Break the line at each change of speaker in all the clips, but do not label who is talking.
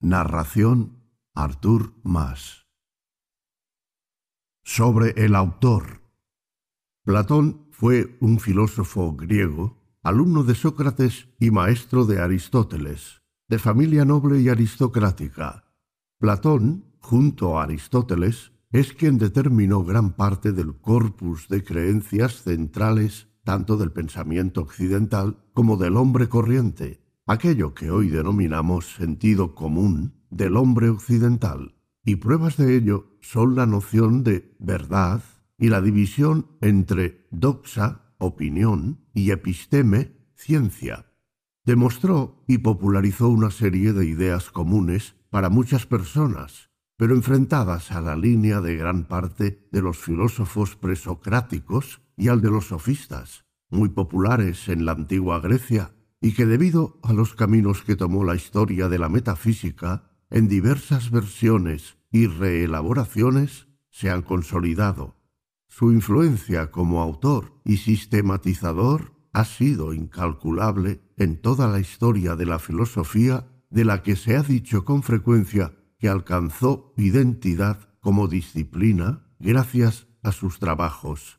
Narración Artur Mas. Sobre el autor. Platón fue un filósofo griego, alumno de Sócrates y maestro de Aristóteles, de familia noble y aristocrática. Platón, junto a Aristóteles, es quien determinó gran parte del corpus de creencias centrales tanto del pensamiento occidental como del hombre corriente, aquello que hoy denominamos sentido común del hombre occidental, y pruebas de ello son la noción de verdad y la división entre doxa, opinión, y episteme, ciencia. Demostró y popularizó una serie de ideas comunes para muchas personas, pero enfrentadas a la línea de gran parte de los filósofos presocráticos y al de los sofistas, muy populares en la antigua Grecia y que debido a los caminos que tomó la historia de la metafísica, en diversas versiones y reelaboraciones se han consolidado. Su influencia como autor y sistematizador ha sido incalculable en toda la historia de la filosofía de la que se ha dicho con frecuencia que alcanzó identidad como disciplina gracias a sus trabajos.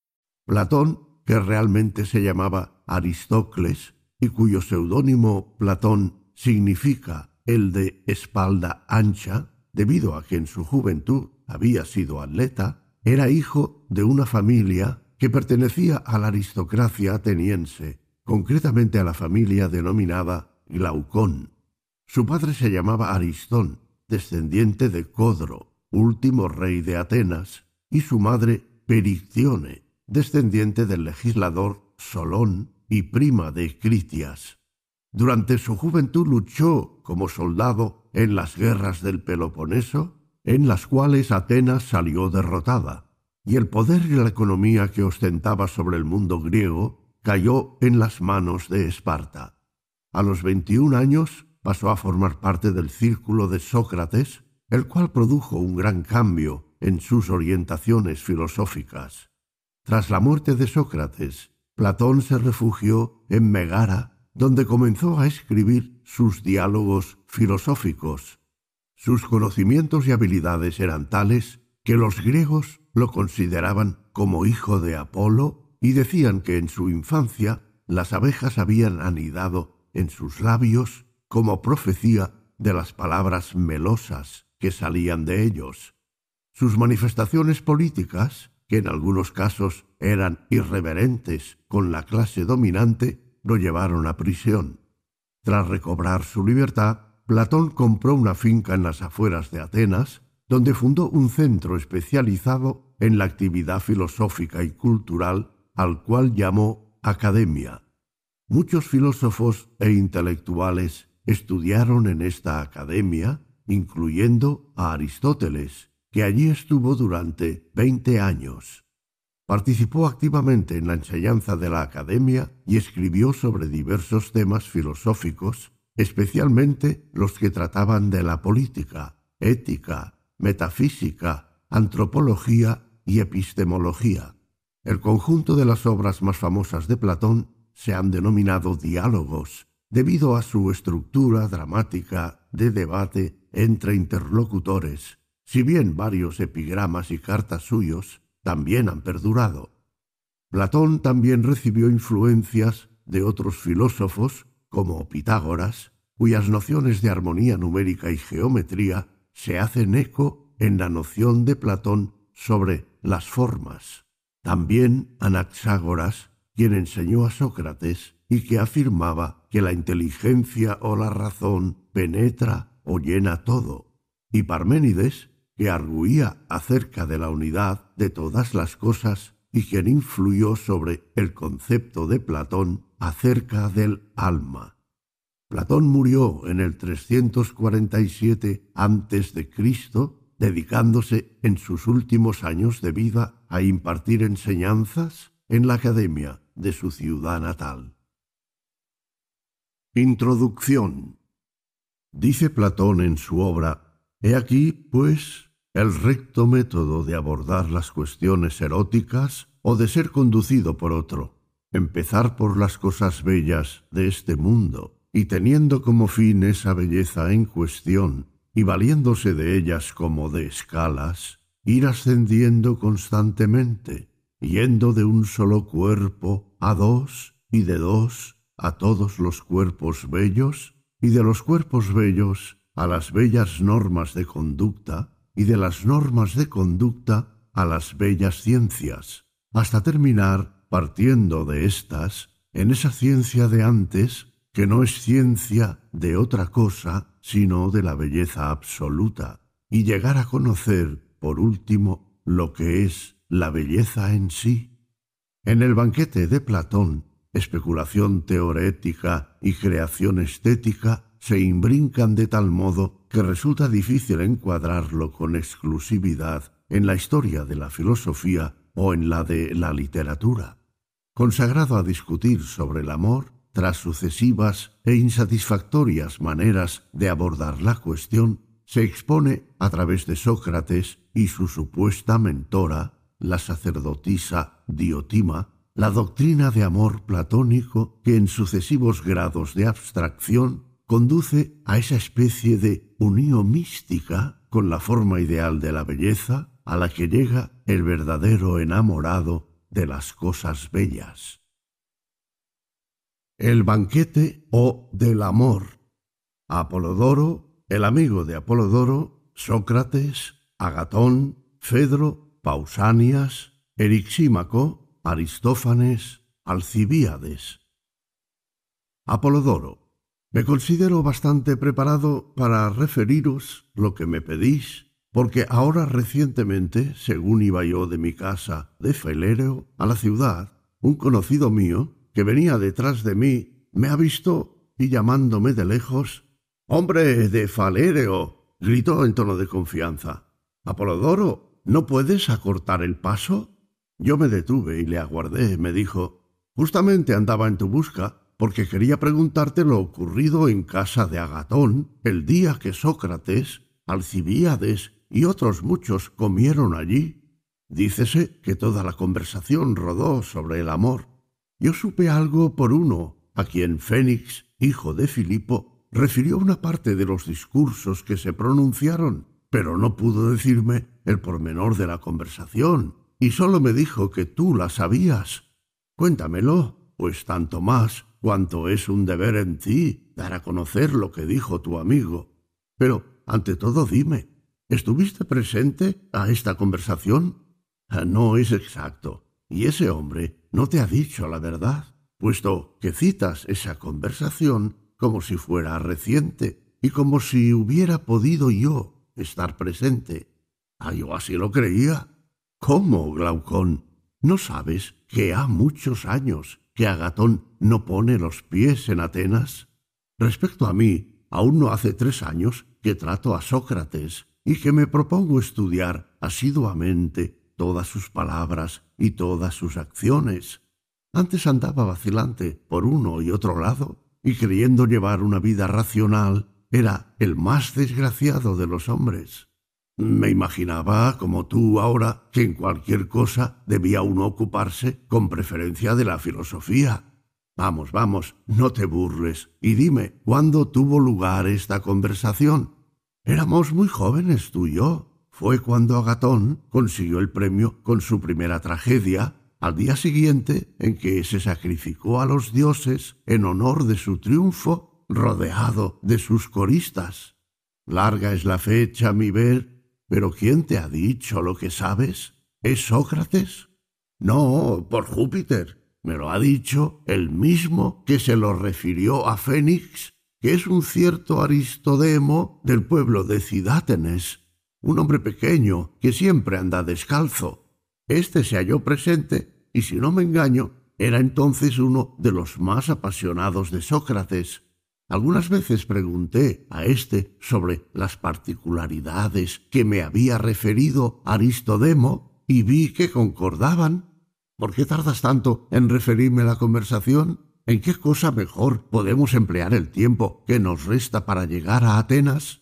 Platón, que realmente se llamaba Aristócles y cuyo seudónimo Platón significa el de espalda ancha, debido a que en su juventud había sido atleta, era hijo de una familia que pertenecía a la aristocracia ateniense, concretamente a la familia denominada Glaucón. Su padre se llamaba Aristón, descendiente de Codro, último rey de Atenas, y su madre Perictione, descendiente del legislador Solón y prima de Critias. Durante su juventud luchó como soldado en las guerras del Peloponeso, en las cuales Atenas salió derrotada, y el poder y la economía que ostentaba sobre el mundo griego cayó en las manos de Esparta. A los veintiún años pasó a formar parte del círculo de Sócrates, el cual produjo un gran cambio en sus orientaciones filosóficas. Tras la muerte de Sócrates, Platón se refugió en Megara, donde comenzó a escribir sus diálogos filosóficos. Sus conocimientos y habilidades eran tales que los griegos lo consideraban como hijo de Apolo y decían que en su infancia las abejas habían anidado en sus labios como profecía de las palabras melosas que salían de ellos. Sus manifestaciones políticas que en algunos casos eran irreverentes con la clase dominante, lo llevaron a prisión. Tras recobrar su libertad, Platón compró una finca en las afueras de Atenas, donde fundó un centro especializado en la actividad filosófica y cultural, al cual llamó Academia. Muchos filósofos e intelectuales estudiaron en esta academia, incluyendo a Aristóteles, que allí estuvo durante veinte años. Participó activamente en la enseñanza de la academia y escribió sobre diversos temas filosóficos, especialmente los que trataban de la política, ética, metafísica, antropología y epistemología. El conjunto de las obras más famosas de Platón se han denominado diálogos, debido a su estructura dramática de debate entre interlocutores, si bien varios epigramas y cartas suyos también han perdurado. Platón también recibió influencias de otros filósofos como Pitágoras, cuyas nociones de armonía numérica y geometría se hacen eco en la noción de Platón sobre las formas. También Anaxágoras, quien enseñó a Sócrates y que afirmaba que la inteligencia o la razón penetra o llena todo, y Parménides, que arguía acerca de la unidad de todas las cosas y quien influyó sobre el concepto de Platón acerca del alma. Platón murió en el 347 a.C., dedicándose en sus últimos años de vida a impartir enseñanzas en la academia de su ciudad natal. Introducción. Dice Platón en su obra, He aquí, pues, el recto método de abordar las cuestiones eróticas o de ser conducido por otro. Empezar por las cosas bellas de este mundo y teniendo como fin esa belleza en cuestión, y valiéndose de ellas como de escalas, ir ascendiendo constantemente, yendo de un solo cuerpo a dos y de dos a todos los cuerpos bellos, y de los cuerpos bellos a las bellas normas de conducta, y de las normas de conducta a las bellas ciencias, hasta terminar partiendo de éstas en esa ciencia de antes que no es ciencia de otra cosa sino de la belleza absoluta, y llegar a conocer, por último, lo que es la belleza en sí. En el banquete de Platón, especulación teorética y creación estética se imbrincan de tal modo que resulta difícil encuadrarlo con exclusividad en la historia de la filosofía o en la de la literatura. Consagrado a discutir sobre el amor, tras sucesivas e insatisfactorias maneras de abordar la cuestión, se expone a través de Sócrates y su supuesta mentora, la sacerdotisa Diotima, la doctrina de amor platónico que en sucesivos grados de abstracción conduce a esa especie de unión mística con la forma ideal de la belleza a la que llega el verdadero enamorado de las cosas bellas el banquete o del amor. Apolodoro, el amigo de Apolodoro, Sócrates, Agatón, Fedro, Pausanias, Erixímaco, Aristófanes, Alcibíades. Apolodoro, me considero bastante preparado para referiros lo que me pedís, porque ahora recientemente, según iba yo de mi casa de Feléreo a la ciudad, un conocido mío, que venía detrás de mí, me ha visto y llamándome de lejos, Hombre de Faléreo, gritó en tono de confianza. Apolodoro, ¿no puedes acortar el paso? Yo me detuve y le aguardé. Me dijo, Justamente andaba en tu busca porque quería preguntarte lo ocurrido en casa de Agatón el día que Sócrates, Alcibíades y otros muchos comieron allí. Dícese que toda la conversación rodó sobre el amor yo supe algo por uno, a quien Fénix, hijo de Filipo, refirió una parte de los discursos que se pronunciaron, pero no pudo decirme el pormenor de la conversación, y sólo me dijo que tú la sabías. Cuéntamelo, pues tanto más cuanto es un deber en ti dar a conocer lo que dijo tu amigo. Pero, ante todo, dime, ¿estuviste presente a esta conversación? Ah, no es exacto. Y ese hombre no te ha dicho la verdad, puesto que citas esa conversación como si fuera reciente y como si hubiera podido yo estar presente. Ah, yo así lo creía. ¿Cómo, Glaucón? ¿No sabes que ha muchos años que Agatón no pone los pies en Atenas? Respecto a mí, aún no hace tres años que trato a Sócrates y que me propongo estudiar asiduamente todas sus palabras y todas sus acciones. Antes andaba vacilante por uno y otro lado, y creyendo llevar una vida racional, era el más desgraciado de los hombres. Me imaginaba, como tú ahora, que en cualquier cosa debía uno ocuparse con preferencia de la filosofía. Vamos, vamos, no te burles, y dime, ¿cuándo tuvo lugar esta conversación? Éramos muy jóvenes tú y yo, fue cuando Agatón consiguió el premio con su primera tragedia, al día siguiente en que se sacrificó a los dioses en honor de su triunfo, rodeado de sus coristas. Larga es la fecha, mi ver, pero ¿quién te ha dicho lo que sabes? ¿Es Sócrates? No, por Júpiter. Me lo ha dicho el mismo que se lo refirió a Fénix, que es un cierto Aristodemo del pueblo de Cidátenes, un hombre pequeño que siempre anda descalzo. Este se halló presente y, si no me engaño, era entonces uno de los más apasionados de Sócrates. Algunas veces pregunté a éste sobre las particularidades que me había referido Aristodemo y vi que concordaban. ¿Por qué tardas tanto en referirme la conversación? ¿En qué cosa mejor podemos emplear el tiempo que nos resta para llegar a Atenas?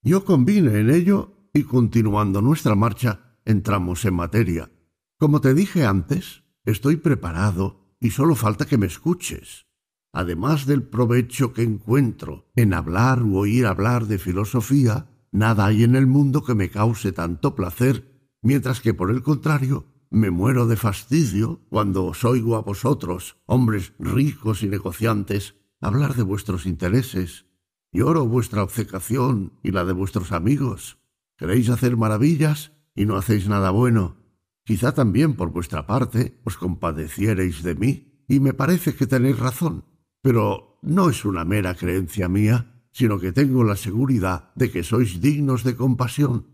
Yo convine en ello y continuando nuestra marcha entramos en materia. Como te dije antes, estoy preparado y solo falta que me escuches además del provecho que encuentro en hablar u oír hablar de filosofía, nada hay en el mundo que me cause tanto placer, mientras que por el contrario me muero de fastidio cuando os oigo a vosotros, hombres ricos y negociantes, hablar de vuestros intereses. Lloro vuestra obcecación y la de vuestros amigos. Queréis hacer maravillas y no hacéis nada bueno. Quizá también por vuestra parte os compadeciereis de mí, y me parece que tenéis razón. Pero no es una mera creencia mía, sino que tengo la seguridad de que sois dignos de compasión.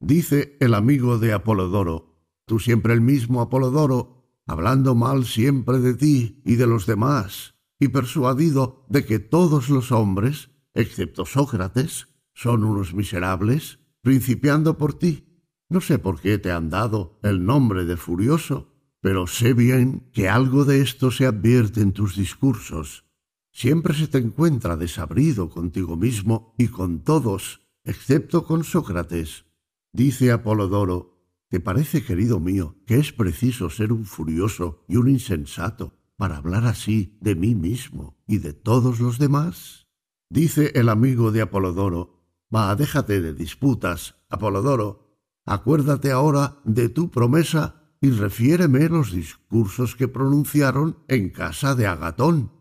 Dice el amigo de Apolodoro, tú siempre el mismo Apolodoro, hablando mal siempre de ti y de los demás, y persuadido de que todos los hombres, excepto Sócrates, son unos miserables, principiando por ti. No sé por qué te han dado el nombre de furioso, pero sé bien que algo de esto se advierte en tus discursos siempre se te encuentra desabrido contigo mismo y con todos, excepto con Sócrates. Dice Apolodoro, ¿te parece, querido mío, que es preciso ser un furioso y un insensato para hablar así de mí mismo y de todos los demás? Dice el amigo de Apolodoro, va, déjate de disputas, Apolodoro, acuérdate ahora de tu promesa y refiéreme los discursos que pronunciaron en casa de Agatón.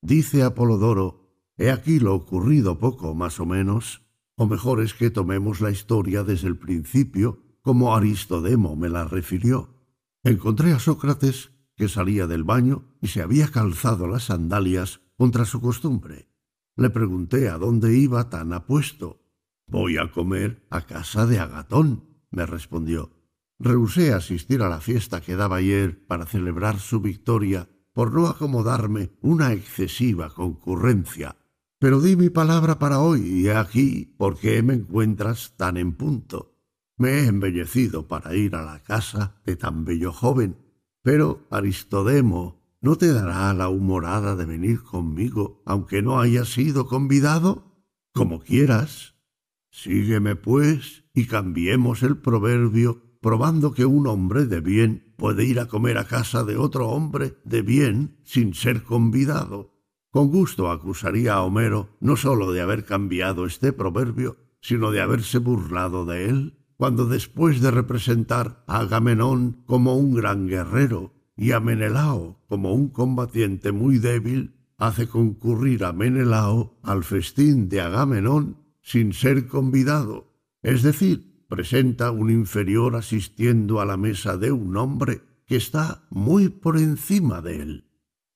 Dice Apolodoro, he aquí lo ocurrido poco más o menos, o mejor es que tomemos la historia desde el principio, como Aristodemo me la refirió. Encontré a Sócrates que salía del baño y se había calzado las sandalias contra su costumbre. Le pregunté a dónde iba tan apuesto. Voy a comer a casa de Agatón, me respondió. Rehusé asistir a la fiesta que daba ayer para celebrar su victoria por no acomodarme una excesiva concurrencia. Pero di mi palabra para hoy y aquí por qué me encuentras tan en punto. Me he embellecido para ir a la casa de tan bello joven, pero Aristodemo no te dará la humorada de venir conmigo, aunque no hayas sido convidado. Como quieras. Sígueme, pues, y cambiemos el proverbio probando que un hombre de bien puede ir a comer a casa de otro hombre de bien sin ser convidado. Con gusto acusaría a Homero no sólo de haber cambiado este proverbio, sino de haberse burlado de él, cuando después de representar a Agamenón como un gran guerrero y a Menelao como un combatiente muy débil, hace concurrir a Menelao al festín de Agamenón sin ser convidado, es decir, presenta un inferior asistiendo a la mesa de un hombre que está muy por encima de él.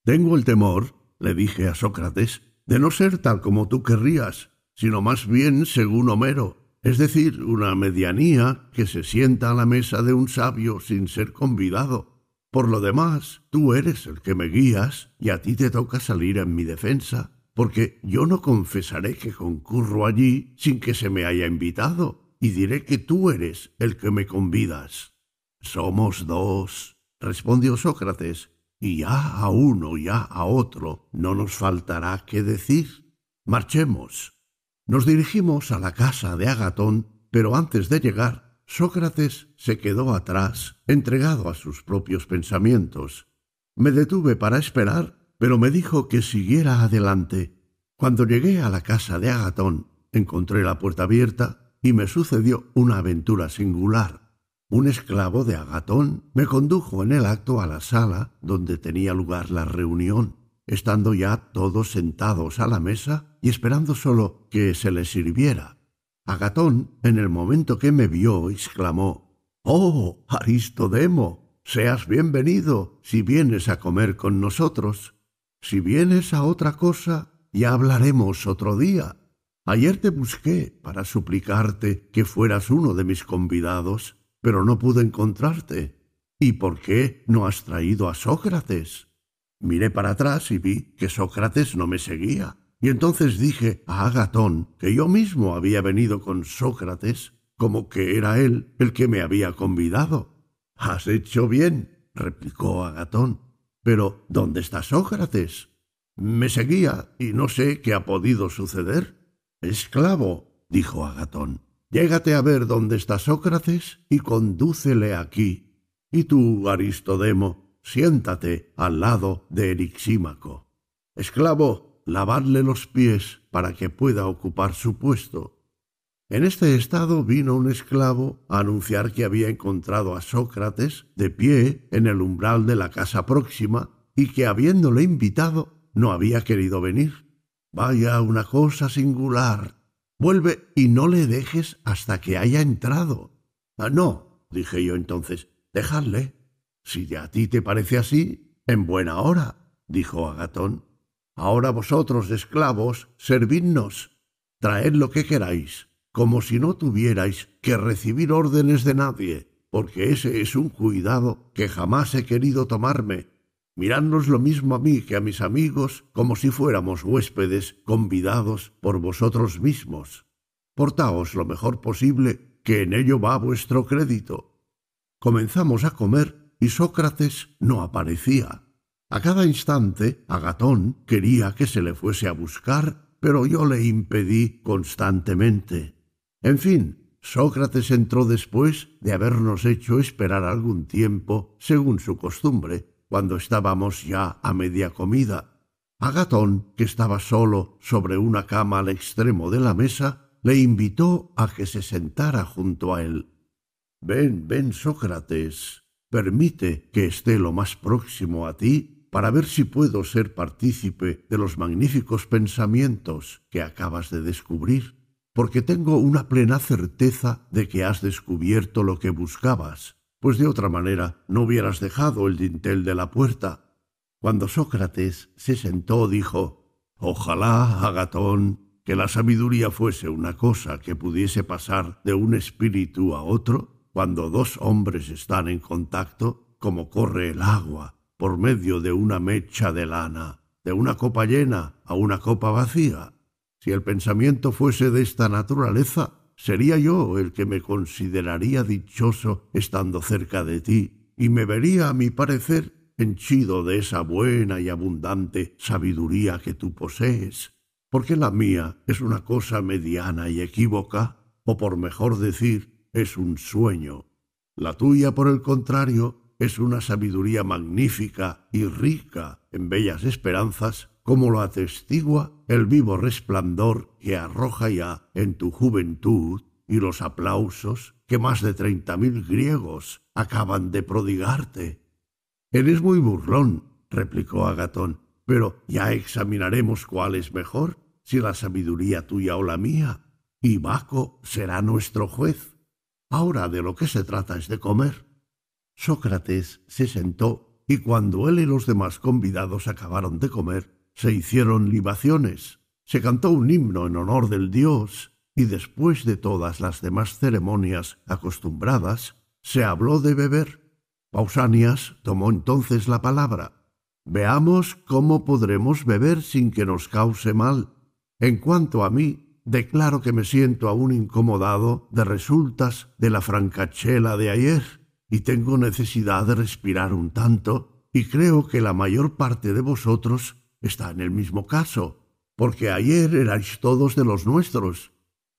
Tengo el temor, le dije a Sócrates, de no ser tal como tú querrías, sino más bien según Homero, es decir, una medianía que se sienta a la mesa de un sabio sin ser convidado. Por lo demás, tú eres el que me guías y a ti te toca salir en mi defensa, porque yo no confesaré que concurro allí sin que se me haya invitado y diré que tú eres el que me convidas. Somos dos, respondió Sócrates, y ya a uno ya a otro no nos faltará qué decir. Marchemos. Nos dirigimos a la casa de Agatón, pero antes de llegar, Sócrates se quedó atrás, entregado a sus propios pensamientos. Me detuve para esperar, pero me dijo que siguiera adelante. Cuando llegué a la casa de Agatón, encontré la puerta abierta y me sucedió una aventura singular. Un esclavo de Agatón me condujo en el acto a la sala donde tenía lugar la reunión, estando ya todos sentados a la mesa y esperando solo que se les sirviera. Agatón, en el momento que me vio, exclamó Oh, Aristodemo, seas bienvenido si vienes a comer con nosotros. Si vienes a otra cosa, ya hablaremos otro día. Ayer te busqué para suplicarte que fueras uno de mis convidados, pero no pude encontrarte. ¿Y por qué no has traído a Sócrates? Miré para atrás y vi que Sócrates no me seguía. Y entonces dije a Agatón que yo mismo había venido con Sócrates, como que era él el que me había convidado. Has hecho bien, replicó Agatón. Pero ¿dónde está Sócrates? Me seguía y no sé qué ha podido suceder. Esclavo, dijo Agatón, llégate a ver dónde está Sócrates y condúcele aquí. Y tú, Aristodemo, siéntate al lado de Erixímaco. Esclavo, lavarle los pies para que pueda ocupar su puesto. En este estado vino un esclavo a anunciar que había encontrado a Sócrates de pie en el umbral de la casa próxima y que habiéndole invitado no había querido venir. Vaya una cosa singular. Vuelve y no le dejes hasta que haya entrado. Ah, no, dije yo entonces, dejadle. Si a ti te parece así, en buena hora, dijo Agatón. Ahora vosotros, esclavos, servidnos, traed lo que queráis, como si no tuvierais que recibir órdenes de nadie, porque ese es un cuidado que jamás he querido tomarme. Miradnos lo mismo a mí que a mis amigos, como si fuéramos huéspedes convidados por vosotros mismos. Portaos lo mejor posible, que en ello va vuestro crédito. Comenzamos a comer y Sócrates no aparecía. A cada instante, Agatón quería que se le fuese a buscar, pero yo le impedí constantemente. En fin, Sócrates entró después de habernos hecho esperar algún tiempo, según su costumbre, cuando estábamos ya a media comida. Agatón, que estaba solo sobre una cama al extremo de la mesa, le invitó a que se sentara junto a él. Ven, ven, Sócrates, permite que esté lo más próximo a ti para ver si puedo ser partícipe de los magníficos pensamientos que acabas de descubrir, porque tengo una plena certeza de que has descubierto lo que buscabas, pues de otra manera no hubieras dejado el dintel de la puerta. Cuando Sócrates se sentó, dijo Ojalá, Agatón, que la sabiduría fuese una cosa que pudiese pasar de un espíritu a otro, cuando dos hombres están en contacto, como corre el agua por medio de una mecha de lana, de una copa llena a una copa vacía. Si el pensamiento fuese de esta naturaleza, sería yo el que me consideraría dichoso estando cerca de ti, y me vería, a mi parecer, henchido de esa buena y abundante sabiduría que tú posees, porque la mía es una cosa mediana y equívoca, o por mejor decir, es un sueño. La tuya, por el contrario, es una sabiduría magnífica y rica en bellas esperanzas, como lo atestigua el vivo resplandor que arroja ya en tu juventud y los aplausos que más de treinta mil griegos acaban de prodigarte. Eres muy burlón, replicó Agatón, pero ya examinaremos cuál es mejor, si la sabiduría tuya o la mía, y Baco será nuestro juez. Ahora de lo que se trata es de comer. Sócrates se sentó y cuando él y los demás convidados acabaron de comer, se hicieron libaciones, se cantó un himno en honor del dios y después de todas las demás ceremonias acostumbradas, se habló de beber. Pausanias tomó entonces la palabra. Veamos cómo podremos beber sin que nos cause mal. En cuanto a mí, declaro que me siento aún incomodado de resultas de la francachela de ayer y tengo necesidad de respirar un tanto, y creo que la mayor parte de vosotros está en el mismo caso, porque ayer erais todos de los nuestros.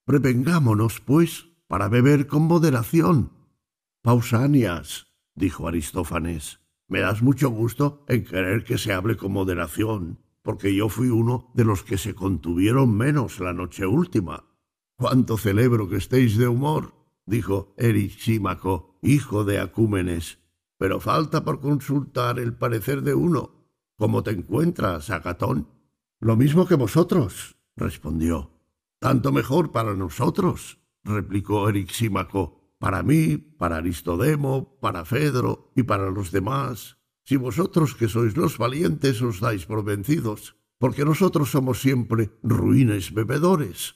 Prevengámonos, pues, para beber con moderación. Pausanias, dijo Aristófanes, me das mucho gusto en querer que se hable con moderación, porque yo fui uno de los que se contuvieron menos la noche última. Cuánto celebro que estéis de humor dijo Erisímaco, hijo de Acúmenes. Pero falta por consultar el parecer de uno. ¿Cómo te encuentras, Agatón? Lo mismo que vosotros, respondió. Tanto mejor para nosotros, replicó Erixímaco. Para mí, para Aristodemo, para Fedro y para los demás. Si vosotros que sois los valientes os dais por vencidos, porque nosotros somos siempre ruines bebedores.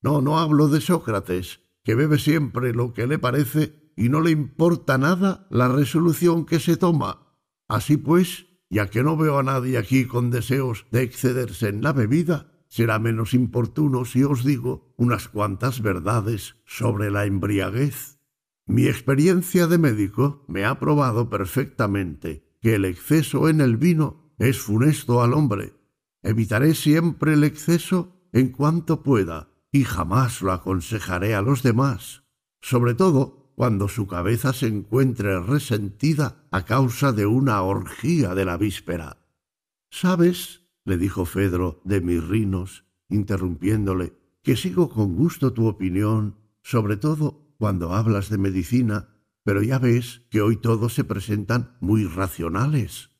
No, no hablo de Sócrates, que bebe siempre lo que le parece y no le importa nada la resolución que se toma. Así pues, ya que no veo a nadie aquí con deseos de excederse en la bebida, será menos importuno si os digo unas cuantas verdades sobre la embriaguez. Mi experiencia de médico me ha probado perfectamente que el exceso en el vino es funesto al hombre. Evitaré siempre el exceso en cuanto pueda y jamás lo aconsejaré a los demás, sobre todo cuando su cabeza se encuentre resentida a causa de una orgía de la víspera. ¿Sabes? le dijo Fedro de Mirrinos, interrumpiéndole, que sigo con gusto tu opinión, sobre todo cuando hablas de medicina, pero ya ves que hoy todos se presentan muy racionales.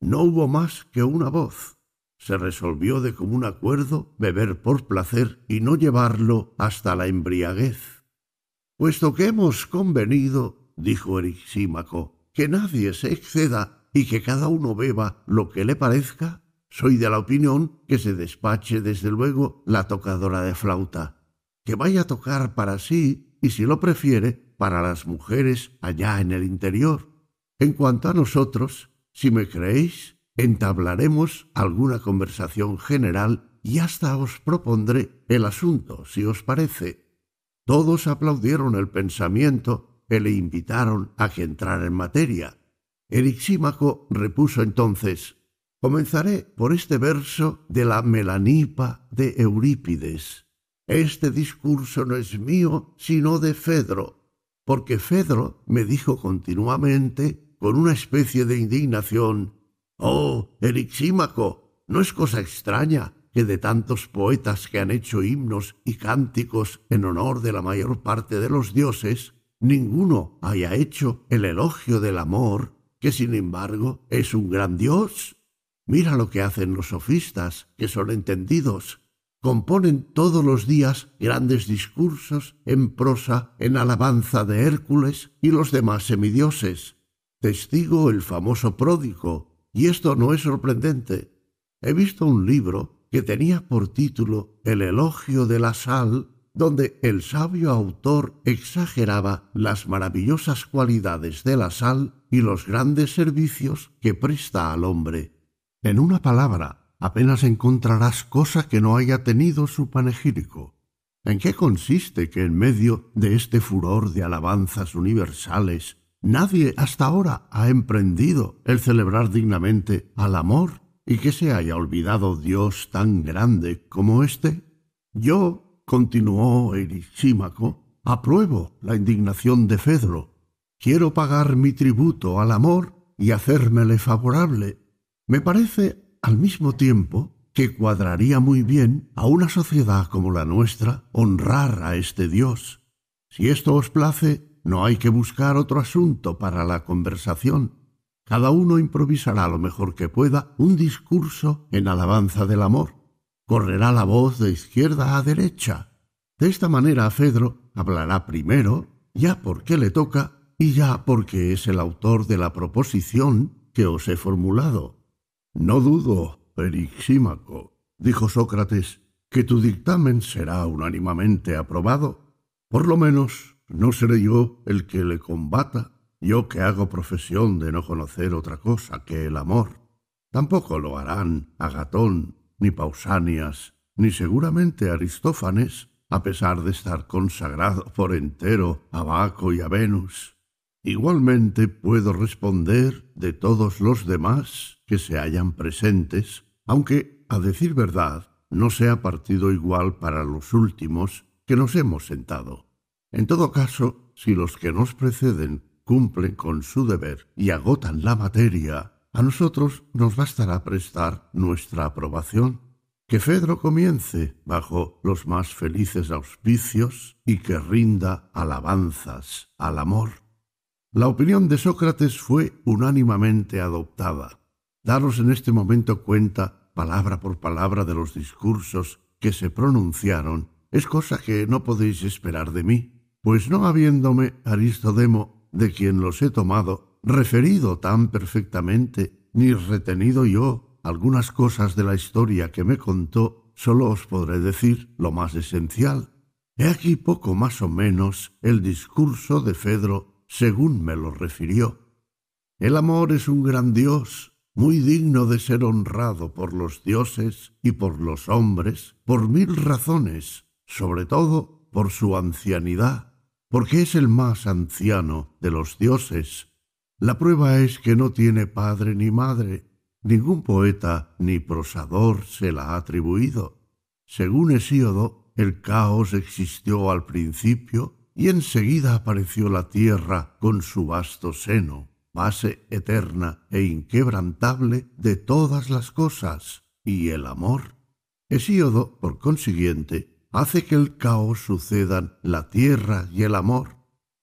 No hubo más que una voz. Se resolvió de común acuerdo beber por placer y no llevarlo hasta la embriaguez. Puesto que hemos convenido, dijo Erixímaco, que nadie se exceda y que cada uno beba lo que le parezca, soy de la opinión que se despache desde luego la tocadora de flauta, que vaya a tocar para sí y si lo prefiere, para las mujeres allá en el interior. En cuanto a nosotros, si me creéis, entablaremos alguna conversación general y hasta os propondré el asunto, si os parece. Todos aplaudieron el pensamiento y le invitaron a que entrara en materia. Erixímaco repuso entonces Comenzaré por este verso de la Melanipa de Eurípides. Este discurso no es mío, sino de Fedro, porque Fedro me dijo continuamente, con una especie de indignación, Oh, Erixímaco, no es cosa extraña que de tantos poetas que han hecho himnos y cánticos en honor de la mayor parte de los dioses, ninguno haya hecho el elogio del amor, que sin embargo es un gran dios. Mira lo que hacen los sofistas, que son entendidos, componen todos los días grandes discursos en prosa en alabanza de Hércules y los demás semidioses. Testigo el famoso pródigo, y esto no es sorprendente. He visto un libro que tenía por título El elogio de la sal, donde el sabio autor exageraba las maravillosas cualidades de la sal y los grandes servicios que presta al hombre. En una palabra, apenas encontrarás cosa que no haya tenido su panegírico. ¿En qué consiste que en medio de este furor de alabanzas universales nadie hasta ahora ha emprendido el celebrar dignamente al amor y que se haya olvidado Dios tan grande como éste? Yo, continuó Erixímaco, apruebo la indignación de Fedro. Quiero pagar mi tributo al amor y hacérmele favorable. Me parece al mismo tiempo que cuadraría muy bien a una sociedad como la nuestra honrar a este Dios. Si esto os place, no hay que buscar otro asunto para la conversación. Cada uno improvisará lo mejor que pueda un discurso en alabanza del amor. Correrá la voz de izquierda a derecha. De esta manera Fedro hablará primero, ya porque le toca y ya porque es el autor de la proposición que os he formulado. No dudo, Perixímaco, dijo Sócrates, que tu dictamen será unánimamente aprobado. Por lo menos no seré yo el que le combata, yo que hago profesión de no conocer otra cosa que el amor. Tampoco lo harán Agatón, ni Pausanias, ni seguramente Aristófanes, a pesar de estar consagrado por entero a Baco y a Venus. Igualmente puedo responder de todos los demás que se hallan presentes, aunque, a decir verdad, no sea partido igual para los últimos que nos hemos sentado. En todo caso, si los que nos preceden cumplen con su deber y agotan la materia, a nosotros nos bastará prestar nuestra aprobación. Que Fedro comience bajo los más felices auspicios y que rinda alabanzas al amor. La opinión de Sócrates fue unánimamente adoptada. Daros en este momento cuenta, palabra por palabra, de los discursos que se pronunciaron, es cosa que no podéis esperar de mí, pues no habiéndome Aristodemo, de quien los he tomado, referido tan perfectamente, ni retenido yo algunas cosas de la historia que me contó, sólo os podré decir lo más esencial. He aquí poco más o menos el discurso de Fedro según me lo refirió. El amor es un gran Dios, muy digno de ser honrado por los dioses y por los hombres, por mil razones, sobre todo por su ancianidad, porque es el más anciano de los dioses. La prueba es que no tiene padre ni madre, ningún poeta ni prosador se la ha atribuido. Según Hesíodo, el caos existió al principio y enseguida apareció la tierra con su vasto seno base eterna e inquebrantable de todas las cosas, y el amor. Hesíodo, por consiguiente, hace que el caos sucedan la tierra y el amor.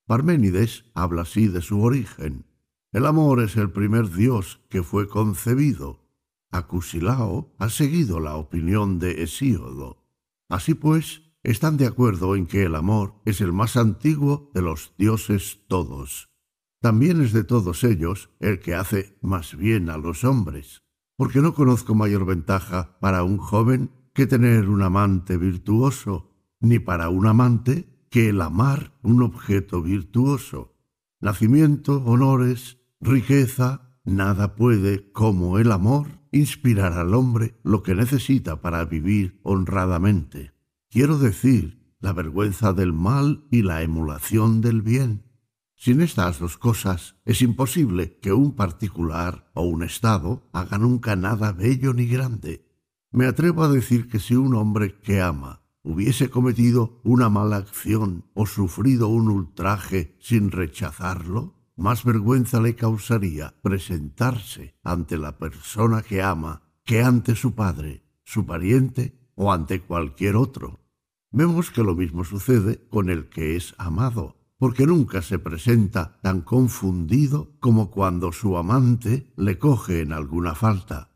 Parménides habla así de su origen. El amor es el primer dios que fue concebido. Acusilao ha seguido la opinión de Hesíodo. Así pues, están de acuerdo en que el amor es el más antiguo de los dioses todos. También es de todos ellos el que hace más bien a los hombres, porque no conozco mayor ventaja para un joven que tener un amante virtuoso, ni para un amante que el amar un objeto virtuoso. Nacimiento, honores, riqueza, nada puede, como el amor, inspirar al hombre lo que necesita para vivir honradamente. Quiero decir, la vergüenza del mal y la emulación del bien. Sin estas dos cosas es imposible que un particular o un Estado haga nunca nada bello ni grande. Me atrevo a decir que si un hombre que ama hubiese cometido una mala acción o sufrido un ultraje sin rechazarlo, más vergüenza le causaría presentarse ante la persona que ama que ante su padre, su pariente o ante cualquier otro. Vemos que lo mismo sucede con el que es amado porque nunca se presenta tan confundido como cuando su amante le coge en alguna falta.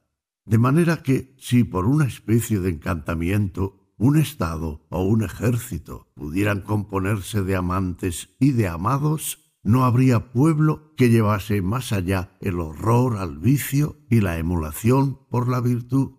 De manera que si por una especie de encantamiento un Estado o un ejército pudieran componerse de amantes y de amados, no habría pueblo que llevase más allá el horror al vicio y la emulación por la virtud.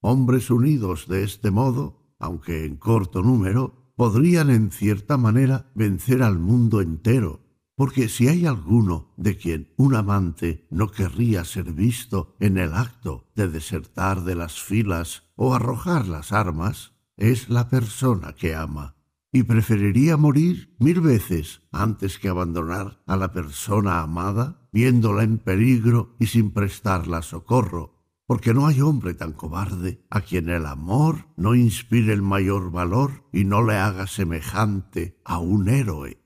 Hombres unidos de este modo, aunque en corto número, podrían en cierta manera vencer al mundo entero, porque si hay alguno de quien un amante no querría ser visto en el acto de desertar de las filas o arrojar las armas, es la persona que ama, y preferiría morir mil veces antes que abandonar a la persona amada, viéndola en peligro y sin prestarla socorro, porque no hay hombre tan cobarde a quien el amor no inspire el mayor valor y no le haga semejante a un héroe.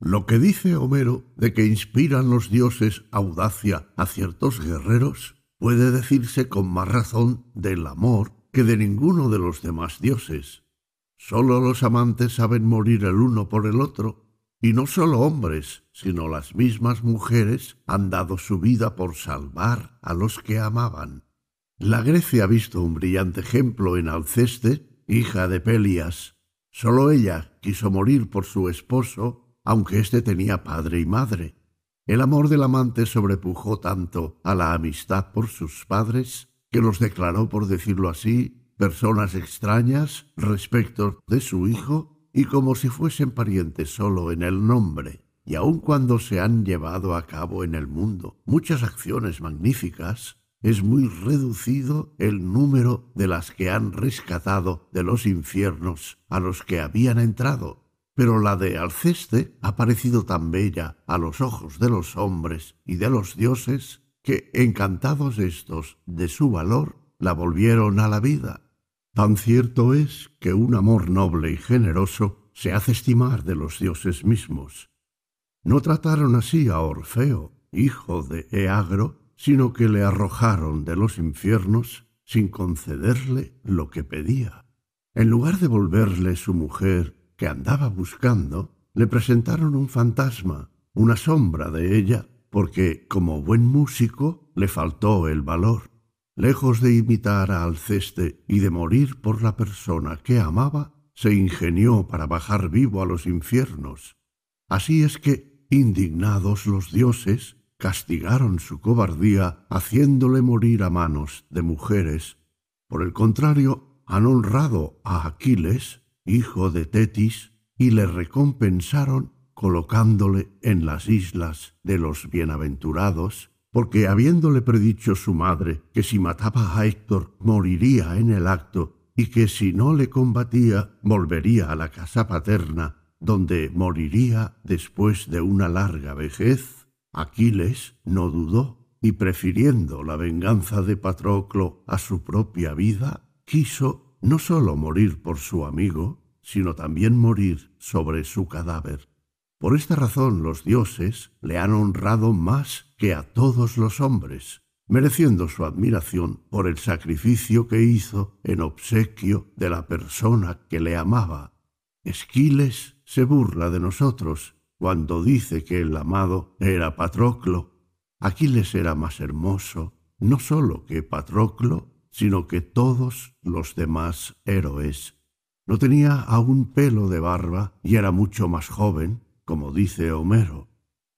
Lo que dice Homero de que inspiran los dioses audacia a ciertos guerreros puede decirse con más razón del amor que de ninguno de los demás dioses. Sólo los amantes saben morir el uno por el otro, y no sólo hombres, sino las mismas mujeres han dado su vida por salvar a los que amaban. La Grecia ha visto un brillante ejemplo en Alceste, hija de Pelias. Solo ella quiso morir por su esposo, aunque éste tenía padre y madre. El amor del amante sobrepujó tanto a la amistad por sus padres que los declaró, por decirlo así, personas extrañas respecto de su hijo y como si fuesen parientes solo en el nombre. Y aun cuando se han llevado a cabo en el mundo muchas acciones magníficas, es muy reducido el número de las que han rescatado de los infiernos a los que habían entrado, pero la de Alceste ha parecido tan bella a los ojos de los hombres y de los dioses que, encantados estos de su valor, la volvieron a la vida. Tan cierto es que un amor noble y generoso se hace estimar de los dioses mismos. No trataron así a Orfeo, hijo de Eagro, sino que le arrojaron de los infiernos sin concederle lo que pedía. En lugar de volverle su mujer que andaba buscando, le presentaron un fantasma, una sombra de ella, porque, como buen músico, le faltó el valor. Lejos de imitar a Alceste y de morir por la persona que amaba, se ingenió para bajar vivo a los infiernos. Así es que, indignados los dioses, castigaron su cobardía haciéndole morir a manos de mujeres. Por el contrario, han honrado a Aquiles, hijo de Tetis, y le recompensaron colocándole en las islas de los bienaventurados, porque habiéndole predicho su madre que si mataba a Héctor moriría en el acto y que si no le combatía volvería a la casa paterna, donde moriría después de una larga vejez, Aquiles no dudó y prefiriendo la venganza de Patroclo a su propia vida, quiso no sólo morir por su amigo, sino también morir sobre su cadáver. Por esta razón los dioses le han honrado más que a todos los hombres, mereciendo su admiración por el sacrificio que hizo en obsequio de la persona que le amaba. Esquiles se burla de nosotros cuando dice que el amado era Patroclo. Aquiles era más hermoso, no sólo que Patroclo, sino que todos los demás héroes. No tenía aún pelo de barba y era mucho más joven, como dice Homero.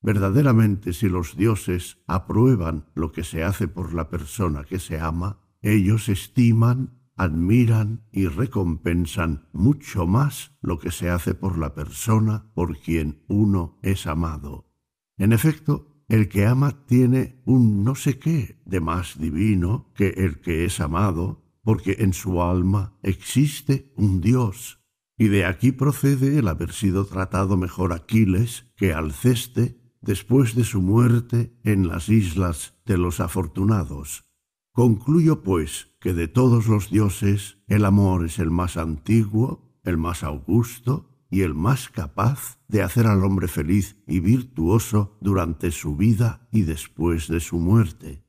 Verdaderamente si los dioses aprueban lo que se hace por la persona que se ama, ellos estiman, admiran y recompensan mucho más lo que se hace por la persona por quien uno es amado. En efecto, el que ama tiene un no sé qué de más divino que el que es amado, porque en su alma existe un Dios. Y de aquí procede el haber sido tratado mejor Aquiles que Alceste después de su muerte en las islas de los afortunados. Concluyo, pues, que de todos los dioses el amor es el más antiguo, el más augusto y el más capaz de hacer al hombre feliz y virtuoso durante su vida y después de su muerte.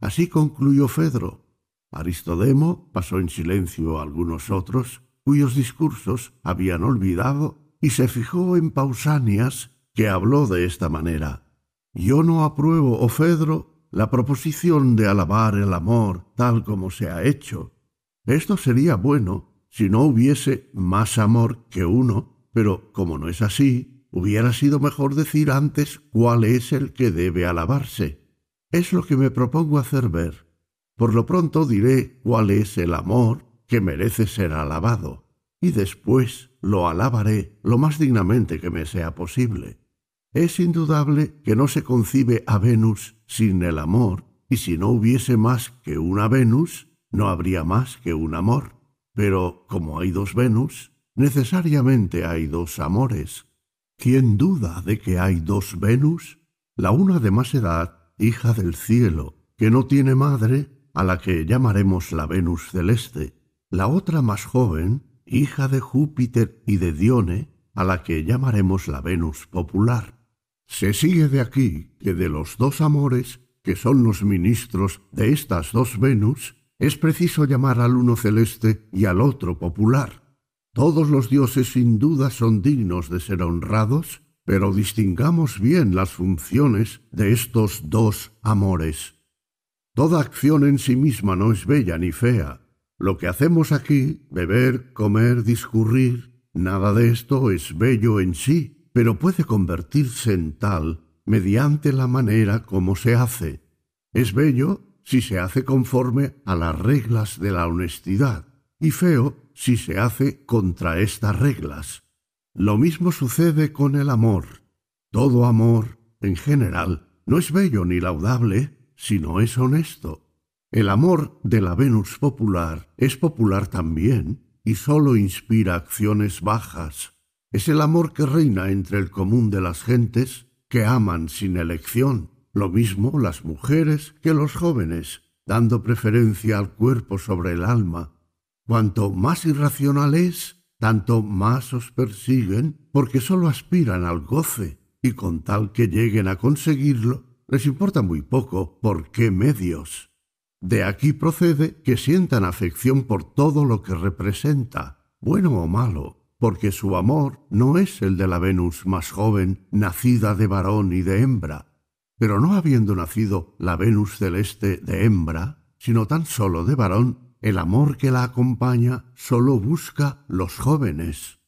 Así concluyó Fedro. Aristodemo pasó en silencio a algunos otros cuyos discursos habían olvidado y se fijó en Pausanias que habló de esta manera. Yo no apruebo, oh Fedro, la proposición de alabar el amor tal como se ha hecho. Esto sería bueno si no hubiese más amor que uno, pero como no es así, hubiera sido mejor decir antes cuál es el que debe alabarse. Es lo que me propongo hacer ver. Por lo pronto diré cuál es el amor que merece ser alabado, y después lo alabaré lo más dignamente que me sea posible. Es indudable que no se concibe a Venus sin el amor, y si no hubiese más que una Venus, no habría más que un amor. Pero como hay dos Venus, necesariamente hay dos amores. ¿Quién duda de que hay dos Venus? La una de más edad, hija del cielo, que no tiene madre, a la que llamaremos la Venus celeste. La otra más joven, hija de Júpiter y de Dione, a la que llamaremos la Venus popular. Se sigue de aquí que de los dos amores, que son los ministros de estas dos Venus, es preciso llamar al uno celeste y al otro popular. Todos los dioses sin duda son dignos de ser honrados, pero distingamos bien las funciones de estos dos amores. Toda acción en sí misma no es bella ni fea. Lo que hacemos aquí, beber, comer, discurrir, nada de esto es bello en sí, pero puede convertirse en tal mediante la manera como se hace. Es bello si se hace conforme a las reglas de la honestidad y feo si se hace contra estas reglas. Lo mismo sucede con el amor. Todo amor, en general, no es bello ni laudable si no es honesto. El amor de la Venus popular es popular también y sólo inspira acciones bajas. Es el amor que reina entre el común de las gentes que aman sin elección, lo mismo las mujeres que los jóvenes, dando preferencia al cuerpo sobre el alma. Cuanto más irracional es, tanto más os persiguen porque sólo aspiran al goce y con tal que lleguen a conseguirlo, les importa muy poco por qué medios. De aquí procede que sientan afección por todo lo que representa, bueno o malo, porque su amor no es el de la Venus más joven, nacida de varón y de hembra, pero no habiendo nacido la Venus celeste de hembra, sino tan solo de varón, el amor que la acompaña sólo busca los jóvenes,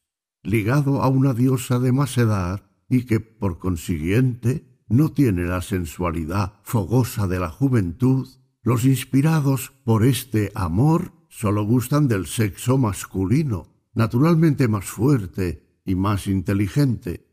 ligado a una diosa de más edad y que, por consiguiente, no tiene la sensualidad fogosa de la juventud, los inspirados por este amor sólo gustan del sexo masculino, naturalmente más fuerte y más inteligente.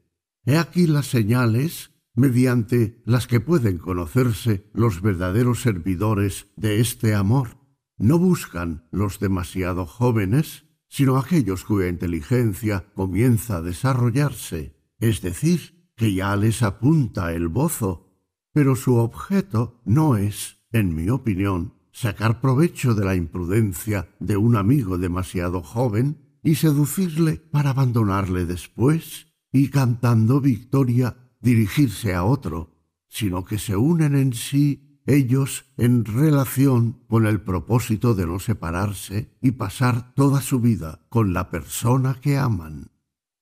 He aquí las señales mediante las que pueden conocerse los verdaderos servidores de este amor. No buscan los demasiado jóvenes, sino aquellos cuya inteligencia comienza a desarrollarse, es decir, que ya les apunta el bozo, pero su objeto no es, en mi opinión, sacar provecho de la imprudencia de un amigo demasiado joven y seducirle para abandonarle después y cantando victoria dirigirse a otro, sino que se unen en sí ellos en relación con el propósito de no separarse y pasar toda su vida con la persona que aman.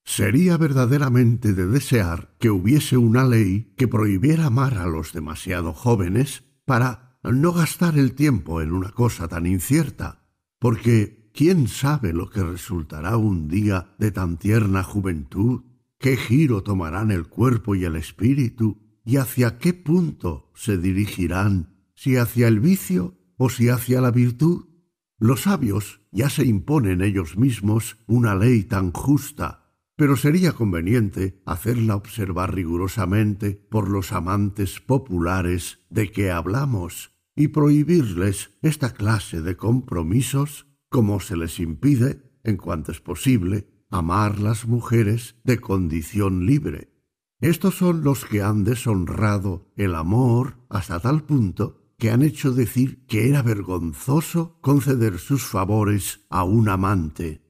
Sería verdaderamente de desear que hubiese una ley que prohibiera amar a los demasiado jóvenes para no gastar el tiempo en una cosa tan incierta, porque quién sabe lo que resultará un día de tan tierna juventud, qué giro tomarán el cuerpo y el espíritu, y hacia qué punto se dirigirán, si hacia el vicio o si hacia la virtud. Los sabios ya se imponen ellos mismos una ley tan justa, pero sería conveniente hacerla observar rigurosamente por los amantes populares de que hablamos, y prohibirles esta clase de compromisos como se les impide, en cuanto es posible, amar las mujeres de condición libre. Estos son los que han deshonrado el amor hasta tal punto que han hecho decir que era vergonzoso conceder sus favores a un amante.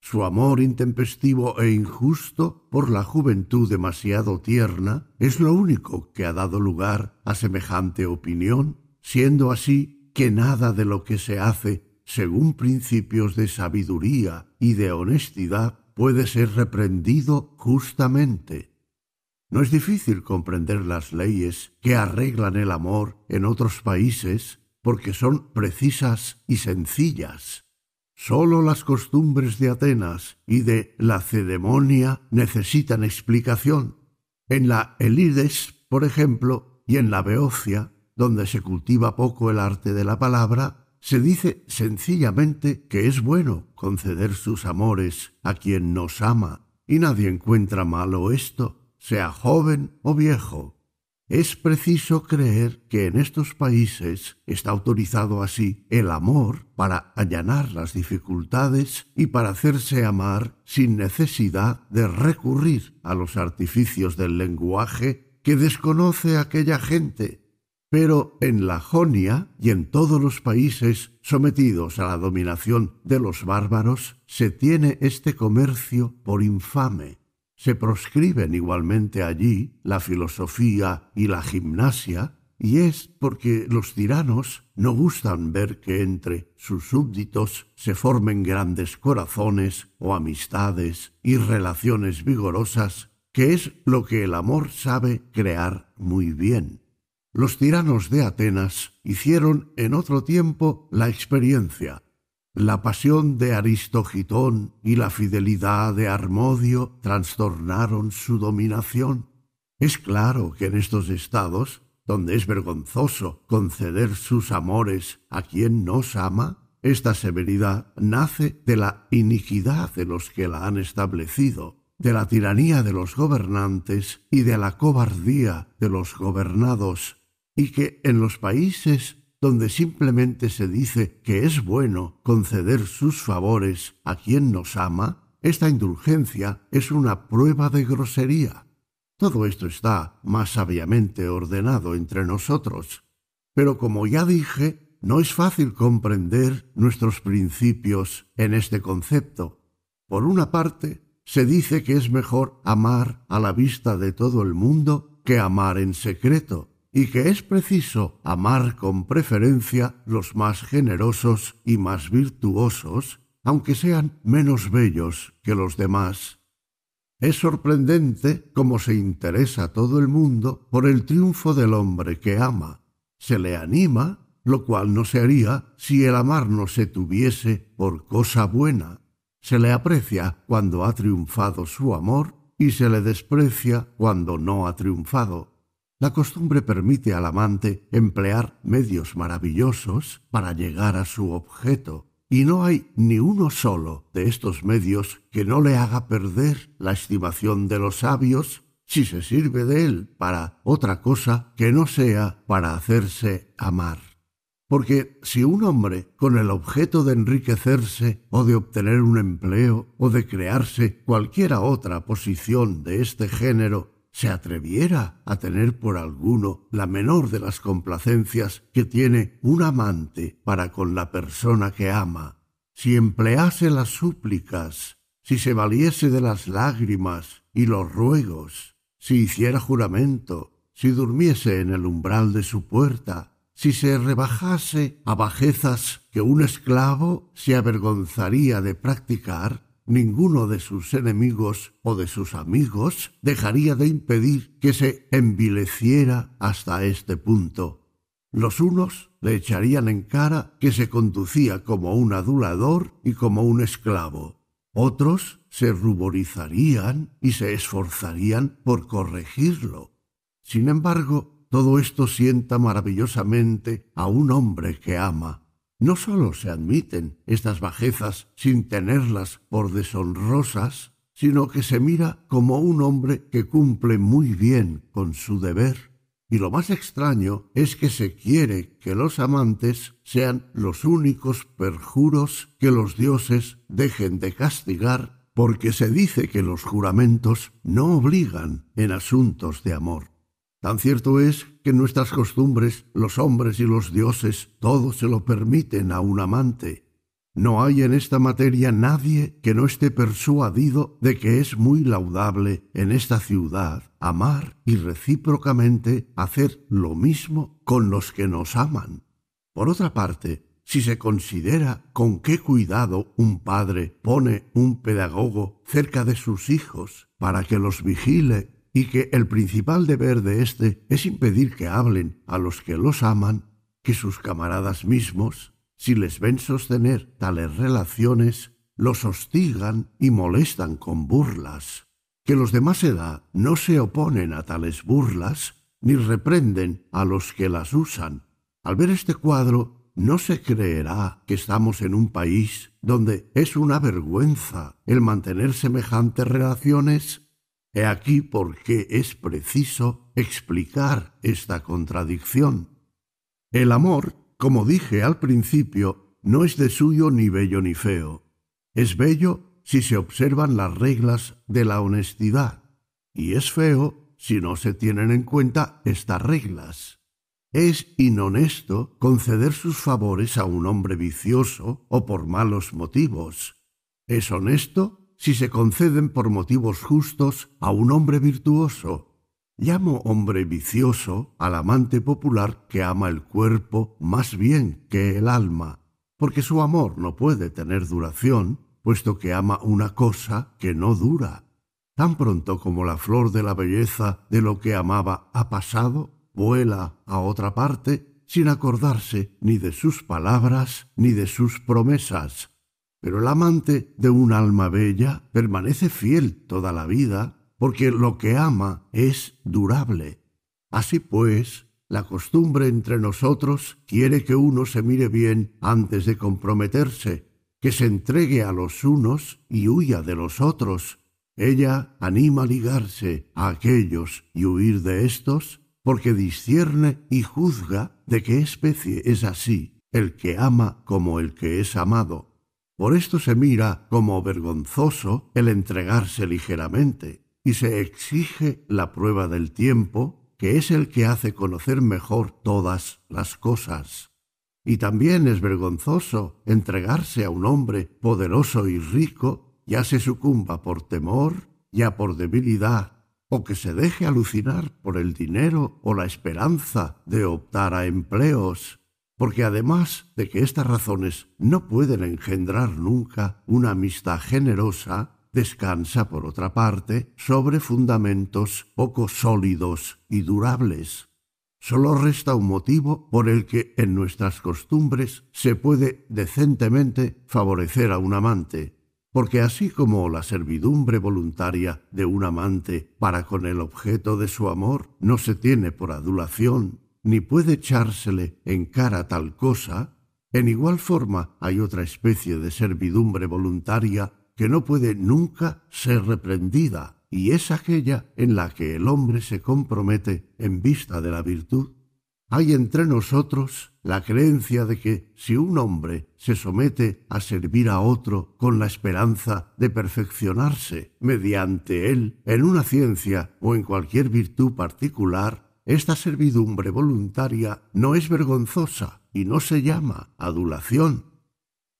Su amor intempestivo e injusto por la juventud demasiado tierna es lo único que ha dado lugar a semejante opinión siendo así que nada de lo que se hace según principios de sabiduría y de honestidad puede ser reprendido justamente. No es difícil comprender las leyes que arreglan el amor en otros países porque son precisas y sencillas. Sólo las costumbres de Atenas y de la ceremonia necesitan explicación. En la Elides, por ejemplo, y en la Beocia, donde se cultiva poco el arte de la palabra, se dice sencillamente que es bueno conceder sus amores a quien nos ama, y nadie encuentra malo esto, sea joven o viejo. Es preciso creer que en estos países está autorizado así el amor para allanar las dificultades y para hacerse amar sin necesidad de recurrir a los artificios del lenguaje que desconoce aquella gente pero en la Jonia y en todos los países sometidos a la dominación de los bárbaros se tiene este comercio por infame. Se proscriben igualmente allí la filosofía y la gimnasia, y es porque los tiranos no gustan ver que entre sus súbditos se formen grandes corazones o amistades y relaciones vigorosas, que es lo que el amor sabe crear muy bien. Los tiranos de Atenas hicieron en otro tiempo la experiencia. La pasión de Aristogitón y la fidelidad de Armodio trastornaron su dominación. Es claro que en estos estados, donde es vergonzoso conceder sus amores a quien nos ama, esta severidad nace de la iniquidad de los que la han establecido, de la tiranía de los gobernantes y de la cobardía de los gobernados y que en los países donde simplemente se dice que es bueno conceder sus favores a quien nos ama, esta indulgencia es una prueba de grosería. Todo esto está más sabiamente ordenado entre nosotros. Pero como ya dije, no es fácil comprender nuestros principios en este concepto. Por una parte, se dice que es mejor amar a la vista de todo el mundo que amar en secreto, y que es preciso amar con preferencia los más generosos y más virtuosos, aunque sean menos bellos que los demás. Es sorprendente cómo se interesa todo el mundo por el triunfo del hombre que ama. Se le anima, lo cual no se haría si el amar no se tuviese por cosa buena. Se le aprecia cuando ha triunfado su amor y se le desprecia cuando no ha triunfado. La costumbre permite al amante emplear medios maravillosos para llegar a su objeto, y no hay ni uno solo de estos medios que no le haga perder la estimación de los sabios, si se sirve de él para otra cosa que no sea para hacerse amar. Porque si un hombre, con el objeto de enriquecerse o de obtener un empleo o de crearse cualquiera otra posición de este género, se atreviera a tener por alguno la menor de las complacencias que tiene un amante para con la persona que ama, si emplease las súplicas, si se valiese de las lágrimas y los ruegos, si hiciera juramento, si durmiese en el umbral de su puerta, si se rebajase a bajezas que un esclavo se avergonzaría de practicar, ninguno de sus enemigos o de sus amigos dejaría de impedir que se envileciera hasta este punto. Los unos le echarían en cara que se conducía como un adulador y como un esclavo, otros se ruborizarían y se esforzarían por corregirlo. Sin embargo, todo esto sienta maravillosamente a un hombre que ama. No sólo se admiten estas bajezas sin tenerlas por deshonrosas, sino que se mira como un hombre que cumple muy bien con su deber. Y lo más extraño es que se quiere que los amantes sean los únicos perjuros que los dioses dejen de castigar, porque se dice que los juramentos no obligan en asuntos de amor. Tan cierto es que nuestras costumbres los hombres y los dioses todo se lo permiten a un amante, no hay en esta materia nadie que no esté persuadido de que es muy laudable en esta ciudad amar y recíprocamente hacer lo mismo con los que nos aman. Por otra parte, si se considera con qué cuidado un padre pone un pedagogo cerca de sus hijos para que los vigile y que el principal deber de éste es impedir que hablen a los que los aman, que sus camaradas mismos si les ven sostener tales relaciones, los hostigan y molestan con burlas. Que los de más edad no se oponen a tales burlas ni reprenden a los que las usan. Al ver este cuadro, no se creerá que estamos en un país donde es una vergüenza el mantener semejantes relaciones. He aquí por qué es preciso explicar esta contradicción. El amor como dije al principio, no es de suyo ni bello ni feo. Es bello si se observan las reglas de la honestidad, y es feo si no se tienen en cuenta estas reglas. Es inhonesto conceder sus favores a un hombre vicioso o por malos motivos. Es honesto si se conceden por motivos justos a un hombre virtuoso Llamo hombre vicioso al amante popular que ama el cuerpo más bien que el alma, porque su amor no puede tener duración, puesto que ama una cosa que no dura. Tan pronto como la flor de la belleza de lo que amaba ha pasado, vuela a otra parte sin acordarse ni de sus palabras ni de sus promesas. Pero el amante de un alma bella permanece fiel toda la vida porque lo que ama es durable. Así pues, la costumbre entre nosotros quiere que uno se mire bien antes de comprometerse, que se entregue a los unos y huya de los otros. Ella anima a ligarse a aquellos y huir de estos, porque discierne y juzga de qué especie es así el que ama como el que es amado. Por esto se mira como vergonzoso el entregarse ligeramente y se exige la prueba del tiempo, que es el que hace conocer mejor todas las cosas. Y también es vergonzoso entregarse a un hombre poderoso y rico, ya se sucumba por temor, ya por debilidad, o que se deje alucinar por el dinero o la esperanza de optar a empleos, porque además de que estas razones no pueden engendrar nunca una amistad generosa, descansa, por otra parte, sobre fundamentos poco sólidos y durables. Solo resta un motivo por el que en nuestras costumbres se puede decentemente favorecer a un amante, porque así como la servidumbre voluntaria de un amante para con el objeto de su amor no se tiene por adulación, ni puede echársele en cara tal cosa, en igual forma hay otra especie de servidumbre voluntaria que no puede nunca ser reprendida y es aquella en la que el hombre se compromete en vista de la virtud. Hay entre nosotros la creencia de que si un hombre se somete a servir a otro con la esperanza de perfeccionarse mediante él en una ciencia o en cualquier virtud particular, esta servidumbre voluntaria no es vergonzosa y no se llama adulación.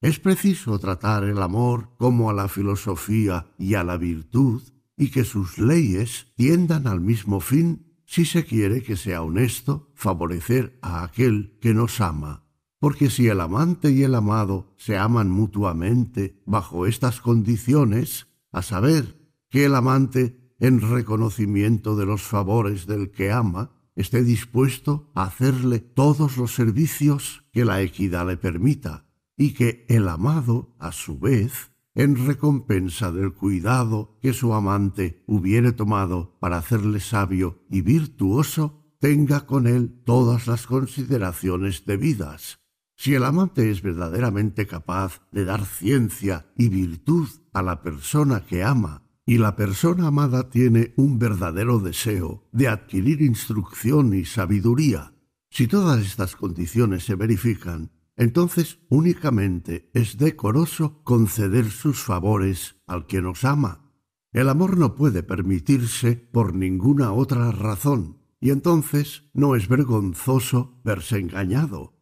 Es preciso tratar el amor como a la filosofía y a la virtud y que sus leyes tiendan al mismo fin si se quiere que sea honesto favorecer a aquel que nos ama. Porque si el amante y el amado se aman mutuamente bajo estas condiciones, a saber, que el amante, en reconocimiento de los favores del que ama, esté dispuesto a hacerle todos los servicios que la equidad le permita, y que el amado, a su vez, en recompensa del cuidado que su amante hubiere tomado para hacerle sabio y virtuoso, tenga con él todas las consideraciones debidas. Si el amante es verdaderamente capaz de dar ciencia y virtud a la persona que ama, y la persona amada tiene un verdadero deseo de adquirir instrucción y sabiduría, si todas estas condiciones se verifican, entonces únicamente es decoroso conceder sus favores al que nos ama. El amor no puede permitirse por ninguna otra razón, y entonces no es vergonzoso verse engañado.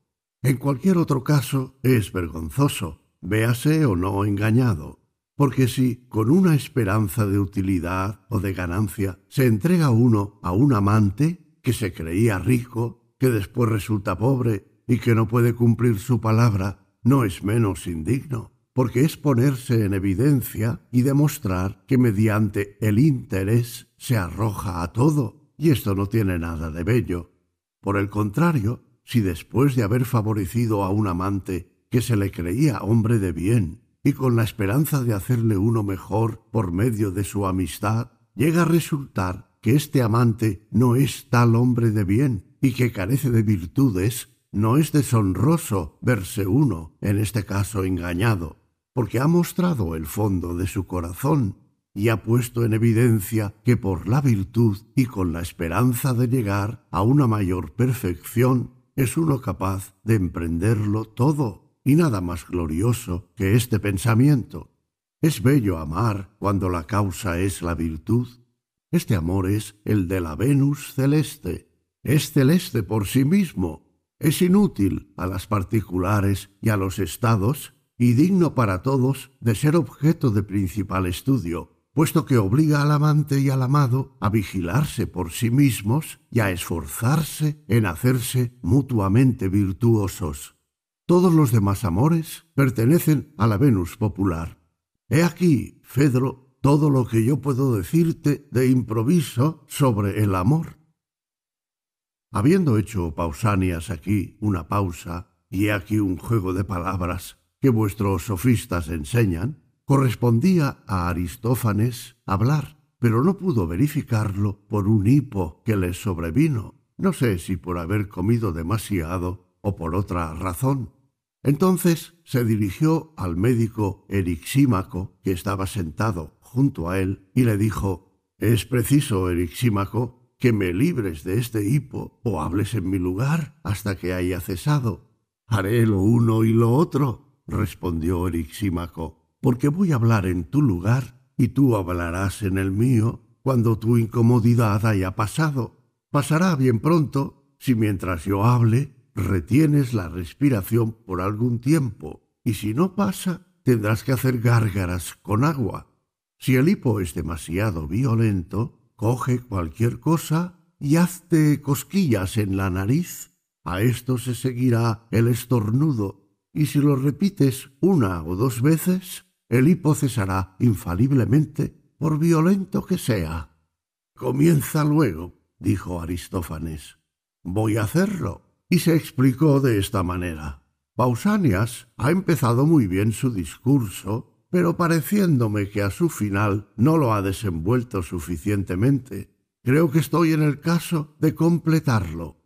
En cualquier otro caso es vergonzoso, véase o no engañado, porque si con una esperanza de utilidad o de ganancia se entrega uno a un amante que se creía rico, que después resulta pobre y que no puede cumplir su palabra, no es menos indigno, porque es ponerse en evidencia y demostrar que mediante el interés se arroja a todo, y esto no tiene nada de bello. Por el contrario, si después de haber favorecido a un amante que se le creía hombre de bien, y con la esperanza de hacerle uno mejor por medio de su amistad, llega a resultar que este amante no es tal hombre de bien y que carece de virtudes no es deshonroso verse uno, en este caso engañado, porque ha mostrado el fondo de su corazón y ha puesto en evidencia que por la virtud y con la esperanza de llegar a una mayor perfección es uno capaz de emprenderlo todo, y nada más glorioso que este pensamiento. Es bello amar cuando la causa es la virtud. Este amor es el de la Venus celeste. Es celeste por sí mismo, es inútil a las particulares y a los estados y digno para todos de ser objeto de principal estudio, puesto que obliga al amante y al amado a vigilarse por sí mismos y a esforzarse en hacerse mutuamente virtuosos. Todos los demás amores pertenecen a la Venus popular. He aquí, Fedro, todo lo que yo puedo decirte de improviso sobre el amor. Habiendo hecho Pausanias aquí una pausa, y aquí un juego de palabras que vuestros sofistas enseñan, correspondía a Aristófanes hablar, pero no pudo verificarlo por un hipo que le sobrevino, no sé si por haber comido demasiado o por otra razón. Entonces se dirigió al médico Erixímaco, que estaba sentado junto a él, y le dijo Es preciso, Erixímaco, que me libres de este hipo o hables en mi lugar hasta que haya cesado. Haré lo uno y lo otro, respondió Erixímaco, porque voy a hablar en tu lugar y tú hablarás en el mío cuando tu incomodidad haya pasado. Pasará bien pronto si mientras yo hable retienes la respiración por algún tiempo, y si no pasa, tendrás que hacer gárgaras con agua. Si el hipo es demasiado violento, Coge cualquier cosa y hazte cosquillas en la nariz. A esto se seguirá el estornudo, y si lo repites una o dos veces, el hipo cesará infaliblemente, por violento que sea. Comienza luego, dijo Aristófanes. Voy a hacerlo. Y se explicó de esta manera. Pausanias ha empezado muy bien su discurso pero pareciéndome que a su final no lo ha desenvuelto suficientemente, creo que estoy en el caso de completarlo.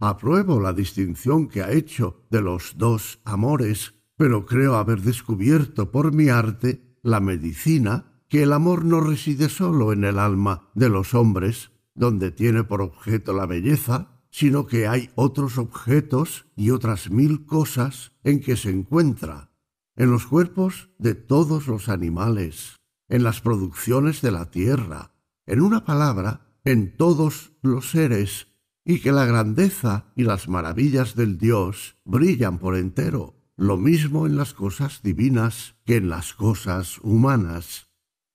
Apruebo la distinción que ha hecho de los dos amores, pero creo haber descubierto por mi arte la medicina que el amor no reside solo en el alma de los hombres, donde tiene por objeto la belleza, sino que hay otros objetos y otras mil cosas en que se encuentra, en los cuerpos de todos los animales, en las producciones de la tierra, en una palabra, en todos los seres, y que la grandeza y las maravillas del Dios brillan por entero, lo mismo en las cosas divinas que en las cosas humanas.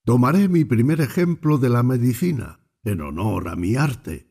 Tomaré mi primer ejemplo de la medicina, en honor a mi arte.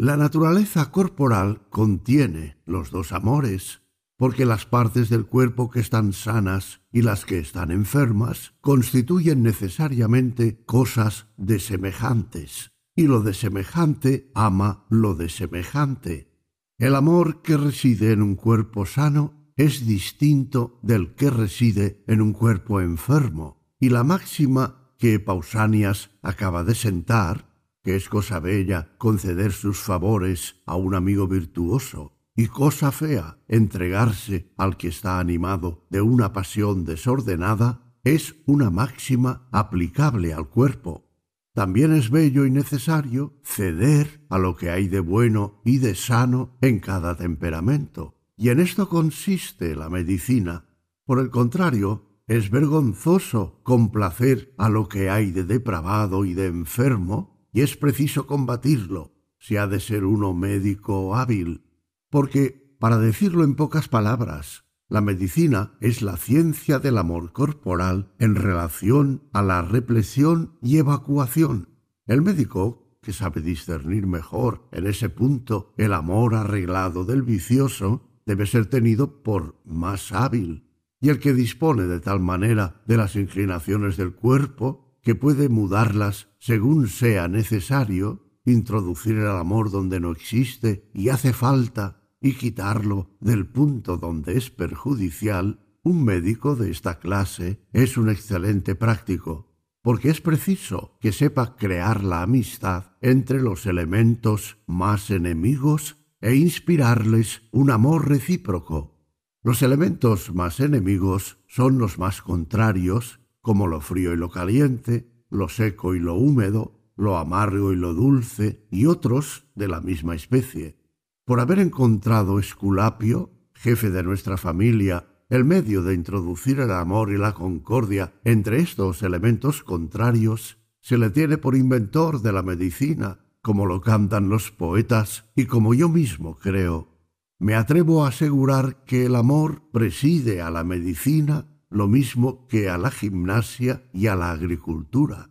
La naturaleza corporal contiene los dos amores, porque las partes del cuerpo que están sanas y las que están enfermas constituyen necesariamente cosas de semejantes, y lo de semejante ama lo de semejante. El amor que reside en un cuerpo sano es distinto del que reside en un cuerpo enfermo, y la máxima que Pausanias acaba de sentar que es cosa bella conceder sus favores a un amigo virtuoso, y cosa fea entregarse al que está animado de una pasión desordenada, es una máxima aplicable al cuerpo. También es bello y necesario ceder a lo que hay de bueno y de sano en cada temperamento. Y en esto consiste la medicina. Por el contrario, es vergonzoso complacer a lo que hay de depravado y de enfermo es preciso combatirlo, si ha de ser uno médico hábil, porque, para decirlo en pocas palabras, la medicina es la ciencia del amor corporal en relación a la represión y evacuación. El médico, que sabe discernir mejor en ese punto el amor arreglado del vicioso, debe ser tenido por más hábil, y el que dispone de tal manera de las inclinaciones del cuerpo que puede mudarlas según sea necesario, introducir el amor donde no existe y hace falta y quitarlo del punto donde es perjudicial, un médico de esta clase es un excelente práctico, porque es preciso que sepa crear la amistad entre los elementos más enemigos e inspirarles un amor recíproco. Los elementos más enemigos son los más contrarios como lo frío y lo caliente, lo seco y lo húmedo, lo amargo y lo dulce, y otros de la misma especie. Por haber encontrado Esculapio, jefe de nuestra familia, el medio de introducir el amor y la concordia entre estos elementos contrarios, se le tiene por inventor de la medicina, como lo cantan los poetas y como yo mismo creo. Me atrevo a asegurar que el amor preside a la medicina lo mismo que a la gimnasia y a la agricultura.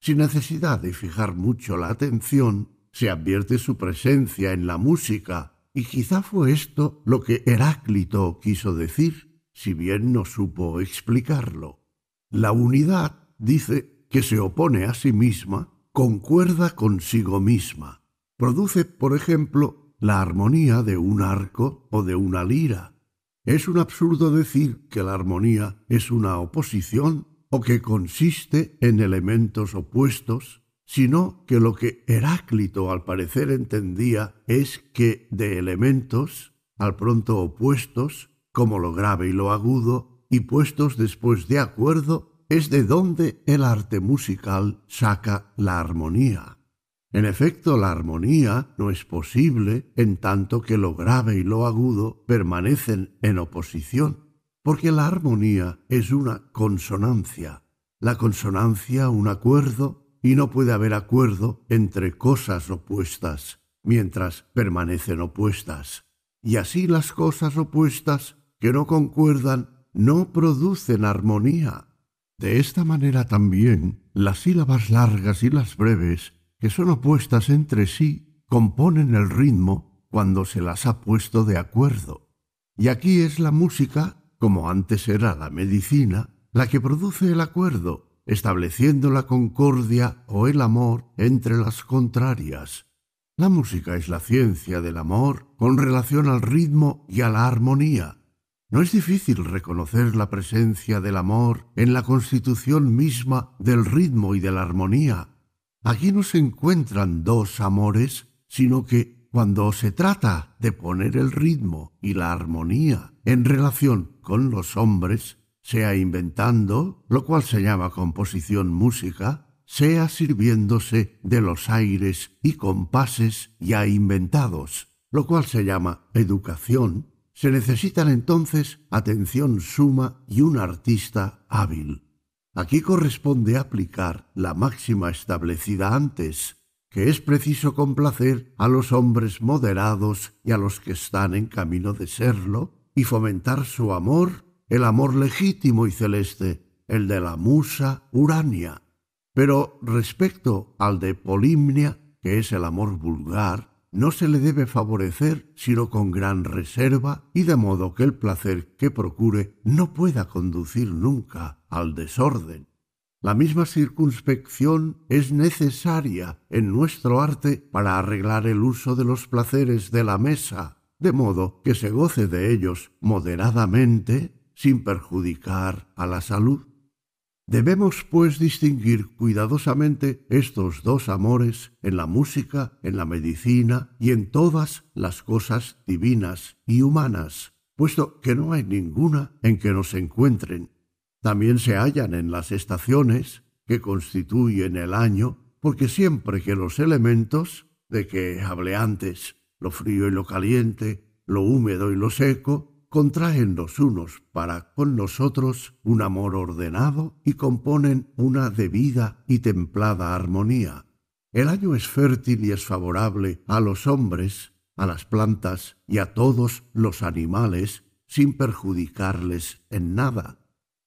Sin necesidad de fijar mucho la atención, se advierte su presencia en la música, y quizá fue esto lo que Heráclito quiso decir, si bien no supo explicarlo. La unidad, dice, que se opone a sí misma, concuerda consigo misma. Produce, por ejemplo, la armonía de un arco o de una lira, es un absurdo decir que la armonía es una oposición o que consiste en elementos opuestos, sino que lo que Heráclito al parecer entendía es que de elementos, al pronto opuestos, como lo grave y lo agudo, y puestos después de acuerdo, es de donde el arte musical saca la armonía. En efecto, la armonía no es posible en tanto que lo grave y lo agudo permanecen en oposición, porque la armonía es una consonancia, la consonancia un acuerdo, y no puede haber acuerdo entre cosas opuestas, mientras permanecen opuestas. Y así las cosas opuestas que no concuerdan no producen armonía. De esta manera también las sílabas largas y las breves que son opuestas entre sí, componen el ritmo cuando se las ha puesto de acuerdo. Y aquí es la música, como antes era la medicina, la que produce el acuerdo, estableciendo la concordia o el amor entre las contrarias. La música es la ciencia del amor con relación al ritmo y a la armonía. No es difícil reconocer la presencia del amor en la constitución misma del ritmo y de la armonía, Aquí no se encuentran dos amores, sino que cuando se trata de poner el ritmo y la armonía en relación con los hombres, sea inventando, lo cual se llama composición música, sea sirviéndose de los aires y compases ya inventados, lo cual se llama educación, se necesitan entonces atención suma y un artista hábil. Aquí corresponde aplicar la máxima establecida antes, que es preciso complacer a los hombres moderados y a los que están en camino de serlo, y fomentar su amor, el amor legítimo y celeste, el de la musa Urania. Pero respecto al de Polimnia, que es el amor vulgar, no se le debe favorecer sino con gran reserva y de modo que el placer que procure no pueda conducir nunca al desorden. La misma circunspección es necesaria en nuestro arte para arreglar el uso de los placeres de la mesa, de modo que se goce de ellos moderadamente sin perjudicar a la salud. Debemos, pues, distinguir cuidadosamente estos dos amores en la música, en la medicina y en todas las cosas divinas y humanas, puesto que no hay ninguna en que nos encuentren. También se hallan en las estaciones que constituyen el año, porque siempre que los elementos, de que hablé antes, lo frío y lo caliente, lo húmedo y lo seco, contraen los unos para con nosotros un amor ordenado y componen una debida y templada armonía. El año es fértil y es favorable a los hombres, a las plantas y a todos los animales sin perjudicarles en nada.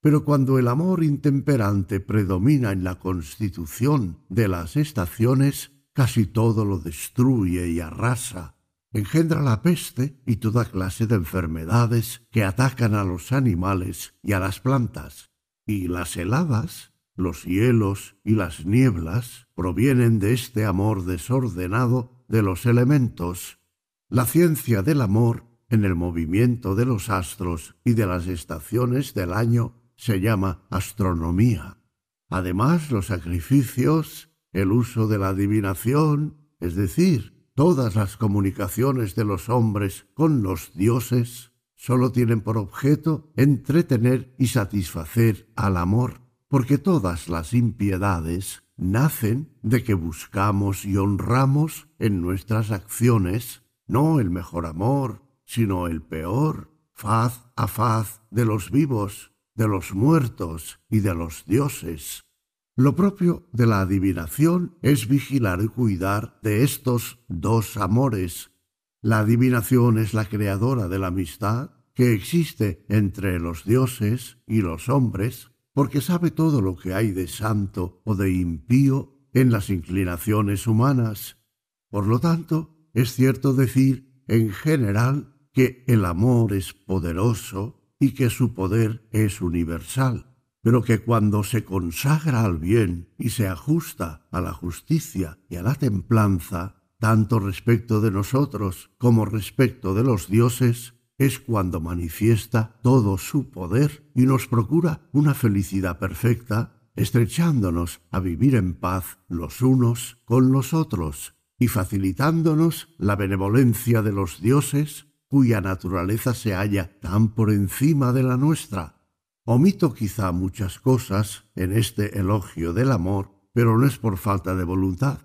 Pero cuando el amor intemperante predomina en la constitución de las estaciones, casi todo lo destruye y arrasa, engendra la peste y toda clase de enfermedades que atacan a los animales y a las plantas, y las heladas, los hielos y las nieblas provienen de este amor desordenado de los elementos. La ciencia del amor en el movimiento de los astros y de las estaciones del año se llama astronomía. Además, los sacrificios, el uso de la adivinación, es decir, Todas las comunicaciones de los hombres con los dioses sólo tienen por objeto entretener y satisfacer al amor, porque todas las impiedades nacen de que buscamos y honramos en nuestras acciones no el mejor amor, sino el peor, faz a faz de los vivos, de los muertos y de los dioses. Lo propio de la adivinación es vigilar y cuidar de estos dos amores. La adivinación es la creadora de la amistad que existe entre los dioses y los hombres, porque sabe todo lo que hay de santo o de impío en las inclinaciones humanas. Por lo tanto, es cierto decir en general que el amor es poderoso y que su poder es universal pero que cuando se consagra al bien y se ajusta a la justicia y a la templanza, tanto respecto de nosotros como respecto de los dioses, es cuando manifiesta todo su poder y nos procura una felicidad perfecta, estrechándonos a vivir en paz los unos con los otros y facilitándonos la benevolencia de los dioses cuya naturaleza se halla tan por encima de la nuestra Omito quizá muchas cosas en este elogio del amor, pero no es por falta de voluntad.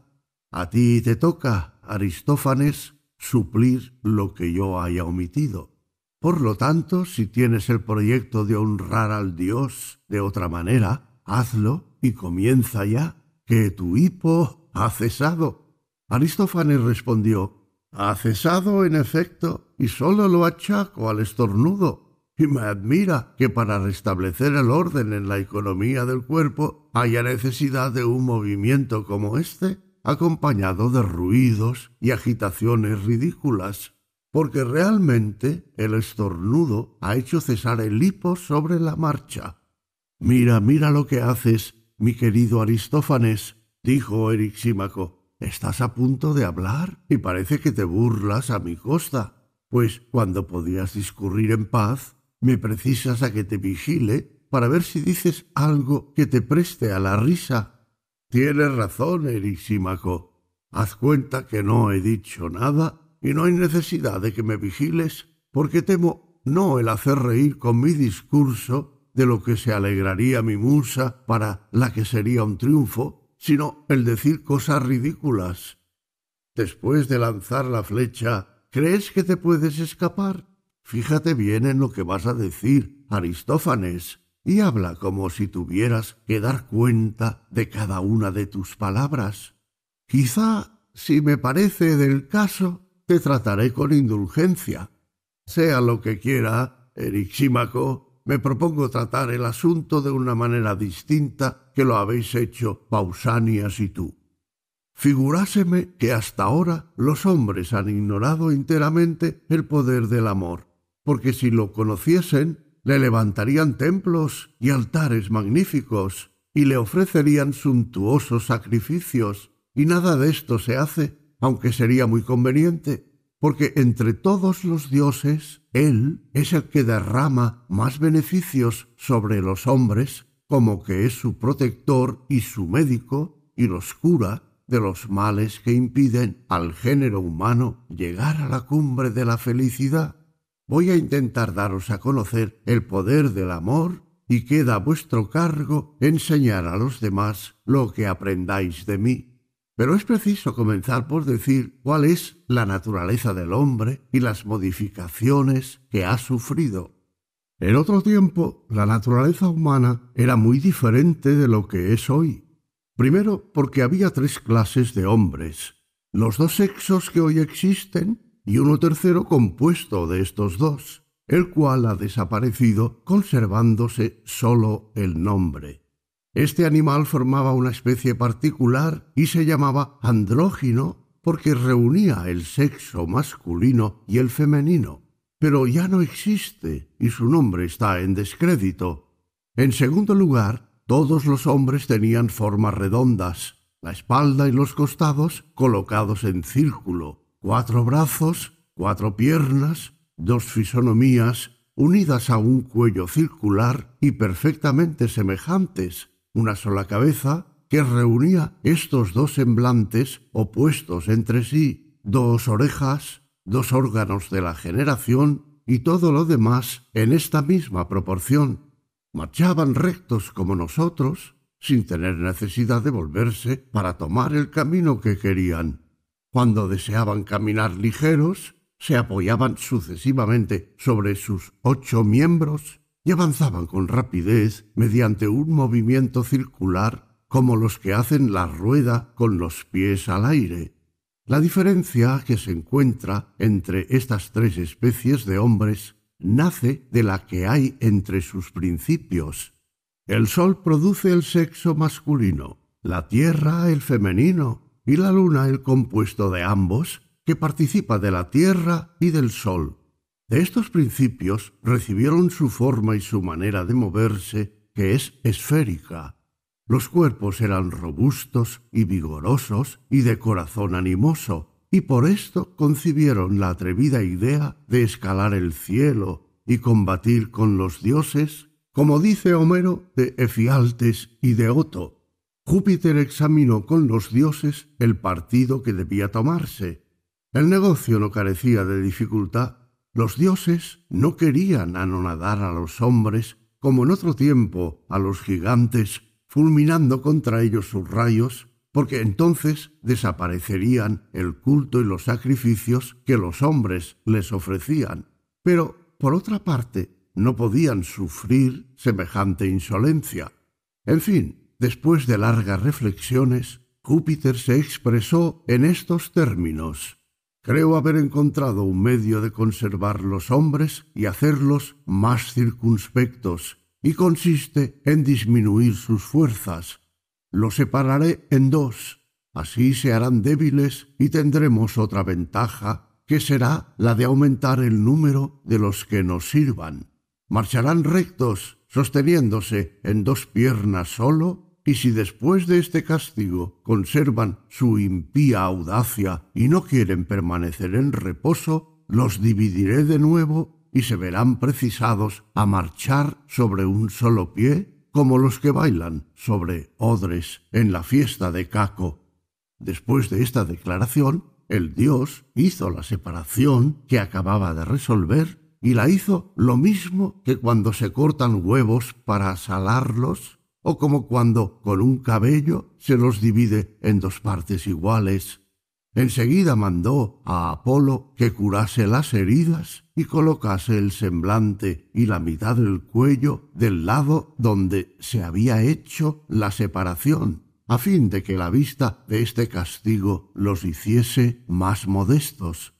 A ti te toca, Aristófanes, suplir lo que yo haya omitido. Por lo tanto, si tienes el proyecto de honrar al Dios de otra manera, hazlo y comienza ya, que tu hipo ha cesado. Aristófanes respondió, ha cesado en efecto, y sólo lo achaco al estornudo y me admira que para restablecer el orden en la economía del cuerpo haya necesidad de un movimiento como este, acompañado de ruidos y agitaciones ridículas, porque realmente el estornudo ha hecho cesar el hipo sobre la marcha. Mira, mira lo que haces, mi querido Aristófanes, dijo Erixímaco. Estás a punto de hablar y parece que te burlas a mi costa, pues cuando podías discurrir en paz, me precisas a que te vigile para ver si dices algo que te preste a la risa. Tienes razón, Erisímaco. Haz cuenta que no he dicho nada y no hay necesidad de que me vigiles, porque temo no el hacer reír con mi discurso, de lo que se alegraría mi musa para la que sería un triunfo, sino el decir cosas ridículas. Después de lanzar la flecha, ¿crees que te puedes escapar? Fíjate bien en lo que vas a decir, Aristófanes, y habla como si tuvieras que dar cuenta de cada una de tus palabras. Quizá, si me parece del caso, te trataré con indulgencia. Sea lo que quiera, Erixímaco, me propongo tratar el asunto de una manera distinta que lo habéis hecho Pausanias y tú. Figuráseme que hasta ahora los hombres han ignorado enteramente el poder del amor, porque si lo conociesen, le levantarían templos y altares magníficos, y le ofrecerían suntuosos sacrificios, y nada de esto se hace, aunque sería muy conveniente, porque entre todos los dioses, Él es el que derrama más beneficios sobre los hombres, como que es su protector y su médico, y los cura de los males que impiden al género humano llegar a la cumbre de la felicidad. Voy a intentar daros a conocer el poder del amor y queda a vuestro cargo enseñar a los demás lo que aprendáis de mí. Pero es preciso comenzar por decir cuál es la naturaleza del hombre y las modificaciones que ha sufrido. En otro tiempo, la naturaleza humana era muy diferente de lo que es hoy. Primero, porque había tres clases de hombres, los dos sexos que hoy existen y uno tercero compuesto de estos dos, el cual ha desaparecido conservándose sólo el nombre. Este animal formaba una especie particular y se llamaba andrógino porque reunía el sexo masculino y el femenino, pero ya no existe y su nombre está en descrédito. En segundo lugar, todos los hombres tenían formas redondas, la espalda y los costados colocados en círculo, cuatro brazos, cuatro piernas, dos fisonomías unidas a un cuello circular y perfectamente semejantes, una sola cabeza que reunía estos dos semblantes opuestos entre sí, dos orejas, dos órganos de la generación y todo lo demás en esta misma proporción. Marchaban rectos como nosotros, sin tener necesidad de volverse para tomar el camino que querían. Cuando deseaban caminar ligeros, se apoyaban sucesivamente sobre sus ocho miembros y avanzaban con rapidez mediante un movimiento circular como los que hacen la rueda con los pies al aire. La diferencia que se encuentra entre estas tres especies de hombres nace de la que hay entre sus principios. El sol produce el sexo masculino, la tierra el femenino y la luna el compuesto de ambos, que participa de la tierra y del sol. De estos principios recibieron su forma y su manera de moverse, que es esférica. Los cuerpos eran robustos y vigorosos y de corazón animoso, y por esto concibieron la atrevida idea de escalar el cielo y combatir con los dioses, como dice Homero de Efialtes y de Oto. Júpiter examinó con los dioses el partido que debía tomarse. El negocio no carecía de dificultad. Los dioses no querían anonadar a los hombres como en otro tiempo a los gigantes, fulminando contra ellos sus rayos porque entonces desaparecerían el culto y los sacrificios que los hombres les ofrecían. Pero, por otra parte, no podían sufrir semejante insolencia. En fin, después de largas reflexiones, Júpiter se expresó en estos términos. Creo haber encontrado un medio de conservar los hombres y hacerlos más circunspectos, y consiste en disminuir sus fuerzas, los separaré en dos. Así se harán débiles y tendremos otra ventaja, que será la de aumentar el número de los que nos sirvan. Marcharán rectos, sosteniéndose en dos piernas solo, y si después de este castigo conservan su impía audacia y no quieren permanecer en reposo, los dividiré de nuevo y se verán precisados a marchar sobre un solo pie como los que bailan sobre odres en la fiesta de Caco. Después de esta declaración, el dios hizo la separación que acababa de resolver y la hizo lo mismo que cuando se cortan huevos para salarlos, o como cuando con un cabello se los divide en dos partes iguales. Enseguida mandó a Apolo que curase las heridas y colocase el semblante y la mitad del cuello del lado donde se había hecho la separación, a fin de que la vista de este castigo los hiciese más modestos.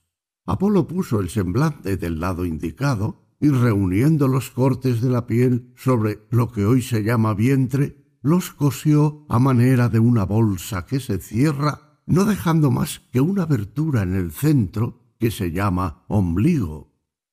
Apolo puso el semblante del lado indicado y reuniendo los cortes de la piel sobre lo que hoy se llama vientre, los cosió a manera de una bolsa que se cierra no dejando más que una abertura en el centro que se llama ombligo.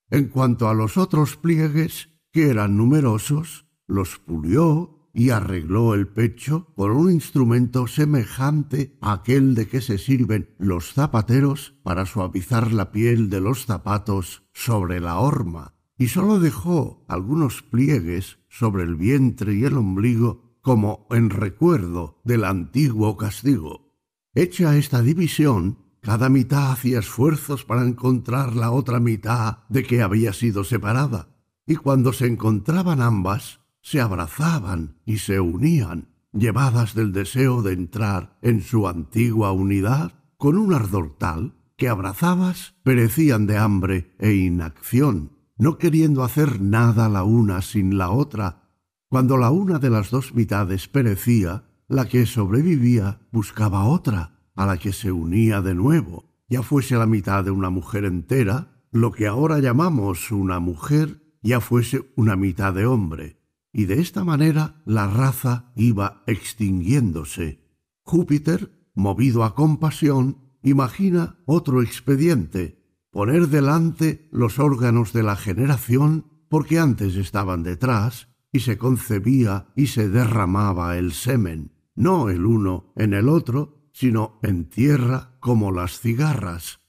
En cuanto a los otros pliegues, que eran numerosos, los pulió y arregló el pecho con un instrumento semejante a aquel de que se sirven los zapateros para suavizar la piel de los zapatos sobre la horma, y sólo dejó algunos pliegues sobre el vientre y el ombligo como en recuerdo del antiguo castigo. Hecha esta división, cada mitad hacía esfuerzos para encontrar la otra mitad de que había sido separada, y cuando se encontraban ambas, se abrazaban y se unían, llevadas del deseo de entrar en su antigua unidad, con un ardor tal que abrazadas perecían de hambre e inacción, no queriendo hacer nada la una sin la otra. Cuando la una de las dos mitades perecía, la que sobrevivía buscaba otra, a la que se unía de nuevo, ya fuese la mitad de una mujer entera, lo que ahora llamamos una mujer, ya fuese una mitad de hombre, y de esta manera la raza iba extinguiéndose. Júpiter, movido a compasión, imagina otro expediente, poner delante los órganos de la generación, porque antes estaban detrás, y se concebía y se derramaba el semen no el uno en el otro, sino en tierra como las cigarras.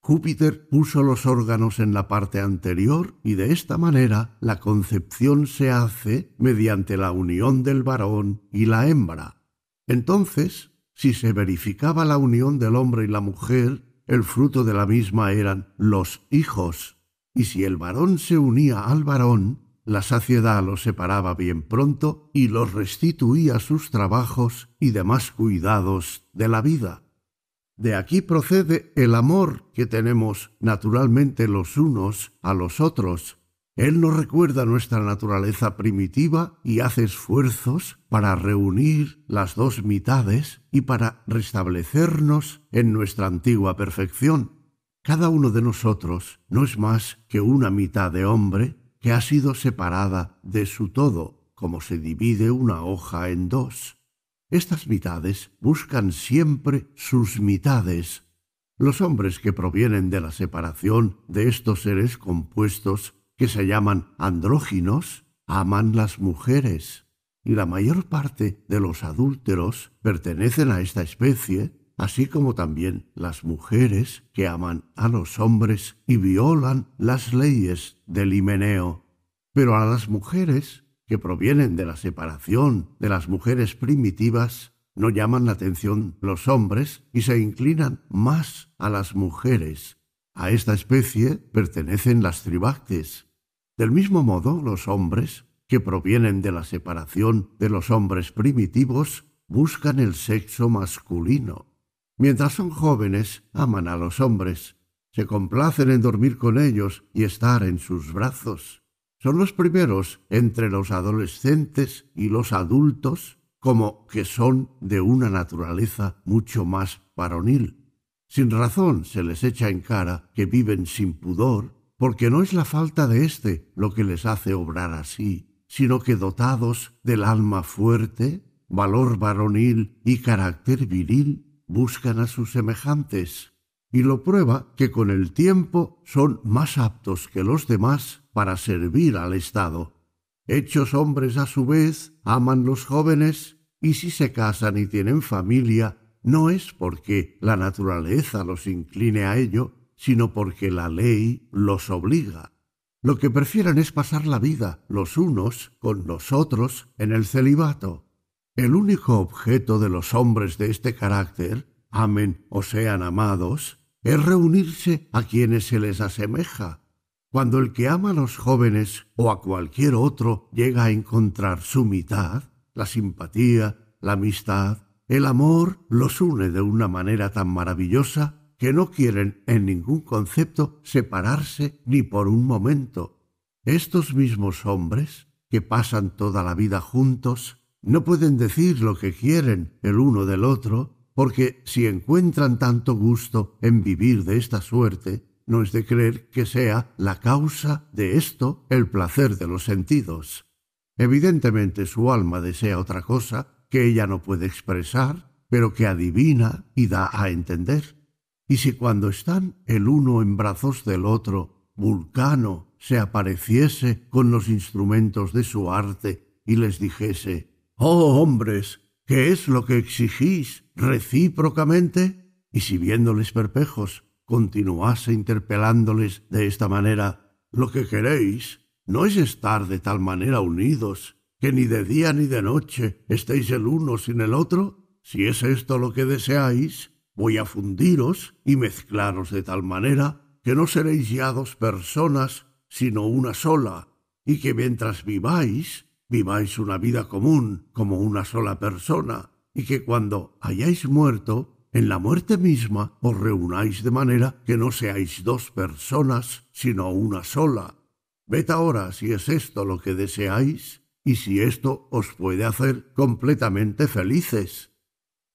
Júpiter puso los órganos en la parte anterior y de esta manera la concepción se hace mediante la unión del varón y la hembra. Entonces, si se verificaba la unión del hombre y la mujer, el fruto de la misma eran los hijos, y si el varón se unía al varón, la saciedad los separaba bien pronto y los restituía sus trabajos y demás cuidados de la vida. De aquí procede el amor que tenemos naturalmente los unos a los otros. Él nos recuerda nuestra naturaleza primitiva y hace esfuerzos para reunir las dos mitades y para restablecernos en nuestra antigua perfección. Cada uno de nosotros no es más que una mitad de hombre que ha sido separada de su todo, como se divide una hoja en dos. Estas mitades buscan siempre sus mitades. Los hombres que provienen de la separación de estos seres compuestos, que se llaman andróginos, aman las mujeres, y la mayor parte de los adúlteros pertenecen a esta especie, así como también las mujeres que aman a los hombres y violan las leyes del himeneo. Pero a las mujeres que provienen de la separación de las mujeres primitivas no llaman la atención los hombres y se inclinan más a las mujeres. A esta especie pertenecen las tribactes. Del mismo modo, los hombres que provienen de la separación de los hombres primitivos buscan el sexo masculino. Mientras son jóvenes, aman a los hombres, se complacen en dormir con ellos y estar en sus brazos. Son los primeros entre los adolescentes y los adultos como que son de una naturaleza mucho más varonil. Sin razón se les echa en cara que viven sin pudor, porque no es la falta de éste lo que les hace obrar así, sino que dotados del alma fuerte, valor varonil y carácter viril, buscan a sus semejantes, y lo prueba que con el tiempo son más aptos que los demás para servir al Estado. Hechos hombres a su vez, aman los jóvenes, y si se casan y tienen familia, no es porque la naturaleza los incline a ello, sino porque la ley los obliga. Lo que prefieren es pasar la vida los unos con los otros en el celibato, el único objeto de los hombres de este carácter, amen o sean amados, es reunirse a quienes se les asemeja. Cuando el que ama a los jóvenes o a cualquier otro llega a encontrar su mitad, la simpatía, la amistad, el amor los une de una manera tan maravillosa que no quieren en ningún concepto separarse ni por un momento. Estos mismos hombres, que pasan toda la vida juntos, no pueden decir lo que quieren el uno del otro, porque si encuentran tanto gusto en vivir de esta suerte, no es de creer que sea la causa de esto el placer de los sentidos. Evidentemente su alma desea otra cosa que ella no puede expresar, pero que adivina y da a entender. Y si cuando están el uno en brazos del otro, Vulcano se apareciese con los instrumentos de su arte y les dijese Oh hombres, ¿qué es lo que exigís recíprocamente? Y si viéndoles perpejos continuase interpelándoles de esta manera, lo que queréis no es estar de tal manera unidos que ni de día ni de noche estéis el uno sin el otro. Si es esto lo que deseáis, voy a fundiros y mezclaros de tal manera que no seréis ya dos personas, sino una sola, y que mientras viváis, viváis una vida común como una sola persona, y que cuando hayáis muerto, en la muerte misma os reunáis de manera que no seáis dos personas, sino una sola. Ved ahora si es esto lo que deseáis y si esto os puede hacer completamente felices.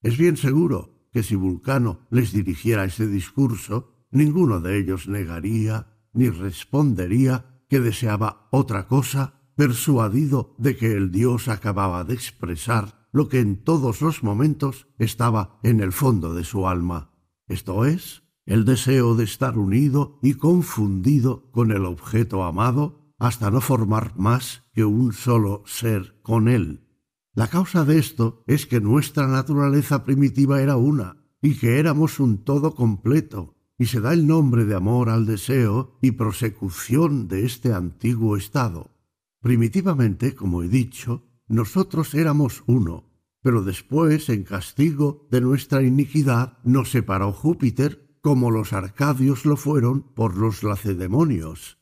Es bien seguro que si Vulcano les dirigiera ese discurso, ninguno de ellos negaría ni respondería que deseaba otra cosa, persuadido de que el Dios acababa de expresar lo que en todos los momentos estaba en el fondo de su alma, esto es, el deseo de estar unido y confundido con el objeto amado hasta no formar más que un solo ser con él. La causa de esto es que nuestra naturaleza primitiva era una, y que éramos un todo completo, y se da el nombre de amor al deseo y prosecución de este antiguo estado. Primitivamente, como he dicho, nosotros éramos uno, pero después, en castigo de nuestra iniquidad, nos separó Júpiter, como los arcadios lo fueron por los lacedemonios.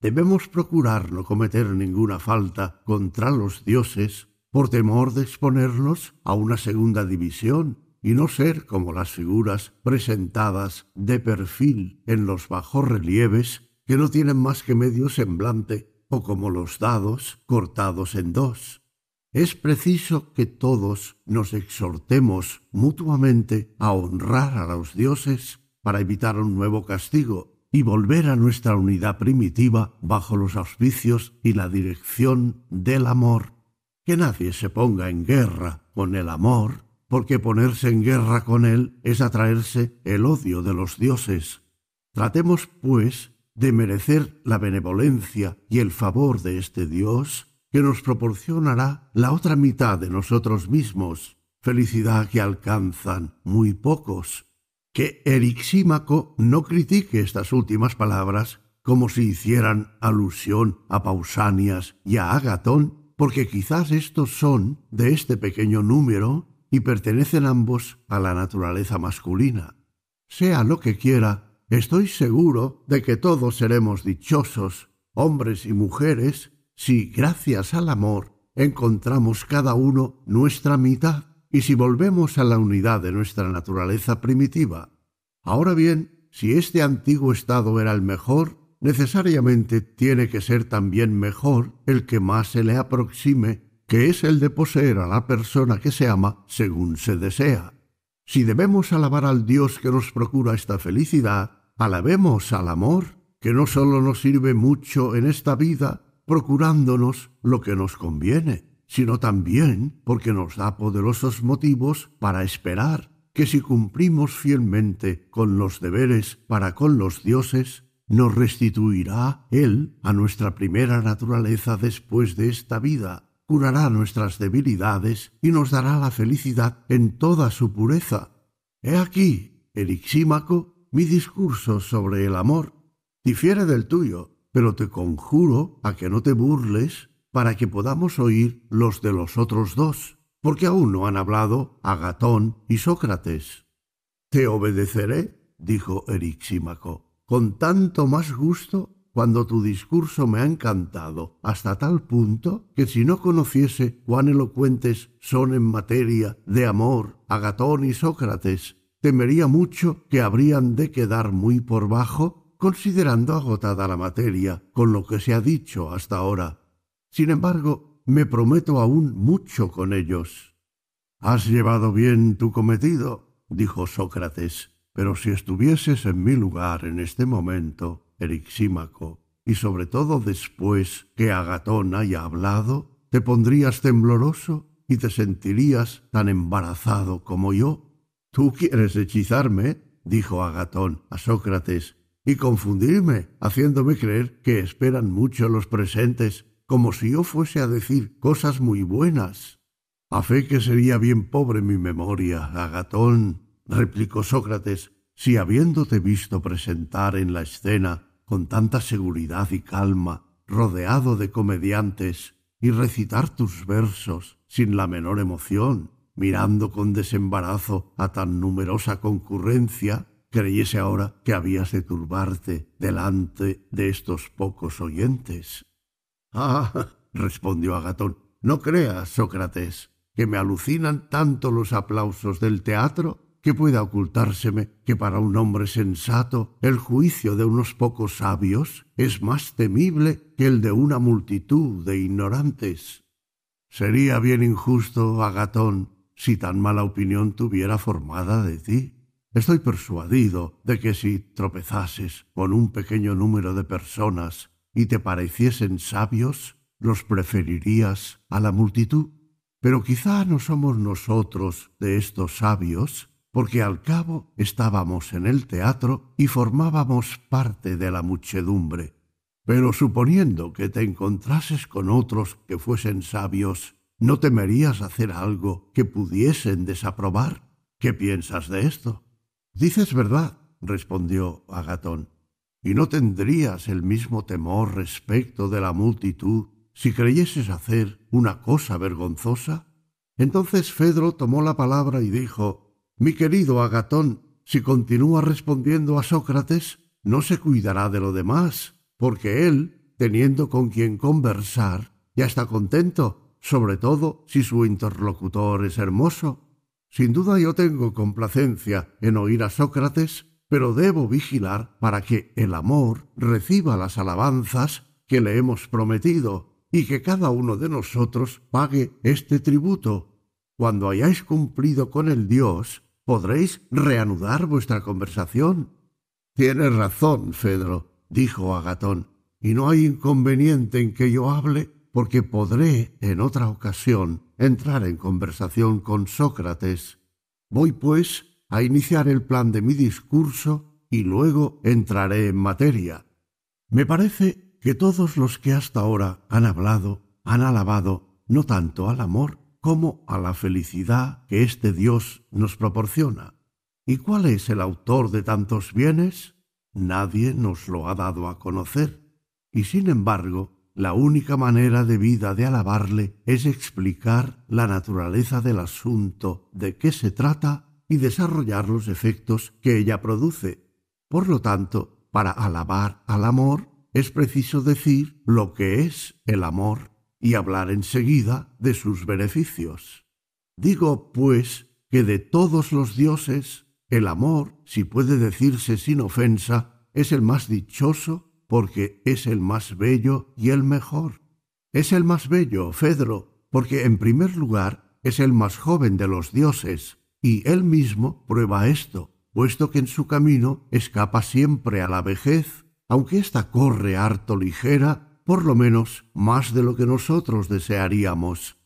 Debemos procurar no cometer ninguna falta contra los dioses por temor de exponernos a una segunda división y no ser como las figuras presentadas de perfil en los bajos relieves que no tienen más que medio semblante o como los dados cortados en dos. Es preciso que todos nos exhortemos mutuamente a honrar a los dioses para evitar un nuevo castigo y volver a nuestra unidad primitiva bajo los auspicios y la dirección del amor. Que nadie se ponga en guerra con el amor, porque ponerse en guerra con él es atraerse el odio de los dioses. Tratemos, pues, de merecer la benevolencia y el favor de este Dios que nos proporcionará la otra mitad de nosotros mismos, felicidad que alcanzan muy pocos. Que Erixímaco no critique estas últimas palabras como si hicieran alusión a Pausanias y a Agatón, porque quizás estos son de este pequeño número y pertenecen ambos a la naturaleza masculina. Sea lo que quiera, estoy seguro de que todos seremos dichosos, hombres y mujeres, si, gracias al amor, encontramos cada uno nuestra mitad y si volvemos a la unidad de nuestra naturaleza primitiva. Ahora bien, si este antiguo estado era el mejor, necesariamente tiene que ser también mejor el que más se le aproxime, que es el de poseer a la persona que se ama según se desea. Si debemos alabar al Dios que nos procura esta felicidad, alabemos al amor, que no sólo nos sirve mucho en esta vida, procurándonos lo que nos conviene, sino también porque nos da poderosos motivos para esperar que si cumplimos fielmente con los deberes para con los dioses, nos restituirá Él a nuestra primera naturaleza después de esta vida, curará nuestras debilidades y nos dará la felicidad en toda su pureza. He aquí, mi discurso sobre el amor. Difiere del tuyo, pero te conjuro a que no te burles para que podamos oír los de los otros dos, porque aún no han hablado Agatón y Sócrates. Te obedeceré, dijo Erixímaco, con tanto más gusto cuando tu discurso me ha encantado hasta tal punto que si no conociese cuán elocuentes son en materia de amor Agatón y Sócrates, temería mucho que habrían de quedar muy por bajo, considerando agotada la materia con lo que se ha dicho hasta ahora. Sin embargo, me prometo aún mucho con ellos. Has llevado bien tu cometido, dijo Sócrates, pero si estuvieses en mi lugar en este momento, Erixímaco, y sobre todo después que Agatón haya hablado, te pondrías tembloroso y te sentirías tan embarazado como yo. Tú quieres hechizarme, dijo Agatón a Sócrates, y confundirme, haciéndome creer que esperan mucho los presentes, como si yo fuese a decir cosas muy buenas. A fe que sería bien pobre mi memoria, Agatón, replicó Sócrates, si habiéndote visto presentar en la escena con tanta seguridad y calma, rodeado de comediantes, y recitar tus versos sin la menor emoción, mirando con desembarazo a tan numerosa concurrencia, creyese ahora que habías de turbarte delante de estos pocos oyentes. Ah, respondió Agatón, no creas, Sócrates, que me alucinan tanto los aplausos del teatro que pueda ocultárseme que para un hombre sensato el juicio de unos pocos sabios es más temible que el de una multitud de ignorantes. Sería bien injusto, Agatón, si tan mala opinión tuviera formada de ti. Estoy persuadido de que si tropezases con un pequeño número de personas y te pareciesen sabios, los preferirías a la multitud. Pero quizá no somos nosotros de estos sabios, porque al cabo estábamos en el teatro y formábamos parte de la muchedumbre. Pero suponiendo que te encontrases con otros que fuesen sabios, ¿no temerías hacer algo que pudiesen desaprobar? ¿Qué piensas de esto? Dices verdad, respondió Agatón, y no tendrías el mismo temor respecto de la multitud si creyeses hacer una cosa vergonzosa. Entonces Fedro tomó la palabra y dijo mi querido Agatón, si continúa respondiendo a Sócrates, no se cuidará de lo demás, porque él, teniendo con quien conversar, ya está contento, sobre todo si su interlocutor es hermoso. Sin duda yo tengo complacencia en oír a Sócrates, pero debo vigilar para que el amor reciba las alabanzas que le hemos prometido y que cada uno de nosotros pague este tributo. Cuando hayáis cumplido con el Dios podréis reanudar vuestra conversación. Tienes razón, Fedro, dijo Agatón, y no hay inconveniente en que yo hable, porque podré en otra ocasión entrar en conversación con Sócrates. Voy, pues, a iniciar el plan de mi discurso y luego entraré en materia. Me parece que todos los que hasta ahora han hablado han alabado no tanto al amor, como a la felicidad que este Dios nos proporciona. ¿Y cuál es el autor de tantos bienes? Nadie nos lo ha dado a conocer. Y sin embargo, la única manera de vida de alabarle es explicar la naturaleza del asunto de qué se trata y desarrollar los efectos que ella produce. Por lo tanto, para alabar al amor es preciso decir lo que es el amor y hablar enseguida de sus beneficios. Digo, pues, que de todos los dioses, el amor, si puede decirse sin ofensa, es el más dichoso porque es el más bello y el mejor. Es el más bello, Fedro, porque en primer lugar es el más joven de los dioses, y él mismo prueba esto, puesto que en su camino escapa siempre a la vejez, aunque ésta corre harto ligera por lo menos más de lo que nosotros desearíamos.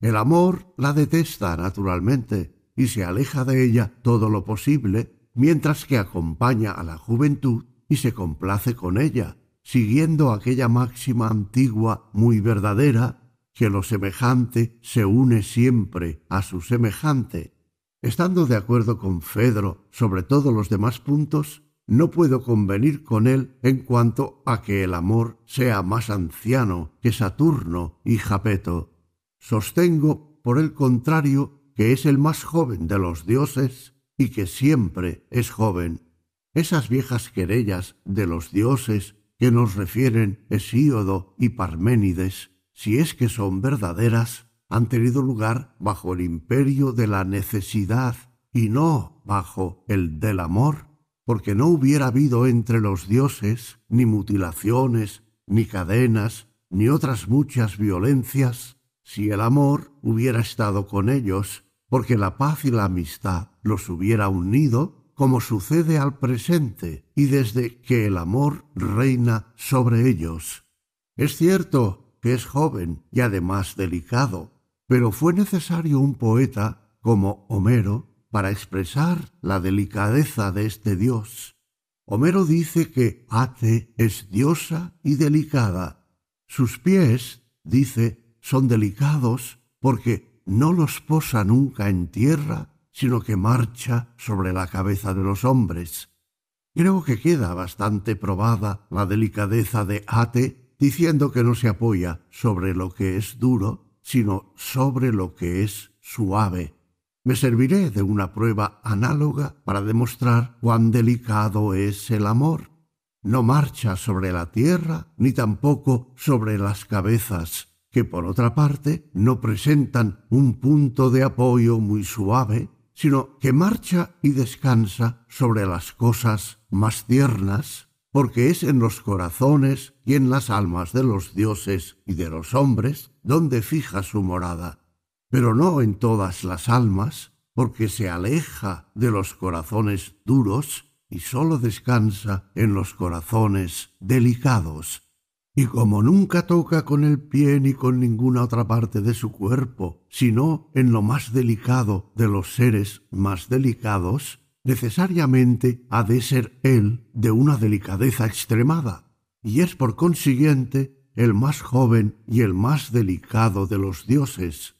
El amor la detesta naturalmente y se aleja de ella todo lo posible, mientras que acompaña a la juventud y se complace con ella, siguiendo aquella máxima antigua muy verdadera, que lo semejante se une siempre a su semejante. Estando de acuerdo con Fedro sobre todos los demás puntos, no puedo convenir con él en cuanto a que el amor sea más anciano que Saturno y Japeto. Sostengo, por el contrario, que es el más joven de los dioses y que siempre es joven. Esas viejas querellas de los dioses que nos refieren Hesíodo y Parménides, si es que son verdaderas, han tenido lugar bajo el imperio de la necesidad y no bajo el del amor, porque no hubiera habido entre los dioses ni mutilaciones, ni cadenas, ni otras muchas violencias, si el amor hubiera estado con ellos, porque la paz y la amistad los hubiera unido, como sucede al presente y desde que el amor reina sobre ellos. Es cierto que es joven y además delicado, pero fue necesario un poeta como Homero para expresar la delicadeza de este dios. Homero dice que Ate es diosa y delicada. Sus pies, dice, son delicados porque no los posa nunca en tierra, sino que marcha sobre la cabeza de los hombres. Creo que queda bastante probada la delicadeza de Ate diciendo que no se apoya sobre lo que es duro, sino sobre lo que es suave. Me serviré de una prueba análoga para demostrar cuán delicado es el amor. No marcha sobre la tierra ni tampoco sobre las cabezas, que por otra parte no presentan un punto de apoyo muy suave, sino que marcha y descansa sobre las cosas más tiernas, porque es en los corazones y en las almas de los dioses y de los hombres donde fija su morada pero no en todas las almas, porque se aleja de los corazones duros y sólo descansa en los corazones delicados. Y como nunca toca con el pie ni con ninguna otra parte de su cuerpo, sino en lo más delicado de los seres más delicados, necesariamente ha de ser él de una delicadeza extremada, y es por consiguiente el más joven y el más delicado de los dioses,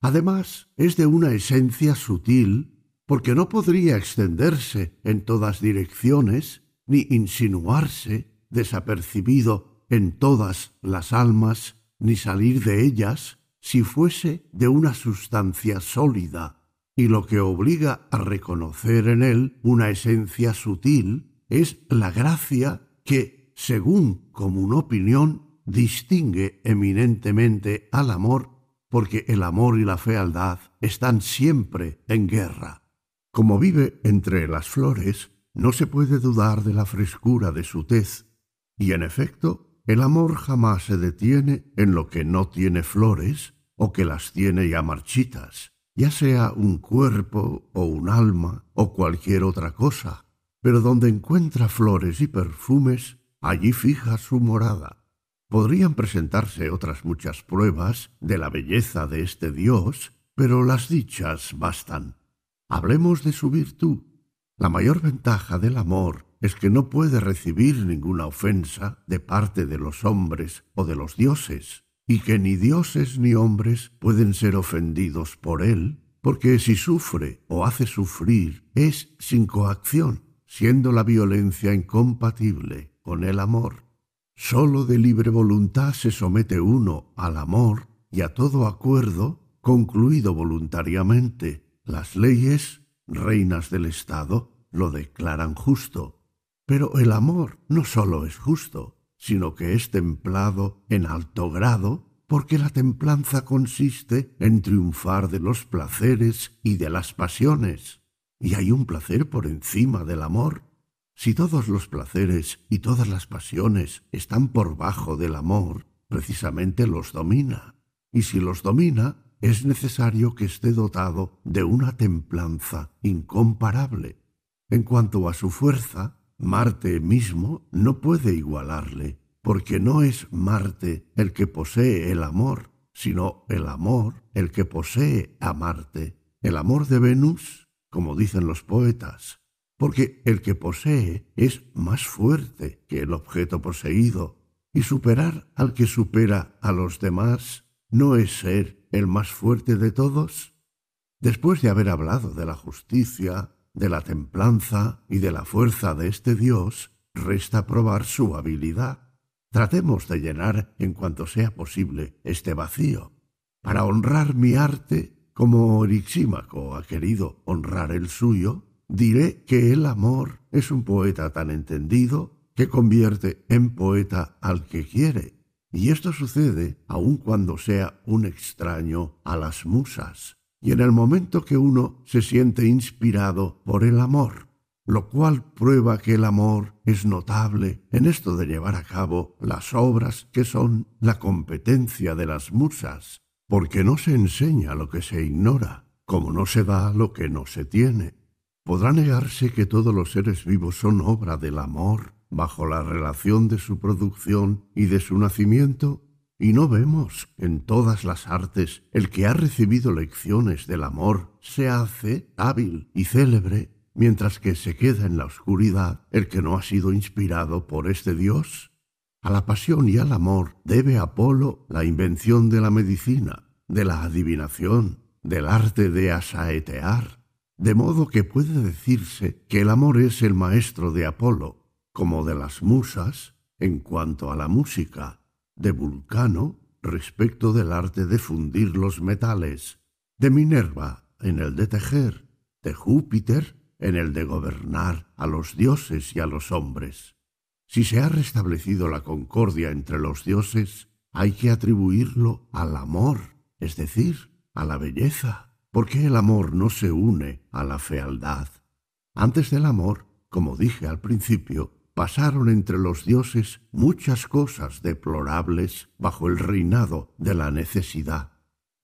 Además, es de una esencia sutil, porque no podría extenderse en todas direcciones, ni insinuarse desapercibido en todas las almas, ni salir de ellas, si fuese de una sustancia sólida, y lo que obliga a reconocer en él una esencia sutil es la gracia que, según común opinión, distingue eminentemente al amor porque el amor y la fealdad están siempre en guerra. Como vive entre las flores, no se puede dudar de la frescura de su tez, y en efecto, el amor jamás se detiene en lo que no tiene flores o que las tiene ya marchitas, ya sea un cuerpo o un alma o cualquier otra cosa, pero donde encuentra flores y perfumes, allí fija su morada. Podrían presentarse otras muchas pruebas de la belleza de este Dios, pero las dichas bastan. Hablemos de su virtud. La mayor ventaja del amor es que no puede recibir ninguna ofensa de parte de los hombres o de los dioses, y que ni dioses ni hombres pueden ser ofendidos por él, porque si sufre o hace sufrir es sin coacción, siendo la violencia incompatible con el amor. Sólo de libre voluntad se somete uno al amor y a todo acuerdo concluido voluntariamente. Las leyes, reinas del Estado, lo declaran justo. Pero el amor no sólo es justo, sino que es templado en alto grado, porque la templanza consiste en triunfar de los placeres y de las pasiones. Y hay un placer por encima del amor, si todos los placeres y todas las pasiones están por bajo del amor, precisamente los domina. Y si los domina, es necesario que esté dotado de una templanza incomparable. En cuanto a su fuerza, Marte mismo no puede igualarle, porque no es Marte el que posee el amor, sino el amor el que posee a Marte. El amor de Venus, como dicen los poetas, porque el que posee es más fuerte que el objeto poseído, y superar al que supera a los demás no es ser el más fuerte de todos. Después de haber hablado de la justicia, de la templanza y de la fuerza de este Dios, resta probar su habilidad. Tratemos de llenar en cuanto sea posible este vacío. Para honrar mi arte, como Orixímaco ha querido honrar el suyo, Diré que el amor es un poeta tan entendido que convierte en poeta al que quiere, y esto sucede aun cuando sea un extraño a las musas, y en el momento que uno se siente inspirado por el amor lo cual prueba que el amor es notable en esto de llevar a cabo las obras que son la competencia de las musas, porque no se enseña lo que se ignora, como no se da lo que no se tiene. ¿Podrá negarse que todos los seres vivos son obra del amor bajo la relación de su producción y de su nacimiento? Y no vemos en todas las artes el que ha recibido lecciones del amor se hace hábil y célebre mientras que se queda en la oscuridad el que no ha sido inspirado por este Dios? A la pasión y al amor debe Apolo la invención de la medicina, de la adivinación, del arte de asaetear, de modo que puede decirse que el amor es el maestro de Apolo, como de las musas, en cuanto a la música, de Vulcano, respecto del arte de fundir los metales, de Minerva, en el de tejer, de Júpiter, en el de gobernar a los dioses y a los hombres. Si se ha restablecido la concordia entre los dioses, hay que atribuirlo al amor, es decir, a la belleza, porque el amor no se une a la fealdad. Antes del amor, como dije al principio, pasaron entre los dioses muchas cosas deplorables bajo el reinado de la necesidad.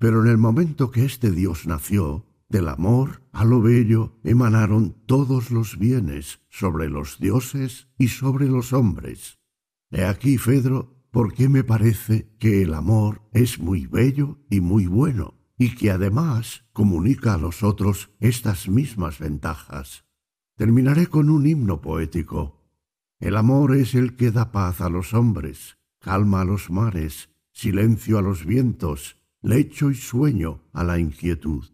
Pero en el momento que este dios nació, del amor a lo bello emanaron todos los bienes sobre los dioses y sobre los hombres. He aquí, Fedro, por qué me parece que el amor es muy bello y muy bueno, y que además comunica a los otros estas mismas ventajas. Terminaré con un himno poético. El amor es el que da paz a los hombres, calma a los mares, silencio a los vientos, lecho y sueño a la inquietud.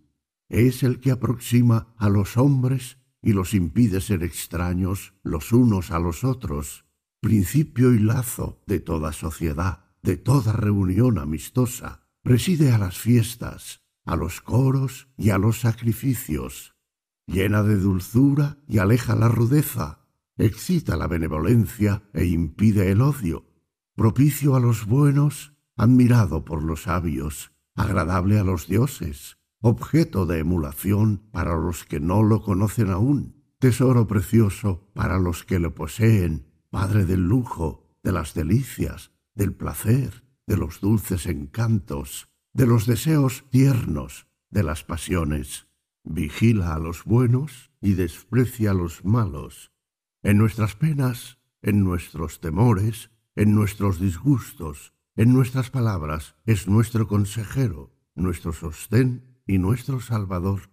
Es el que aproxima a los hombres y los impide ser extraños los unos a los otros, principio y lazo de toda sociedad, de toda reunión amistosa, preside a las fiestas, a los coros y a los sacrificios, llena de dulzura y aleja la rudeza, excita la benevolencia e impide el odio, propicio a los buenos, admirado por los sabios, agradable a los dioses, objeto de emulación para los que no lo conocen aún, tesoro precioso para los que lo poseen, padre del lujo, de las delicias, del placer, de los dulces encantos, de los deseos tiernos, de las pasiones. Vigila a los buenos y desprecia a los malos. En nuestras penas, en nuestros temores, en nuestros disgustos, en nuestras palabras, es nuestro consejero, nuestro sostén y nuestro Salvador.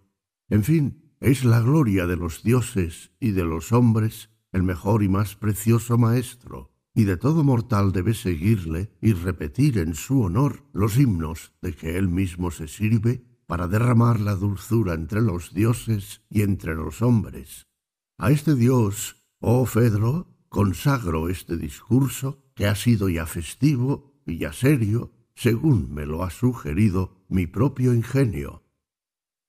En fin, es la gloria de los dioses y de los hombres el mejor y más precioso Maestro, y de todo mortal debe seguirle y repetir en su honor los himnos de que él mismo se sirve para derramar la dulzura entre los dioses y entre los hombres. A este Dios, oh Fedro, consagro este discurso que ha sido ya festivo y ya serio, según me lo ha sugerido mi propio ingenio.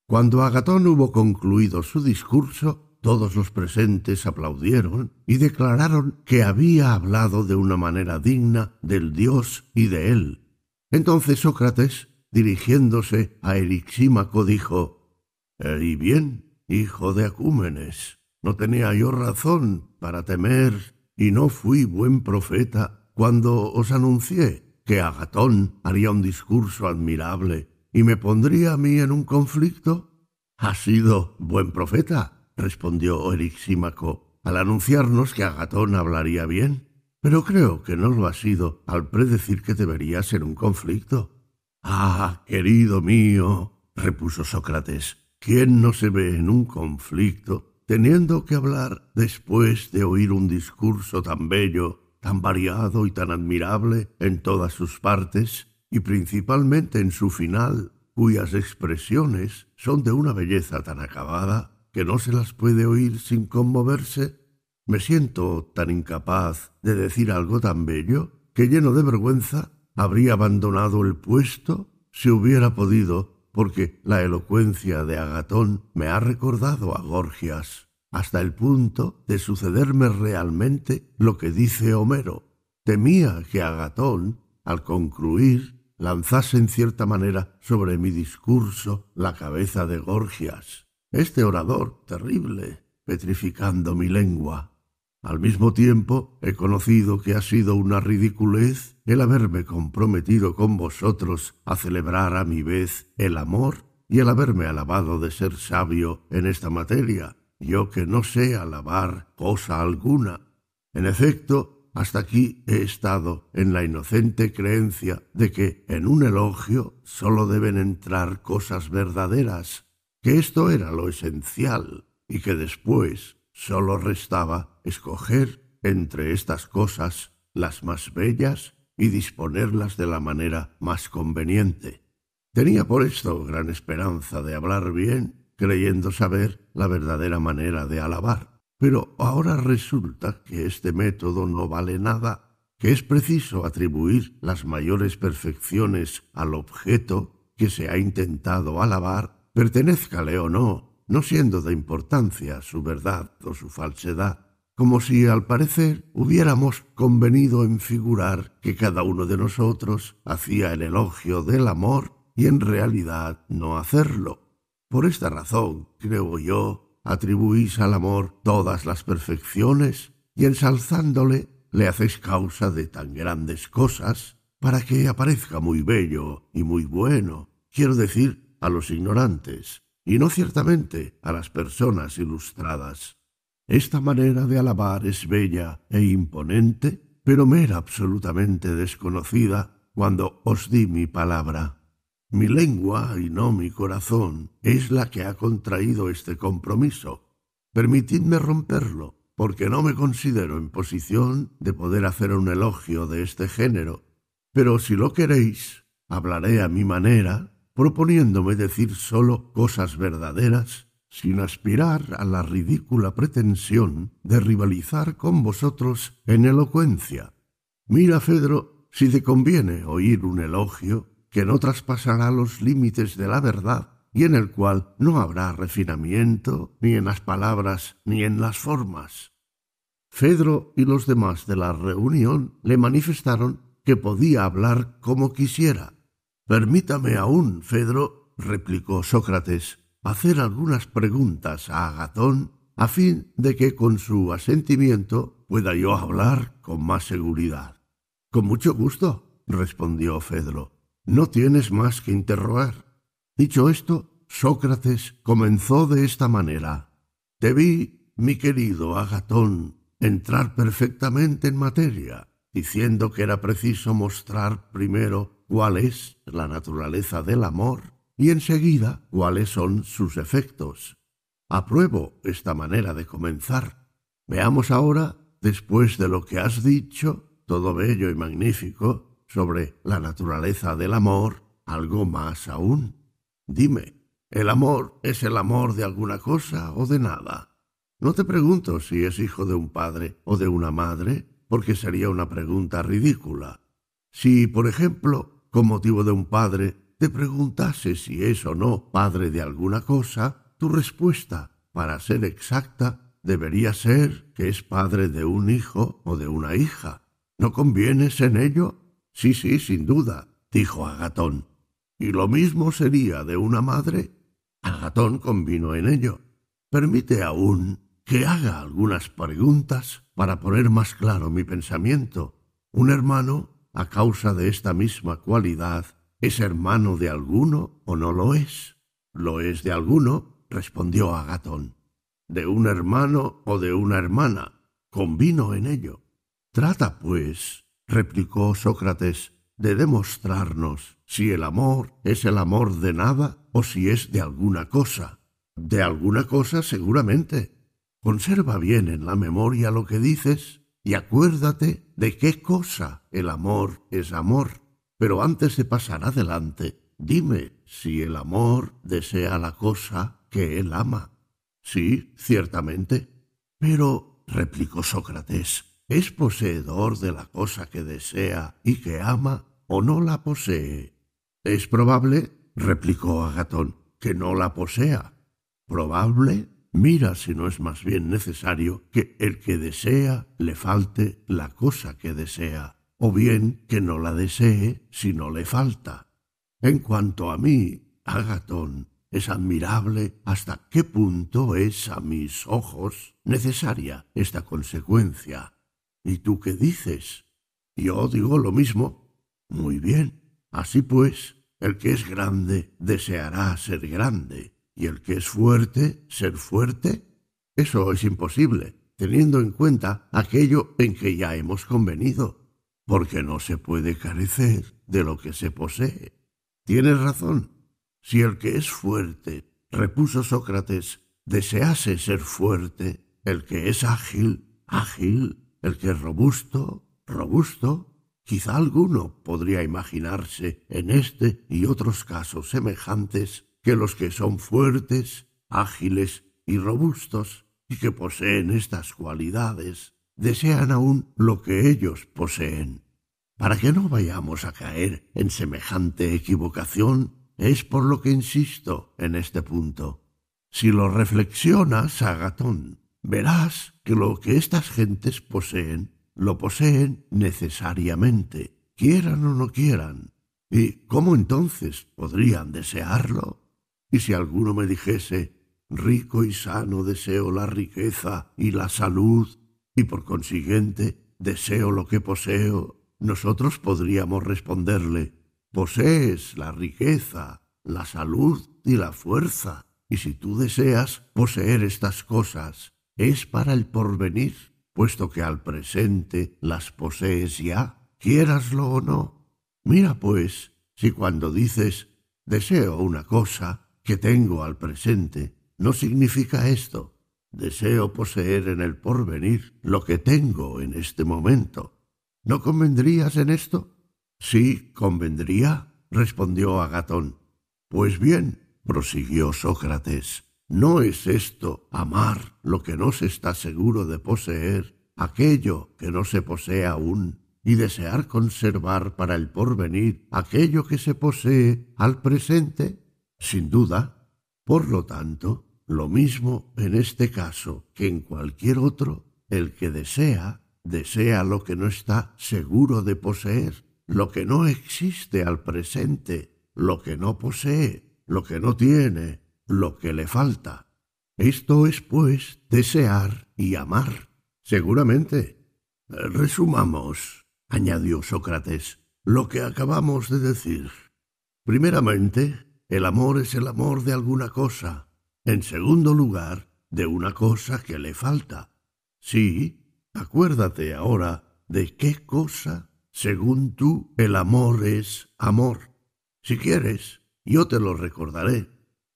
Cuando Agatón hubo concluido su discurso, todos los presentes aplaudieron y declararon que había hablado de una manera digna del dios y de él. Entonces Sócrates, dirigiéndose a Erixímaco, dijo Y bien, hijo de Acúmenes, no tenía yo razón para temer y no fui buen profeta cuando os anuncié que Agatón haría un discurso admirable y me pondría a mí en un conflicto? Ha sido buen profeta, respondió Erixímaco, al anunciarnos que Agatón hablaría bien, pero creo que no lo ha sido al predecir que debería ser un conflicto. Ah, querido mío, repuso Sócrates, ¿quién no se ve en un conflicto teniendo que hablar después de oír un discurso tan bello, tan variado y tan admirable en todas sus partes? y principalmente en su final, cuyas expresiones son de una belleza tan acabada que no se las puede oír sin conmoverse, me siento tan incapaz de decir algo tan bello que lleno de vergüenza habría abandonado el puesto si hubiera podido, porque la elocuencia de Agatón me ha recordado a Gorgias. hasta el punto de sucederme realmente lo que dice Homero. Temía que Agatón, al concluir, lanzase en cierta manera sobre mi discurso la cabeza de Gorgias, este orador terrible, petrificando mi lengua. Al mismo tiempo he conocido que ha sido una ridiculez el haberme comprometido con vosotros a celebrar a mi vez el amor y el haberme alabado de ser sabio en esta materia, yo que no sé alabar cosa alguna. En efecto, hasta aquí he estado en la inocente creencia de que en un elogio sólo deben entrar cosas verdaderas, que esto era lo esencial, y que después sólo restaba escoger entre estas cosas las más bellas y disponerlas de la manera más conveniente. Tenía por esto gran esperanza de hablar bien, creyendo saber la verdadera manera de alabar. Pero ahora resulta que este método no vale nada, que es preciso atribuir las mayores perfecciones al objeto que se ha intentado alabar, pertenezcale o no, no siendo de importancia su verdad o su falsedad, como si al parecer hubiéramos convenido en figurar que cada uno de nosotros hacía el elogio del amor y en realidad no hacerlo. Por esta razón, creo yo, atribuís al amor todas las perfecciones y ensalzándole le hacéis causa de tan grandes cosas para que aparezca muy bello y muy bueno, quiero decir, a los ignorantes, y no ciertamente a las personas ilustradas. Esta manera de alabar es bella e imponente, pero me era absolutamente desconocida cuando os di mi palabra. Mi lengua y no mi corazón es la que ha contraído este compromiso. Permitidme romperlo, porque no me considero en posición de poder hacer un elogio de este género. Pero si lo queréis, hablaré a mi manera, proponiéndome decir sólo cosas verdaderas, sin aspirar a la ridícula pretensión de rivalizar con vosotros en elocuencia. Mira, Fedro, si te conviene oír un elogio, que no traspasará los límites de la verdad y en el cual no habrá refinamiento ni en las palabras ni en las formas. Fedro y los demás de la reunión le manifestaron que podía hablar como quisiera. Permítame aún, Fedro, replicó Sócrates, hacer algunas preguntas a Agatón a fin de que con su asentimiento pueda yo hablar con más seguridad. Con mucho gusto, respondió Fedro. No tienes más que interrogar. Dicho esto, Sócrates comenzó de esta manera. Te vi, mi querido Agatón, entrar perfectamente en materia, diciendo que era preciso mostrar primero cuál es la naturaleza del amor y enseguida cuáles son sus efectos. Apruebo esta manera de comenzar. Veamos ahora, después de lo que has dicho, todo bello y magnífico, sobre la naturaleza del amor algo más aún. Dime, ¿el amor es el amor de alguna cosa o de nada? No te pregunto si es hijo de un padre o de una madre, porque sería una pregunta ridícula. Si, por ejemplo, con motivo de un padre, te preguntase si es o no padre de alguna cosa, tu respuesta, para ser exacta, debería ser que es padre de un hijo o de una hija. ¿No convienes en ello? Sí, sí, sin duda, dijo Agatón. ¿Y lo mismo sería de una madre? Agatón convino en ello. Permite aún que haga algunas preguntas para poner más claro mi pensamiento. Un hermano, a causa de esta misma cualidad, ¿es hermano de alguno o no lo es? Lo es de alguno, respondió Agatón. De un hermano o de una hermana. Convino en ello. Trata, pues, replicó Sócrates, de demostrarnos si el amor es el amor de nada o si es de alguna cosa. De alguna cosa seguramente. Conserva bien en la memoria lo que dices y acuérdate de qué cosa el amor es amor. Pero antes de pasar adelante, dime si el amor desea la cosa que él ama. Sí, ciertamente. Pero, replicó Sócrates, ¿Es poseedor de la cosa que desea y que ama o no la posee? Es probable, replicó Agatón, que no la posea. Probable, mira si no es más bien necesario que el que desea le falte la cosa que desea, o bien que no la desee si no le falta. En cuanto a mí, Agatón, es admirable hasta qué punto es a mis ojos necesaria esta consecuencia. ¿Y tú qué dices? Yo digo lo mismo. Muy bien. Así pues, el que es grande deseará ser grande, y el que es fuerte ser fuerte. Eso es imposible, teniendo en cuenta aquello en que ya hemos convenido, porque no se puede carecer de lo que se posee. Tienes razón. Si el que es fuerte, repuso Sócrates, desease ser fuerte, el que es ágil, ágil, el que es robusto, robusto, quizá alguno podría imaginarse en este y otros casos semejantes que los que son fuertes, ágiles y robustos, y que poseen estas cualidades, desean aún lo que ellos poseen. Para que no vayamos a caer en semejante equivocación, es por lo que insisto en este punto. Si lo reflexionas, Agatón, verás que lo que estas gentes poseen, lo poseen necesariamente, quieran o no quieran. ¿Y cómo entonces podrían desearlo? Y si alguno me dijese, rico y sano deseo la riqueza y la salud, y por consiguiente deseo lo que poseo, nosotros podríamos responderle, posees la riqueza, la salud y la fuerza, y si tú deseas poseer estas cosas, es para el porvenir, puesto que al presente las posees ya, quieraslo o no. Mira, pues, si cuando dices deseo una cosa que tengo al presente, no significa esto. Deseo poseer en el porvenir lo que tengo en este momento. ¿No convendrías en esto? Sí, convendría, respondió Agatón. Pues bien, prosiguió Sócrates, ¿No es esto amar lo que no se está seguro de poseer, aquello que no se posee aún, y desear conservar para el porvenir aquello que se posee al presente? Sin duda. Por lo tanto, lo mismo en este caso que en cualquier otro, el que desea, desea lo que no está seguro de poseer, lo que no existe al presente, lo que no posee, lo que no tiene, lo que le falta. Esto es, pues, desear y amar. Seguramente. Resumamos, añadió Sócrates, lo que acabamos de decir. Primeramente, el amor es el amor de alguna cosa. En segundo lugar, de una cosa que le falta. Sí, acuérdate ahora de qué cosa, según tú, el amor es amor. Si quieres, yo te lo recordaré.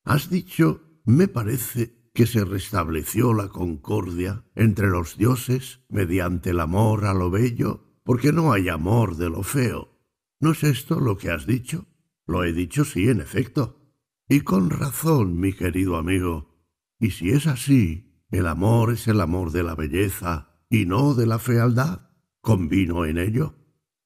Has dicho, me parece, que se restableció la concordia entre los dioses mediante el amor a lo bello, porque no hay amor de lo feo. ¿No es esto lo que has dicho? Lo he dicho sí, en efecto. Y con razón, mi querido amigo. Y si es así, el amor es el amor de la belleza y no de la fealdad. ¿Convino en ello?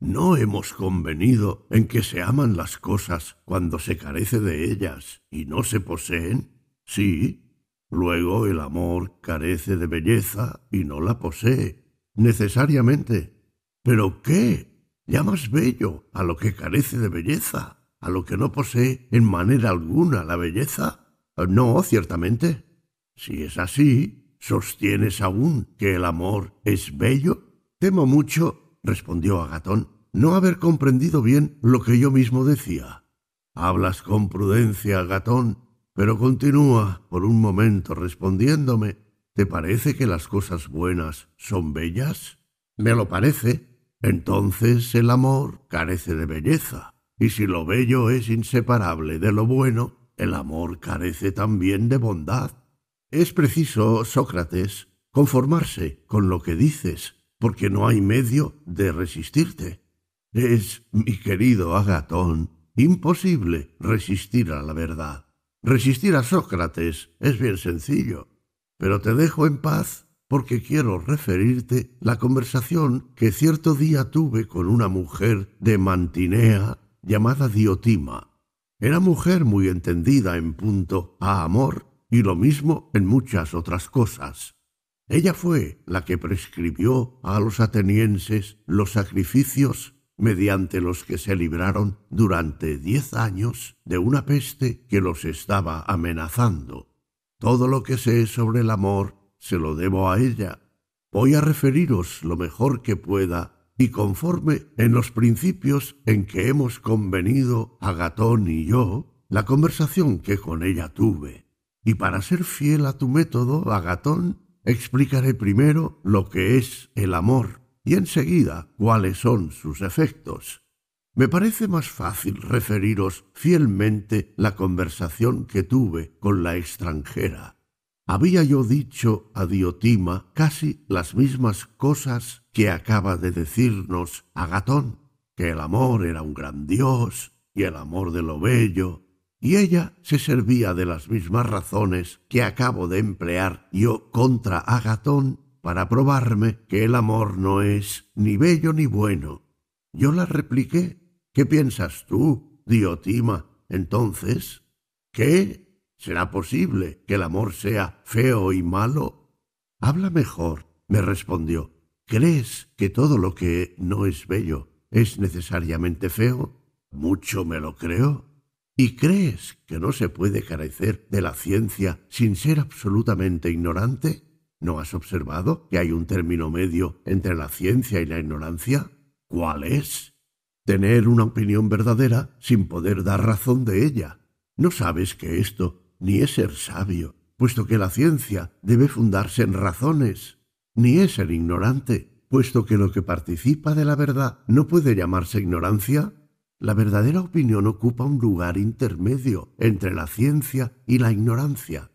¿No hemos convenido en que se aman las cosas cuando se carece de ellas y no se poseen? Sí. Luego el amor carece de belleza y no la posee, necesariamente. ¿Pero qué? ¿Llamas bello a lo que carece de belleza, a lo que no posee en manera alguna la belleza? No, ciertamente. Si es así, ¿sostienes aún que el amor es bello? Temo mucho respondió Agatón, no haber comprendido bien lo que yo mismo decía. Hablas con prudencia, Agatón, pero continúa por un momento respondiéndome. ¿Te parece que las cosas buenas son bellas? Me lo parece. Entonces el amor carece de belleza, y si lo bello es inseparable de lo bueno, el amor carece también de bondad. Es preciso, Sócrates, conformarse con lo que dices porque no hay medio de resistirte. Es, mi querido Agatón, imposible resistir a la verdad. Resistir a Sócrates es bien sencillo, pero te dejo en paz porque quiero referirte la conversación que cierto día tuve con una mujer de Mantinea llamada Diotima. Era mujer muy entendida en punto a amor y lo mismo en muchas otras cosas. Ella fue la que prescribió a los atenienses los sacrificios mediante los que se libraron durante diez años de una peste que los estaba amenazando. Todo lo que sé sobre el amor se lo debo a ella. Voy a referiros lo mejor que pueda y conforme en los principios en que hemos convenido Agatón y yo, la conversación que con ella tuve. Y para ser fiel a tu método, Agatón, explicaré primero lo que es el amor y enseguida cuáles son sus efectos. Me parece más fácil referiros fielmente la conversación que tuve con la extranjera. Había yo dicho a Diotima casi las mismas cosas que acaba de decirnos Agatón, que el amor era un gran dios y el amor de lo bello, y ella se servía de las mismas razones que acabo de emplear yo contra Agatón para probarme que el amor no es ni bello ni bueno. Yo la repliqué. ¿Qué piensas tú, Diotima, entonces? ¿Qué? ¿Será posible que el amor sea feo y malo? Habla mejor, me respondió. ¿Crees que todo lo que no es bello es necesariamente feo? Mucho me lo creo. ¿Y crees que no se puede carecer de la ciencia sin ser absolutamente ignorante? ¿No has observado que hay un término medio entre la ciencia y la ignorancia? ¿Cuál es? Tener una opinión verdadera sin poder dar razón de ella. No sabes que esto ni es ser sabio, puesto que la ciencia debe fundarse en razones, ni es ser ignorante, puesto que lo que participa de la verdad no puede llamarse ignorancia. La verdadera opinión ocupa un lugar intermedio entre la ciencia y la ignorancia.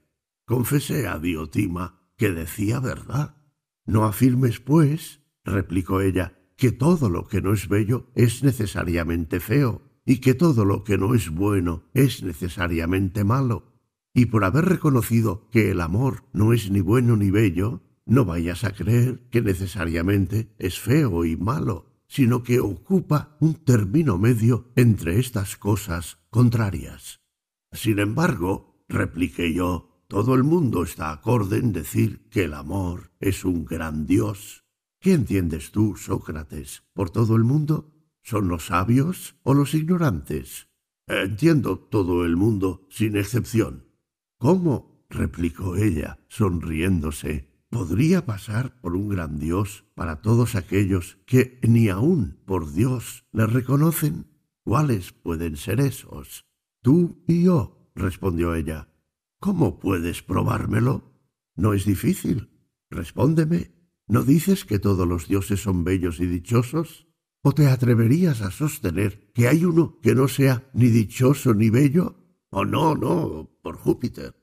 Confesé a Diotima que decía verdad. No afirmes, pues, replicó ella, que todo lo que no es bello es necesariamente feo, y que todo lo que no es bueno es necesariamente malo. Y por haber reconocido que el amor no es ni bueno ni bello, no vayas a creer que necesariamente es feo y malo, sino que ocupa un término medio entre estas cosas contrarias. Sin embargo, repliqué yo, todo el mundo está acorde en decir que el amor es un gran Dios. ¿Qué entiendes tú, Sócrates, por todo el mundo? ¿Son los sabios o los ignorantes? Entiendo todo el mundo, sin excepción. ¿Cómo? replicó ella, sonriéndose. ¿Podría pasar por un gran Dios para todos aquellos que ni aun por Dios le reconocen? ¿Cuáles pueden ser esos? Tú y yo, respondió ella. ¿Cómo puedes probármelo? No es difícil. Respóndeme. ¿No dices que todos los dioses son bellos y dichosos? ¿O te atreverías a sostener que hay uno que no sea ni dichoso ni bello? Oh, no, no, por Júpiter.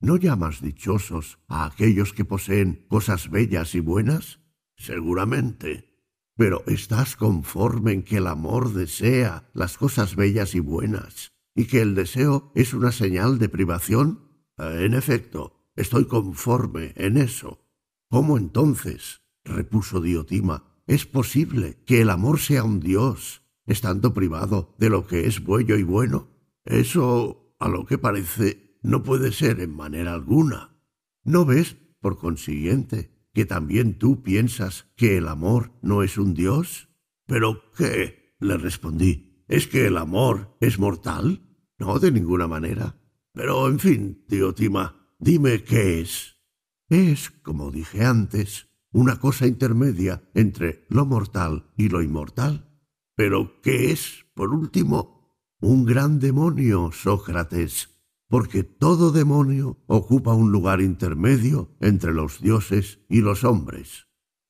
¿No llamas dichosos a aquellos que poseen cosas bellas y buenas? Seguramente. Pero ¿estás conforme en que el amor desea las cosas bellas y buenas y que el deseo es una señal de privación? En efecto, estoy conforme en eso. ¿Cómo entonces, repuso Diotima, es posible que el amor sea un dios, estando privado de lo que es bello y bueno? Eso, a lo que parece, no puede ser en manera alguna. ¿No ves, por consiguiente, que también tú piensas que el amor no es un dios? ¿Pero qué? le respondí. ¿Es que el amor es mortal? No, de ninguna manera. Pero, en fin, tío Tima, dime qué es. Es, como dije antes, una cosa intermedia entre lo mortal y lo inmortal. Pero, ¿qué es, por último? Un gran demonio, Sócrates, porque todo demonio ocupa un lugar intermedio entre los dioses y los hombres.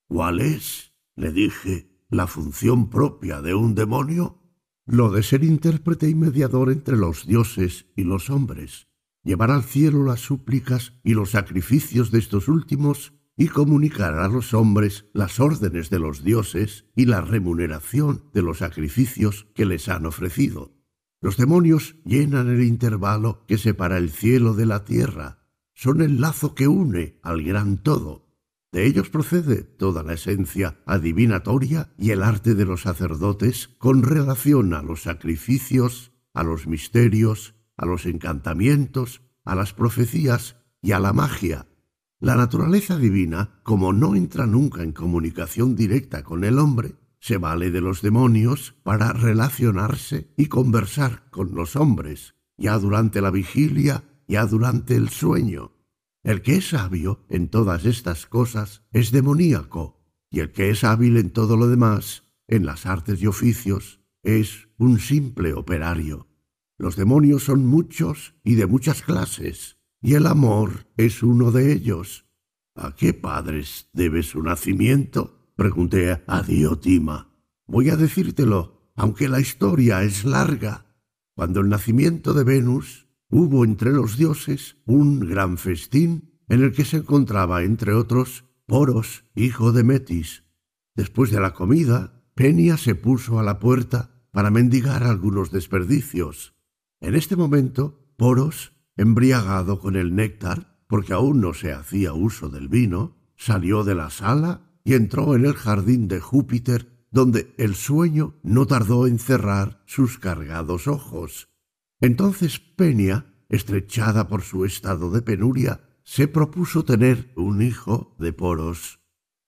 ¿Cuál es? le dije, la función propia de un demonio lo de ser intérprete y mediador entre los dioses y los hombres, llevar al cielo las súplicas y los sacrificios de estos últimos y comunicar a los hombres las órdenes de los dioses y la remuneración de los sacrificios que les han ofrecido. Los demonios llenan el intervalo que separa el cielo de la tierra, son el lazo que une al gran todo, de ellos procede toda la esencia adivinatoria y el arte de los sacerdotes con relación a los sacrificios, a los misterios, a los encantamientos, a las profecías y a la magia. La naturaleza divina, como no entra nunca en comunicación directa con el hombre, se vale de los demonios para relacionarse y conversar con los hombres, ya durante la vigilia, ya durante el sueño. El que es sabio en todas estas cosas es demoníaco, y el que es hábil en todo lo demás, en las artes y oficios, es un simple operario. Los demonios son muchos y de muchas clases y el amor es uno de ellos. ¿A qué padres debe su nacimiento? Pregunté a Diotima. Voy a decírtelo, aunque la historia es larga. Cuando el nacimiento de Venus hubo entre los dioses un gran festín en el que se encontraba, entre otros, Poros, hijo de Metis. Después de la comida, Penia se puso a la puerta para mendigar algunos desperdicios. En este momento, Poros embriagado con el néctar, porque aún no se hacía uso del vino, salió de la sala y entró en el jardín de Júpiter, donde el sueño no tardó en cerrar sus cargados ojos. Entonces Penia, estrechada por su estado de penuria, se propuso tener un hijo de Poros.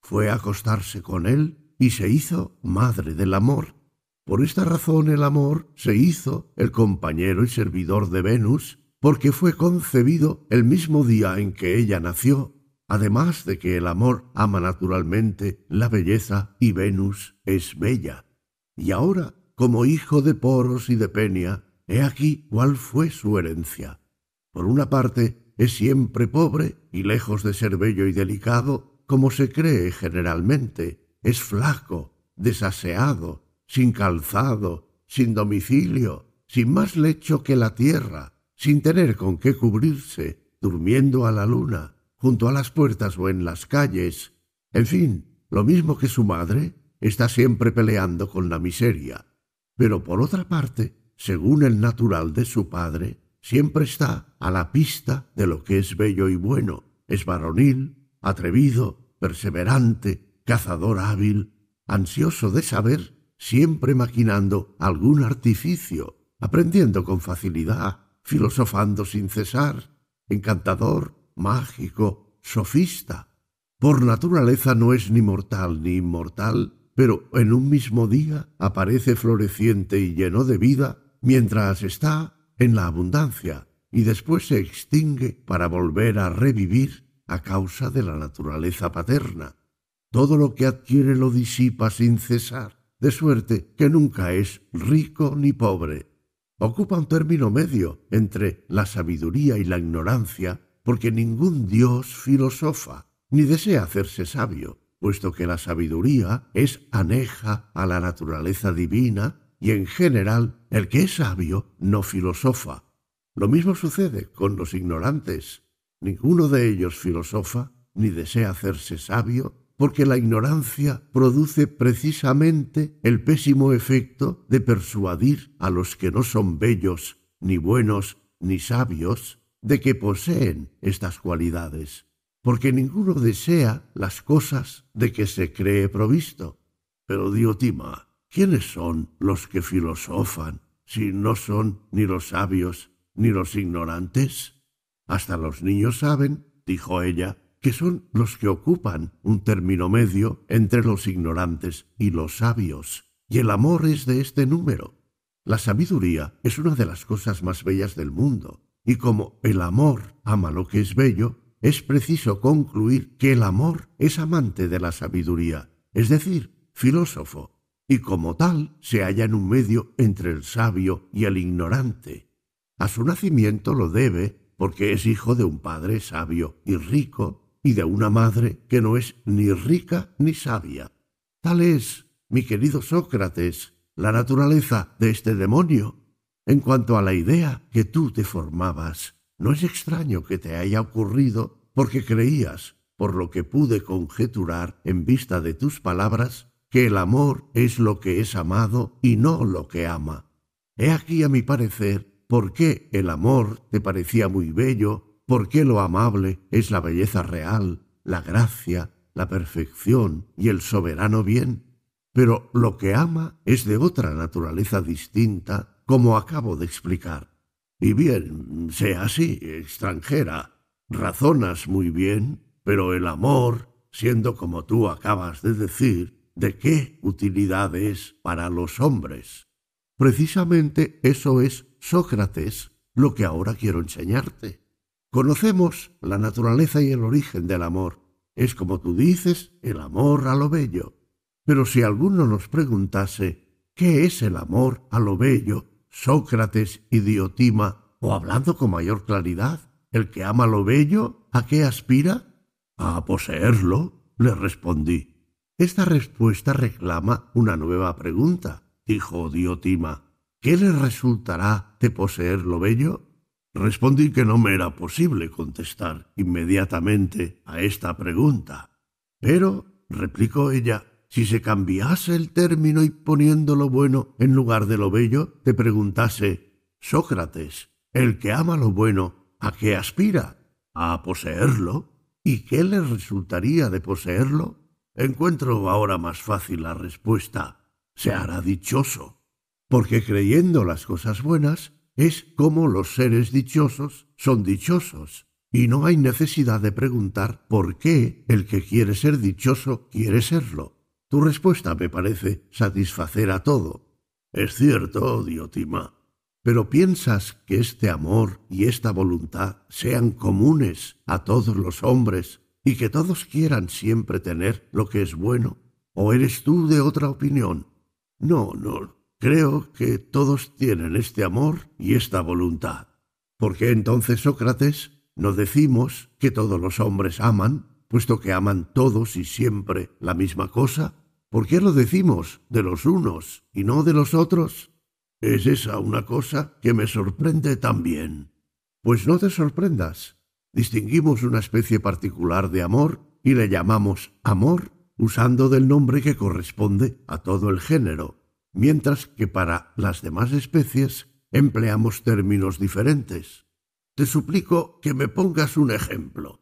Fue a acostarse con él y se hizo madre del amor. Por esta razón el amor se hizo el compañero y servidor de Venus porque fue concebido el mismo día en que ella nació, además de que el amor ama naturalmente la belleza y Venus es bella. Y ahora, como hijo de Poros y de Penia, he aquí cuál fue su herencia. Por una parte, es siempre pobre y lejos de ser bello y delicado, como se cree generalmente, es flaco, desaseado, sin calzado, sin domicilio, sin más lecho que la tierra, sin tener con qué cubrirse, durmiendo a la luna, junto a las puertas o en las calles. En fin, lo mismo que su madre, está siempre peleando con la miseria. Pero por otra parte, según el natural de su padre, siempre está a la pista de lo que es bello y bueno. Es varonil, atrevido, perseverante, cazador hábil, ansioso de saber, siempre maquinando algún artificio, aprendiendo con facilidad, filosofando sin cesar, encantador, mágico, sofista. Por naturaleza no es ni mortal ni inmortal, pero en un mismo día aparece floreciente y lleno de vida, mientras está en la abundancia, y después se extingue para volver a revivir a causa de la naturaleza paterna. Todo lo que adquiere lo disipa sin cesar, de suerte que nunca es rico ni pobre, ocupa un término medio entre la sabiduría y la ignorancia, porque ningún dios filosofa ni desea hacerse sabio, puesto que la sabiduría es aneja a la naturaleza divina y en general el que es sabio no filosofa. Lo mismo sucede con los ignorantes. Ninguno de ellos filosofa ni desea hacerse sabio, porque la ignorancia produce precisamente el pésimo efecto de persuadir a los que no son bellos, ni buenos, ni sabios, de que poseen estas cualidades, porque ninguno desea las cosas de que se cree provisto. Pero Diotima, ¿quiénes son los que filosofan si no son ni los sabios ni los ignorantes? Hasta los niños saben, dijo ella, que son los que ocupan un término medio entre los ignorantes y los sabios, y el amor es de este número. La sabiduría es una de las cosas más bellas del mundo, y como el amor ama lo que es bello, es preciso concluir que el amor es amante de la sabiduría, es decir, filósofo, y como tal se halla en un medio entre el sabio y el ignorante. A su nacimiento lo debe porque es hijo de un padre sabio y rico, y de una madre que no es ni rica ni sabia. Tal es, mi querido Sócrates, la naturaleza de este demonio. En cuanto a la idea que tú te formabas, no es extraño que te haya ocurrido porque creías, por lo que pude conjeturar en vista de tus palabras, que el amor es lo que es amado y no lo que ama. He aquí, a mi parecer, por qué el amor te parecía muy bello porque lo amable es la belleza real, la gracia, la perfección y el soberano bien. Pero lo que ama es de otra naturaleza distinta, como acabo de explicar. Y bien, sea así, extranjera. razonas muy bien, pero el amor, siendo como tú acabas de decir, ¿de qué utilidad es para los hombres? Precisamente eso es, Sócrates, lo que ahora quiero enseñarte. Conocemos la naturaleza y el origen del amor. Es como tú dices, el amor a lo bello. Pero si alguno nos preguntase, ¿qué es el amor a lo bello? Sócrates y Diotima, o hablando con mayor claridad, ¿el que ama lo bello, a qué aspira? A poseerlo, le respondí. Esta respuesta reclama una nueva pregunta, dijo Diotima. ¿Qué le resultará de poseer lo bello? Respondí que no me era posible contestar inmediatamente a esta pregunta. Pero, replicó ella, si se cambiase el término y poniendo lo bueno en lugar de lo bello, te preguntase, Sócrates, el que ama lo bueno, ¿a qué aspira? ¿A poseerlo? ¿Y qué le resultaría de poseerlo? Encuentro ahora más fácil la respuesta. Se hará dichoso. Porque creyendo las cosas buenas, es como los seres dichosos son dichosos, y no hay necesidad de preguntar por qué el que quiere ser dichoso quiere serlo. Tu respuesta me parece satisfacer a todo. Es cierto, Diotima, pero ¿piensas que este amor y esta voluntad sean comunes a todos los hombres y que todos quieran siempre tener lo que es bueno? ¿O eres tú de otra opinión? No, no, Creo que todos tienen este amor y esta voluntad. ¿Por qué entonces, Sócrates, no decimos que todos los hombres aman, puesto que aman todos y siempre la misma cosa? ¿Por qué lo decimos de los unos y no de los otros? Es esa una cosa que me sorprende también. Pues no te sorprendas. Distinguimos una especie particular de amor y le llamamos amor usando del nombre que corresponde a todo el género, mientras que para las demás especies empleamos términos diferentes. Te suplico que me pongas un ejemplo.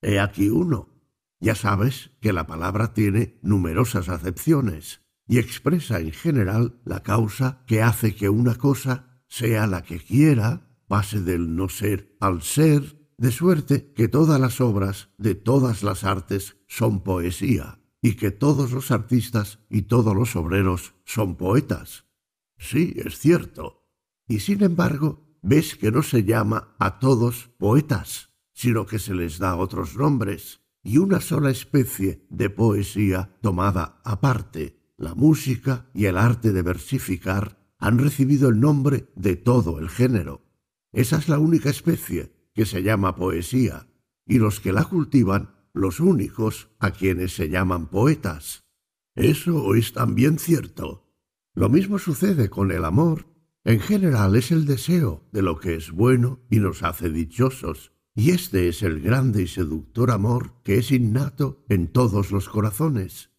He aquí uno. Ya sabes que la palabra tiene numerosas acepciones y expresa en general la causa que hace que una cosa sea la que quiera, pase del no ser al ser, de suerte que todas las obras de todas las artes son poesía y que todos los artistas y todos los obreros son poetas. Sí, es cierto. Y sin embargo, ves que no se llama a todos poetas, sino que se les da otros nombres, y una sola especie de poesía tomada aparte, la música y el arte de versificar, han recibido el nombre de todo el género. Esa es la única especie que se llama poesía, y los que la cultivan los únicos a quienes se llaman poetas. Eso es también cierto. Lo mismo sucede con el amor. En general es el deseo de lo que es bueno y nos hace dichosos, y este es el grande y seductor amor que es innato en todos los corazones.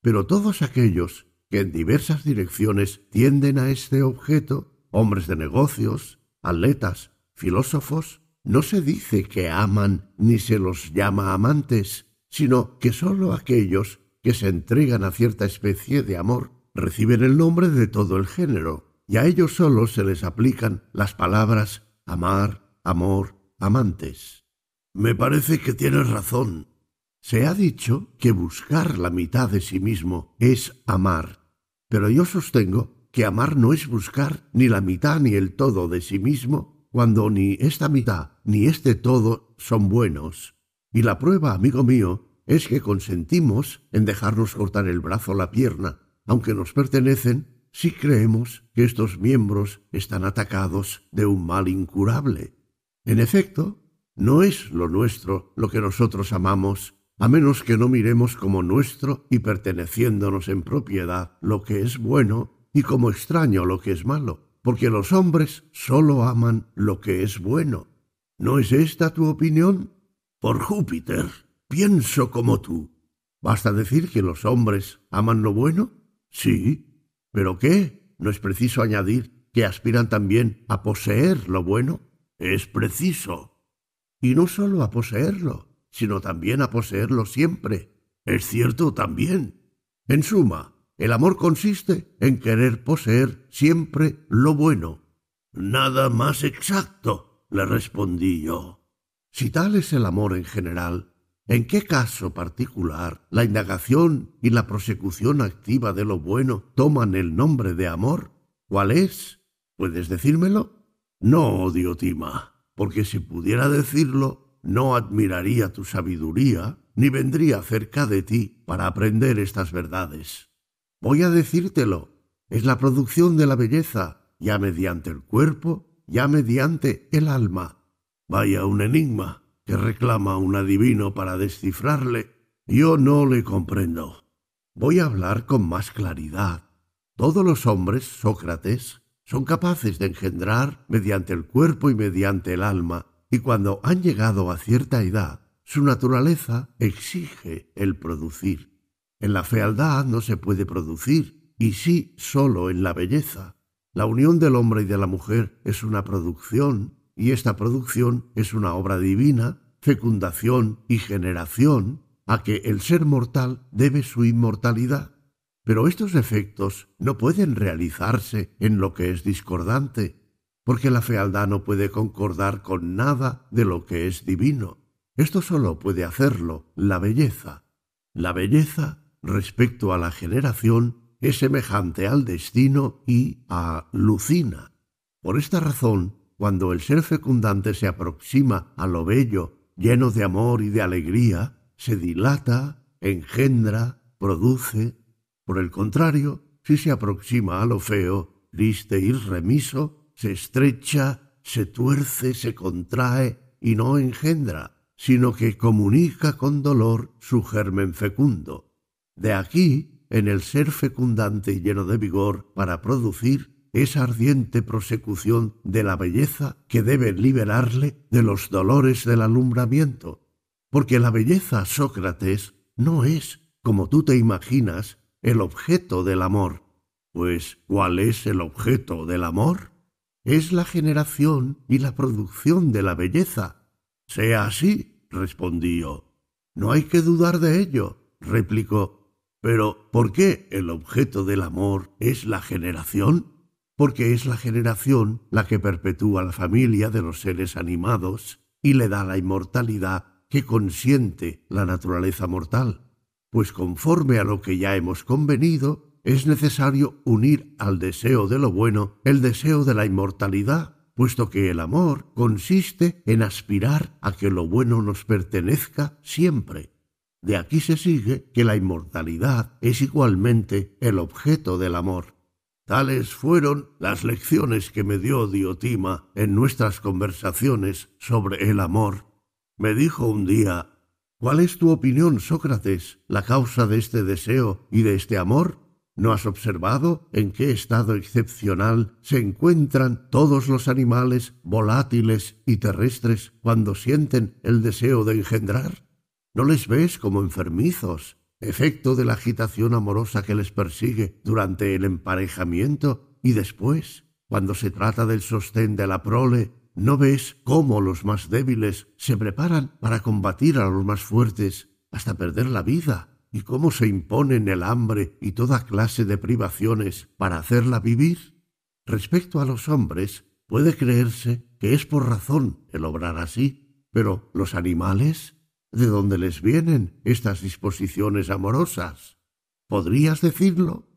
Pero todos aquellos que en diversas direcciones tienden a este objeto, hombres de negocios, atletas, filósofos, no se dice que aman ni se los llama amantes, sino que sólo aquellos que se entregan a cierta especie de amor reciben el nombre de todo el género, y a ellos sólo se les aplican las palabras amar, amor, amantes. Me parece que tienes razón. Se ha dicho que buscar la mitad de sí mismo es amar, pero yo sostengo que amar no es buscar ni la mitad ni el todo de sí mismo, cuando ni esta mitad ni este todo son buenos. Y la prueba, amigo mío, es que consentimos en dejarnos cortar el brazo o la pierna, aunque nos pertenecen, si creemos que estos miembros están atacados de un mal incurable. En efecto, no es lo nuestro lo que nosotros amamos, a menos que no miremos como nuestro y perteneciéndonos en propiedad lo que es bueno y como extraño lo que es malo porque los hombres sólo aman lo que es bueno. ¿No es esta tu opinión? Por Júpiter, pienso como tú. ¿Basta decir que los hombres aman lo bueno? Sí. ¿Pero qué? ¿No es preciso añadir que aspiran también a poseer lo bueno? Es preciso. Y no sólo a poseerlo, sino también a poseerlo siempre. Es cierto también. En suma, el amor consiste en querer poseer siempre lo bueno. Nada más exacto, le respondí yo. Si tal es el amor en general, ¿en qué caso particular la indagación y la prosecución activa de lo bueno toman el nombre de amor? ¿Cuál es? ¿Puedes decírmelo? No, Diotima, porque si pudiera decirlo, no admiraría tu sabiduría, ni vendría cerca de ti para aprender estas verdades. Voy a decírtelo, es la producción de la belleza, ya mediante el cuerpo, ya mediante el alma. Vaya un enigma que reclama un adivino para descifrarle. Yo no le comprendo. Voy a hablar con más claridad. Todos los hombres, Sócrates, son capaces de engendrar mediante el cuerpo y mediante el alma, y cuando han llegado a cierta edad, su naturaleza exige el producir. En la fealdad no se puede producir, y sí sólo en la belleza. La unión del hombre y de la mujer es una producción, y esta producción es una obra divina, fecundación y generación, a que el ser mortal debe su inmortalidad. Pero estos efectos no pueden realizarse en lo que es discordante, porque la fealdad no puede concordar con nada de lo que es divino. Esto solo puede hacerlo la belleza. La belleza, respecto a la generación, es semejante al destino y a Lucina. Por esta razón, cuando el ser fecundante se aproxima a lo bello, lleno de amor y de alegría, se dilata, engendra, produce, por el contrario, si se aproxima a lo feo, triste y remiso, se estrecha, se tuerce, se contrae y no engendra, sino que comunica con dolor su germen fecundo. De aquí, en el ser fecundante y lleno de vigor para producir, esa ardiente prosecución de la belleza que debe liberarle de los dolores del alumbramiento. Porque la belleza, Sócrates, no es, como tú te imaginas, el objeto del amor. Pues, ¿cuál es el objeto del amor? Es la generación y la producción de la belleza. Sea así, respondí yo. No hay que dudar de ello, replicó. Pero, ¿por qué el objeto del amor es la generación? Porque es la generación la que perpetúa la familia de los seres animados y le da la inmortalidad que consiente la naturaleza mortal pues conforme a lo que ya hemos convenido, es necesario unir al deseo de lo bueno el deseo de la inmortalidad, puesto que el amor consiste en aspirar a que lo bueno nos pertenezca siempre. De aquí se sigue que la inmortalidad es igualmente el objeto del amor. Tales fueron las lecciones que me dio Diotima en nuestras conversaciones sobre el amor. Me dijo un día ¿Cuál es tu opinión, Sócrates, la causa de este deseo y de este amor? ¿No has observado en qué estado excepcional se encuentran todos los animales volátiles y terrestres cuando sienten el deseo de engendrar? ¿No les ves como enfermizos, efecto de la agitación amorosa que les persigue durante el emparejamiento y después, cuando se trata del sostén de la prole ¿No ves cómo los más débiles se preparan para combatir a los más fuertes hasta perder la vida? ¿Y cómo se imponen el hambre y toda clase de privaciones para hacerla vivir? Respecto a los hombres, puede creerse que es por razón el obrar así, pero los animales, ¿de dónde les vienen estas disposiciones amorosas? ¿Podrías decirlo?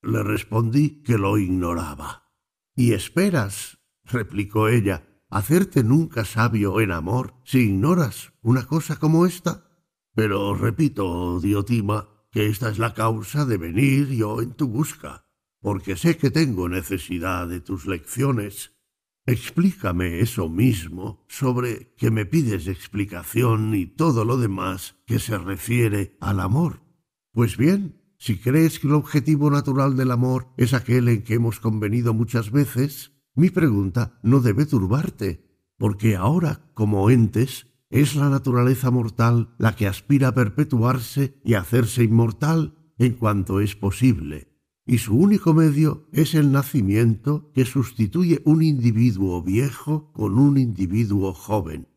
Le respondí que lo ignoraba. ¿Y esperas? replicó ella, hacerte nunca sabio en amor si ignoras una cosa como esta? Pero repito, Diotima, que esta es la causa de venir yo en tu busca, porque sé que tengo necesidad de tus lecciones. Explícame eso mismo sobre que me pides explicación y todo lo demás que se refiere al amor. Pues bien, si crees que el objetivo natural del amor es aquel en que hemos convenido muchas veces, mi pregunta no debe turbarte, porque ahora, como entes, es la naturaleza mortal la que aspira a perpetuarse y a hacerse inmortal en cuanto es posible, y su único medio es el nacimiento que sustituye un individuo viejo con un individuo joven.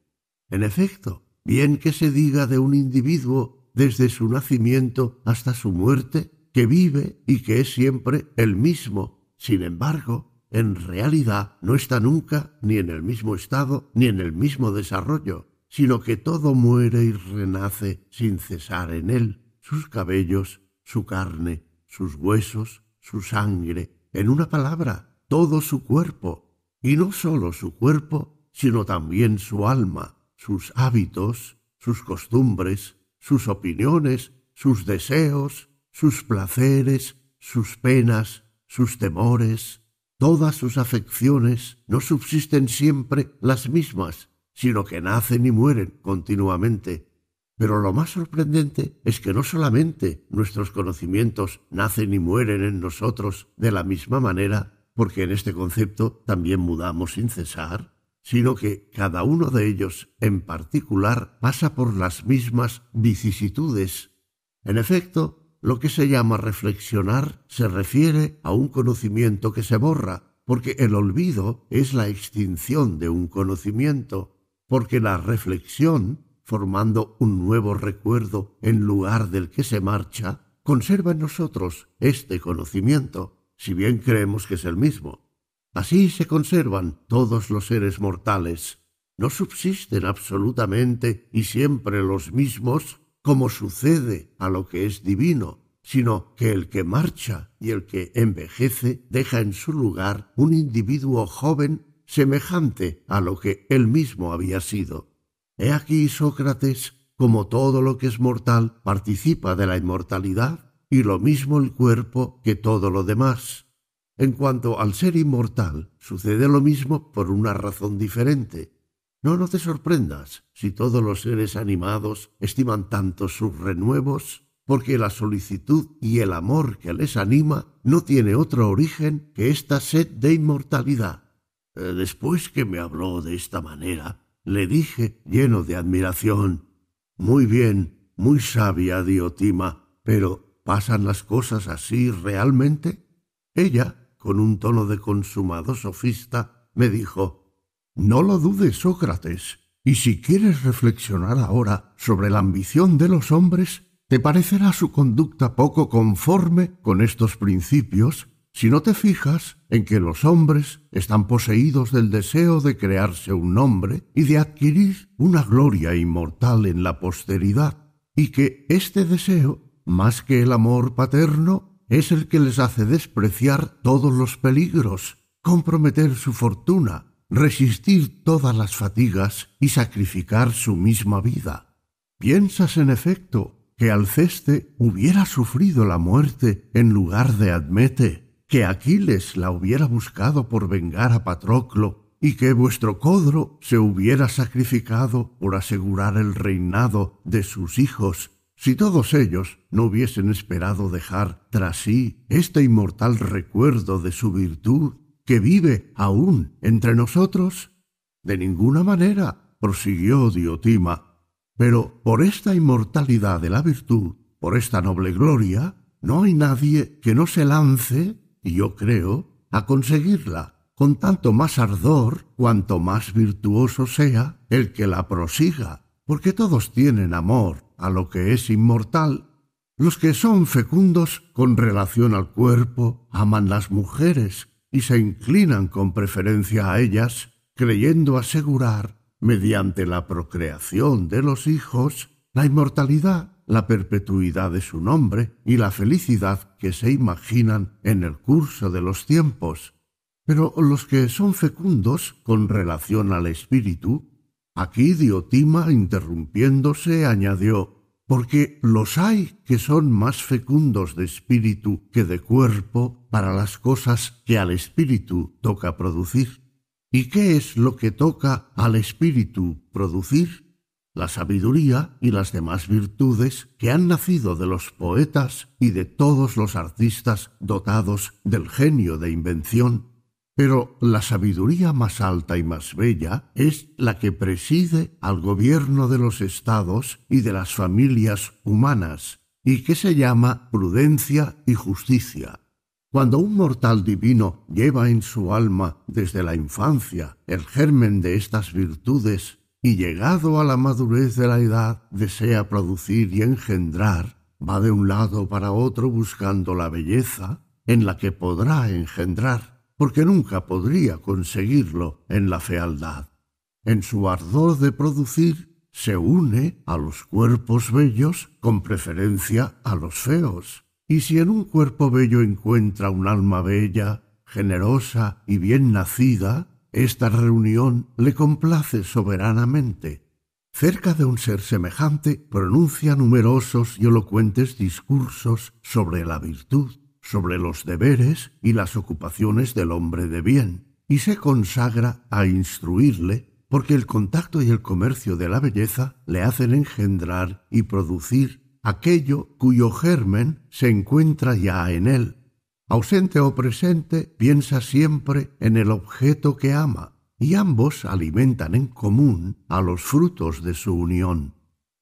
En efecto, bien que se diga de un individuo desde su nacimiento hasta su muerte, que vive y que es siempre el mismo, sin embargo, en realidad no está nunca ni en el mismo estado ni en el mismo desarrollo. sino que todo muere y renace sin cesar en él, sus cabellos, su carne, sus huesos, su sangre, en una palabra, todo su cuerpo, y no sólo su cuerpo, sino también su alma, sus hábitos, sus costumbres, sus opiniones, sus deseos, sus placeres, sus penas, sus temores, todas sus afecciones no subsisten siempre las mismas, sino que nacen y mueren continuamente. Pero lo más sorprendente es que no solamente nuestros conocimientos nacen y mueren en nosotros de la misma manera, porque en este concepto también mudamos sin cesar, sino que cada uno de ellos en particular pasa por las mismas vicisitudes. En efecto, lo que se llama reflexionar se refiere a un conocimiento que se borra, porque el olvido es la extinción de un conocimiento, porque la reflexión, formando un nuevo recuerdo en lugar del que se marcha, conserva en nosotros este conocimiento, si bien creemos que es el mismo. Así se conservan todos los seres mortales. No subsisten absolutamente y siempre los mismos, como sucede a lo que es divino, sino que el que marcha y el que envejece deja en su lugar un individuo joven semejante a lo que él mismo había sido. He aquí, Sócrates, como todo lo que es mortal participa de la inmortalidad, y lo mismo el cuerpo que todo lo demás. En cuanto al ser inmortal, sucede lo mismo por una razón diferente. No, no te sorprendas si todos los seres animados estiman tanto sus renuevos, porque la solicitud y el amor que les anima no tiene otro origen que esta sed de inmortalidad. Eh, después que me habló de esta manera, le dije, lleno de admiración, Muy bien, muy sabia Diotima, pero ¿pasan las cosas así realmente? Ella, con un tono de consumado sofista, me dijo, No lo dudes, Sócrates, y si quieres reflexionar ahora sobre la ambición de los hombres, te parecerá su conducta poco conforme con estos principios si no te fijas en que los hombres están poseídos del deseo de crearse un nombre y de adquirir una gloria inmortal en la posteridad, y que este deseo, más que el amor paterno, es el que les hace despreciar todos los peligros, comprometer su fortuna, resistir todas las fatigas y sacrificar su misma vida. Piensas, en efecto, que Alceste hubiera sufrido la muerte en lugar de Admete, que Aquiles la hubiera buscado por vengar a Patroclo y que vuestro Codro se hubiera sacrificado por asegurar el reinado de sus hijos, si todos ellos no hubiesen esperado dejar tras sí este inmortal recuerdo de su virtud que vive aún entre nosotros? De ninguna manera, prosiguió Diotima, pero por esta inmortalidad de la virtud, por esta noble gloria, no hay nadie que no se lance y yo creo, a conseguirla, con tanto más ardor cuanto más virtuoso sea el que la prosiga, porque todos tienen amor a lo que es inmortal. Los que son fecundos con relación al cuerpo aman las mujeres y se inclinan con preferencia a ellas, creyendo asegurar, mediante la procreación de los hijos, la inmortalidad la perpetuidad de su nombre y la felicidad que se imaginan en el curso de los tiempos. Pero los que son fecundos con relación al espíritu, aquí Diotima, interrumpiéndose, añadió, porque los hay que son más fecundos de espíritu que de cuerpo para las cosas que al espíritu toca producir. ¿Y qué es lo que toca al espíritu producir? la sabiduría y las demás virtudes que han nacido de los poetas y de todos los artistas dotados del genio de invención. Pero la sabiduría más alta y más bella es la que preside al gobierno de los estados y de las familias humanas, y que se llama prudencia y justicia. Cuando un mortal divino lleva en su alma desde la infancia el germen de estas virtudes y llegado a la madurez de la edad desea producir y engendrar, va de un lado para otro buscando la belleza en la que podrá engendrar, porque nunca podría conseguirlo en la fealdad. En su ardor de producir, se une a los cuerpos bellos con preferencia a los feos. Y si en un cuerpo bello encuentra un alma bella, generosa y bien nacida, esta reunión le complace soberanamente. Cerca de un ser semejante pronuncia numerosos y elocuentes discursos sobre la virtud, sobre los deberes y las ocupaciones del hombre de bien, y se consagra a instruirle porque el contacto y el comercio de la belleza le hacen engendrar y producir aquello cuyo germen se encuentra ya en él. Ausente o presente, piensa siempre en el objeto que ama, y ambos alimentan en común a los frutos de su unión.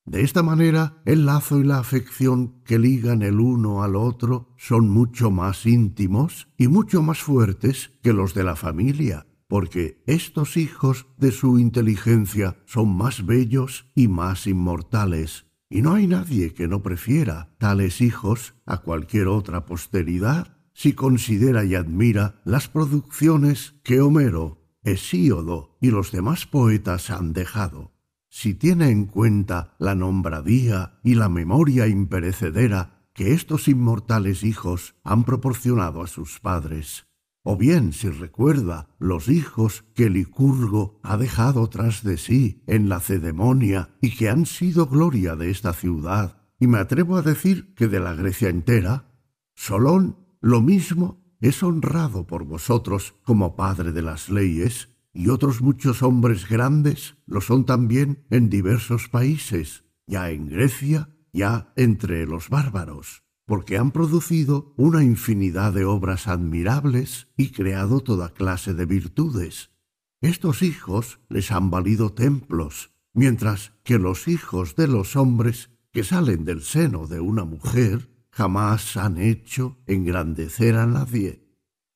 De esta manera, el lazo y la afección que ligan el uno al otro son mucho más íntimos y mucho más fuertes que los de la familia, porque estos hijos de su inteligencia son más bellos y más inmortales, y no hay nadie que no prefiera tales hijos a cualquier otra posteridad si considera y admira las producciones que Homero, Hesíodo y los demás poetas han dejado si tiene en cuenta la nombradía y la memoria imperecedera que estos inmortales hijos han proporcionado a sus padres, o bien si recuerda los hijos que Licurgo ha dejado tras de sí en la Cedemonia y que han sido gloria de esta ciudad, y me atrevo a decir que de la Grecia entera, Solón lo mismo es honrado por vosotros como padre de las leyes, y otros muchos hombres grandes lo son también en diversos países, ya en Grecia, ya entre los bárbaros, porque han producido una infinidad de obras admirables y creado toda clase de virtudes. Estos hijos les han valido templos, mientras que los hijos de los hombres que salen del seno de una mujer jamás han hecho engrandecer a nadie.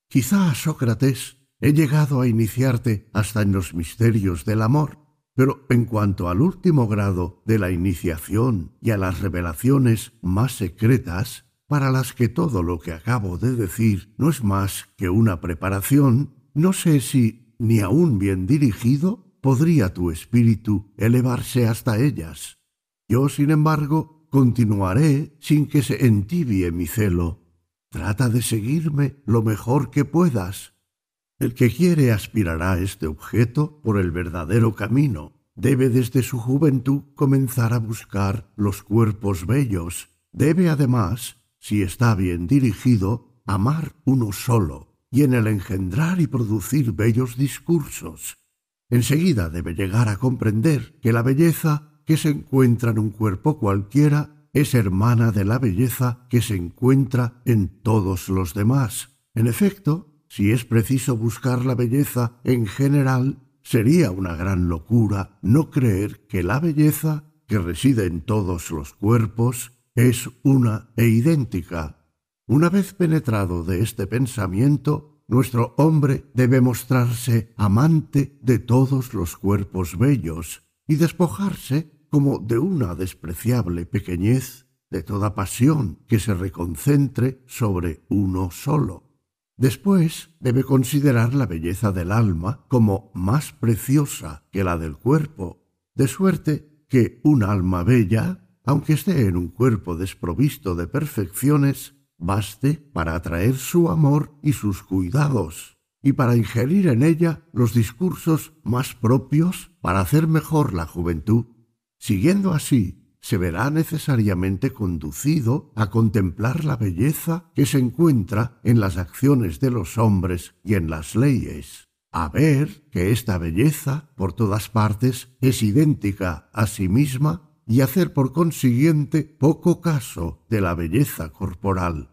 Quizá Sócrates He llegado a iniciarte hasta en los misterios del amor, pero en cuanto al último grado de la iniciación y a las revelaciones más secretas, para las que todo lo que acabo de decir no es más que una preparación, no sé si, ni aun bien dirigido, podría tu espíritu elevarse hasta ellas. Yo, sin embargo, continuaré sin que se entibie mi celo. Trata de seguirme lo mejor que puedas, el que quiere aspirará a este objeto por el verdadero camino. Debe desde su juventud comenzar a buscar los cuerpos bellos. Debe además, si está bien dirigido, amar uno solo, y en el engendrar y producir bellos discursos. Enseguida debe llegar a comprender que la belleza que se encuentra en un cuerpo cualquiera es hermana de la belleza que se encuentra en todos los demás. En efecto, si es preciso buscar la belleza en general, sería una gran locura no creer que la belleza que reside en todos los cuerpos es una e idéntica. Una vez penetrado de este pensamiento, nuestro hombre debe mostrarse amante de todos los cuerpos bellos y despojarse como de una despreciable pequeñez de toda pasión que se reconcentre sobre uno solo. Después debe considerar la belleza del alma como más preciosa que la del cuerpo, de suerte que un alma bella, aunque esté en un cuerpo desprovisto de perfecciones, baste para atraer su amor y sus cuidados, y para ingerir en ella los discursos más propios para hacer mejor la juventud. Siguiendo así se verá necesariamente conducido a contemplar la belleza que se encuentra en las acciones de los hombres y en las leyes, a ver que esta belleza por todas partes es idéntica a sí misma y hacer por consiguiente poco caso de la belleza corporal.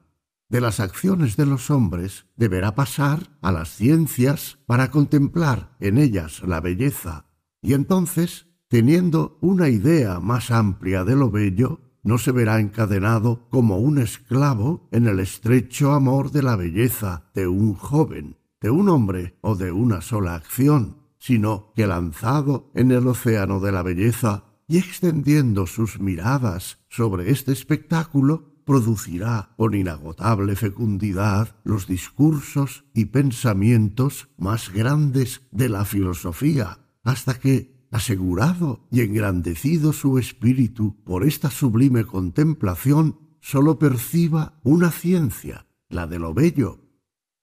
De las acciones de los hombres deberá pasar a las ciencias para contemplar en ellas la belleza, y entonces teniendo una idea más amplia de lo bello, no se verá encadenado como un esclavo en el estrecho amor de la belleza de un joven, de un hombre o de una sola acción, sino que lanzado en el océano de la belleza y extendiendo sus miradas sobre este espectáculo, producirá con inagotable fecundidad los discursos y pensamientos más grandes de la filosofía, hasta que asegurado y engrandecido su espíritu por esta sublime contemplación, sólo perciba una ciencia, la de lo bello.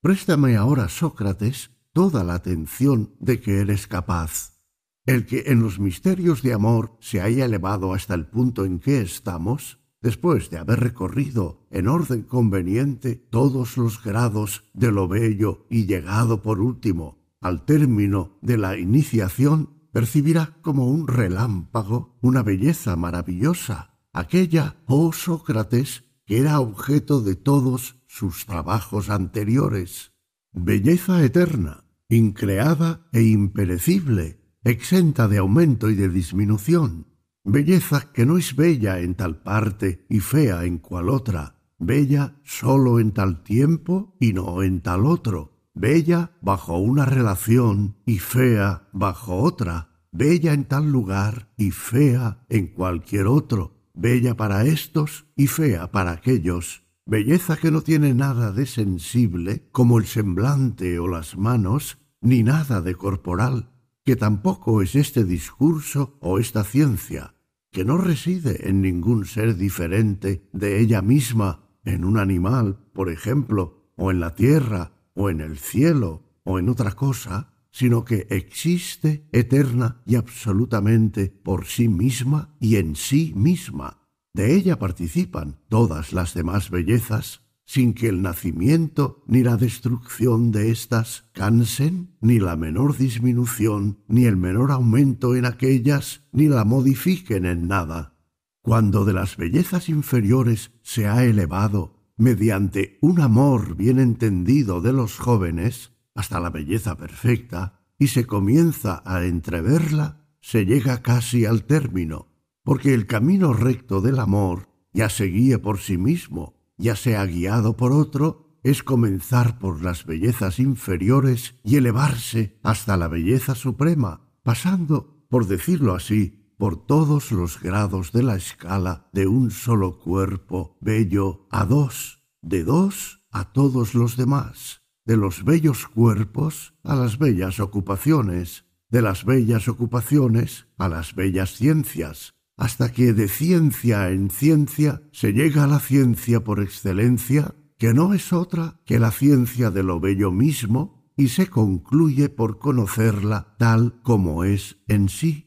Préstame ahora, Sócrates, toda la atención de que eres capaz. El que en los misterios de amor se haya elevado hasta el punto en que estamos, después de haber recorrido en orden conveniente todos los grados de lo bello y llegado por último al término de la iniciación, percibirá como un relámpago una belleza maravillosa, aquella, oh Sócrates, que era objeto de todos sus trabajos anteriores. Belleza eterna, increada e imperecible, exenta de aumento y de disminución. Belleza que no es bella en tal parte y fea en cual otra, bella sólo en tal tiempo y no en tal otro, bella bajo una relación y fea bajo otra, bella en tal lugar y fea en cualquier otro, bella para estos y fea para aquellos, belleza que no tiene nada de sensible como el semblante o las manos, ni nada de corporal, que tampoco es este discurso o esta ciencia, que no reside en ningún ser diferente de ella misma, en un animal, por ejemplo, o en la tierra, o en el cielo o en otra cosa, sino que existe eterna y absolutamente por sí misma y en sí misma. De ella participan todas las demás bellezas, sin que el nacimiento ni la destrucción de éstas cansen, ni la menor disminución, ni el menor aumento en aquellas, ni la modifiquen en nada. Cuando de las bellezas inferiores se ha elevado mediante un amor bien entendido de los jóvenes hasta la belleza perfecta, y se comienza a entreverla, se llega casi al término, porque el camino recto del amor, ya se guíe por sí mismo, ya sea guiado por otro, es comenzar por las bellezas inferiores y elevarse hasta la belleza suprema, pasando, por decirlo así, por todos los grados de la escala de un solo cuerpo bello a dos, de dos a todos los demás, de los bellos cuerpos a las bellas ocupaciones, de las bellas ocupaciones a las bellas ciencias, hasta que de ciencia en ciencia se llega a la ciencia por excelencia, que no es otra que la ciencia de lo bello mismo, y se concluye por conocerla tal como es en sí.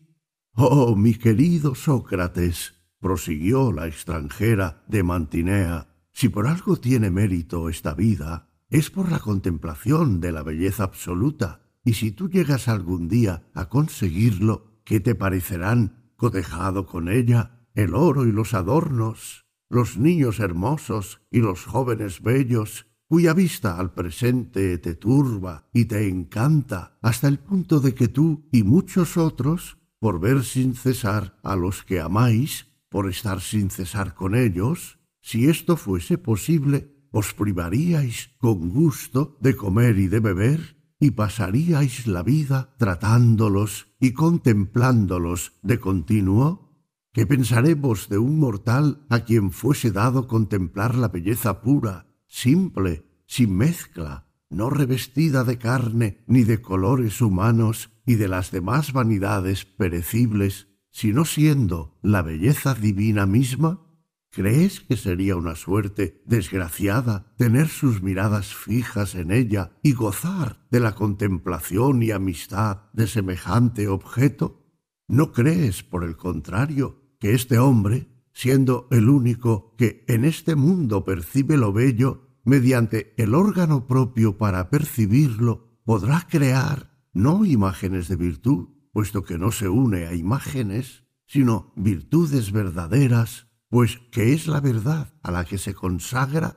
Oh, mi querido Sócrates, prosiguió la extranjera de Mantinea, si por algo tiene mérito esta vida, es por la contemplación de la belleza absoluta, y si tú llegas algún día a conseguirlo, ¿qué te parecerán, cotejado con ella, el oro y los adornos, los niños hermosos y los jóvenes bellos, cuya vista al presente te turba y te encanta hasta el punto de que tú y muchos otros por ver sin cesar a los que amáis, por estar sin cesar con ellos, si esto fuese posible, os privaríais con gusto de comer y de beber, y pasaríais la vida tratándolos y contemplándolos de continuo? ¿Qué pensaremos de un mortal a quien fuese dado contemplar la belleza pura, simple, sin mezcla, no revestida de carne ni de colores humanos y de las demás vanidades perecibles, sino siendo la belleza divina misma? ¿Crees que sería una suerte desgraciada tener sus miradas fijas en ella y gozar de la contemplación y amistad de semejante objeto? ¿No crees, por el contrario, que este hombre, siendo el único que en este mundo percibe lo bello, mediante el órgano propio para percibirlo, podrá crear no imágenes de virtud, puesto que no se une a imágenes, sino virtudes verdaderas, pues que es la verdad a la que se consagra.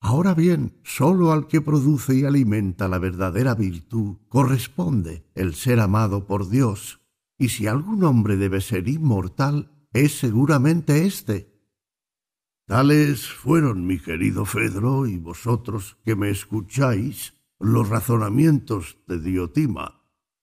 Ahora bien, sólo al que produce y alimenta la verdadera virtud corresponde el ser amado por Dios, y si algún hombre debe ser inmortal, es seguramente éste, Tales fueron, mi querido Fedro, y vosotros que me escucháis, los razonamientos de Diotima.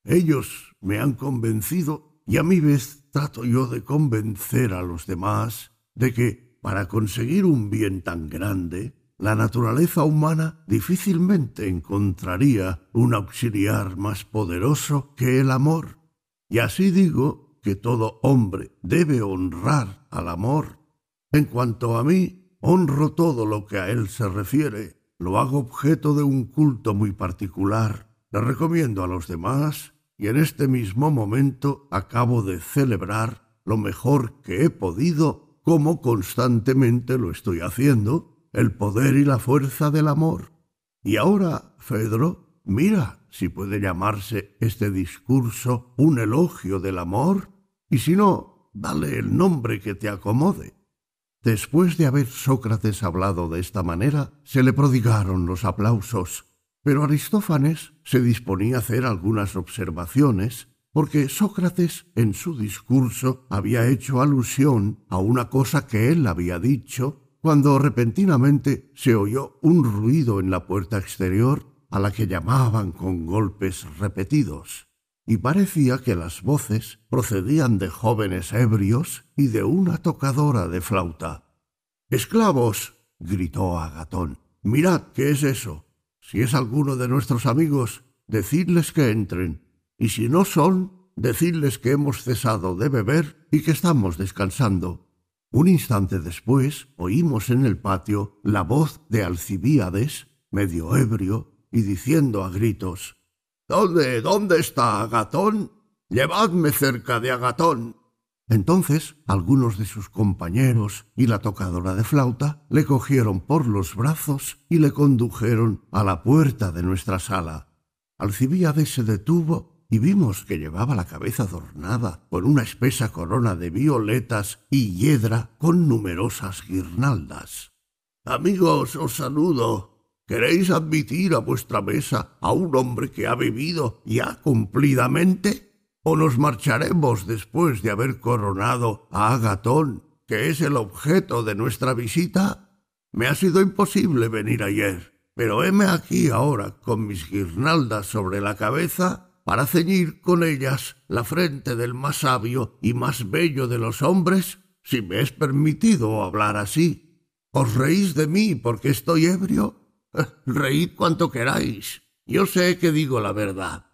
Ellos me han convencido y a mi vez trato yo de convencer a los demás de que, para conseguir un bien tan grande, la naturaleza humana difícilmente encontraría un auxiliar más poderoso que el amor. Y así digo que todo hombre debe honrar al amor. En cuanto a mí, honro todo lo que a él se refiere, lo hago objeto de un culto muy particular, le recomiendo a los demás y en este mismo momento acabo de celebrar lo mejor que he podido, como constantemente lo estoy haciendo, el poder y la fuerza del amor. Y ahora, Fedro, mira si puede llamarse este discurso un elogio del amor, y si no, dale el nombre que te acomode. Después de haber Sócrates hablado de esta manera, se le prodigaron los aplausos, pero Aristófanes se disponía a hacer algunas observaciones, porque Sócrates en su discurso había hecho alusión a una cosa que él había dicho cuando repentinamente se oyó un ruido en la puerta exterior a la que llamaban con golpes repetidos, y parecía que las voces procedían de jóvenes ebrios y de una tocadora de flauta. Esclavos. gritó Agatón. Mirad qué es eso. Si es alguno de nuestros amigos, decidles que entren, y si no son, decidles que hemos cesado de beber y que estamos descansando. Un instante después oímos en el patio la voz de Alcibíades, medio ebrio, y diciendo a gritos ¿Dónde, dónde está Agatón? Llevadme cerca de Agatón. Entonces algunos de sus compañeros y la tocadora de flauta le cogieron por los brazos y le condujeron a la puerta de nuestra sala. Alcibíades se detuvo y vimos que llevaba la cabeza adornada con una espesa corona de violetas y hiedra con numerosas guirnaldas. Amigos, os saludo. ¿Queréis admitir a vuestra mesa a un hombre que ha vivido ya cumplidamente? O nos marcharemos después de haber coronado a Agatón, que es el objeto de nuestra visita? Me ha sido imposible venir ayer, pero heme aquí ahora con mis guirnaldas sobre la cabeza para ceñir con ellas la frente del más sabio y más bello de los hombres, si me es permitido hablar así. ¿Os reís de mí porque estoy ebrio? Reíd cuanto queráis. Yo sé que digo la verdad.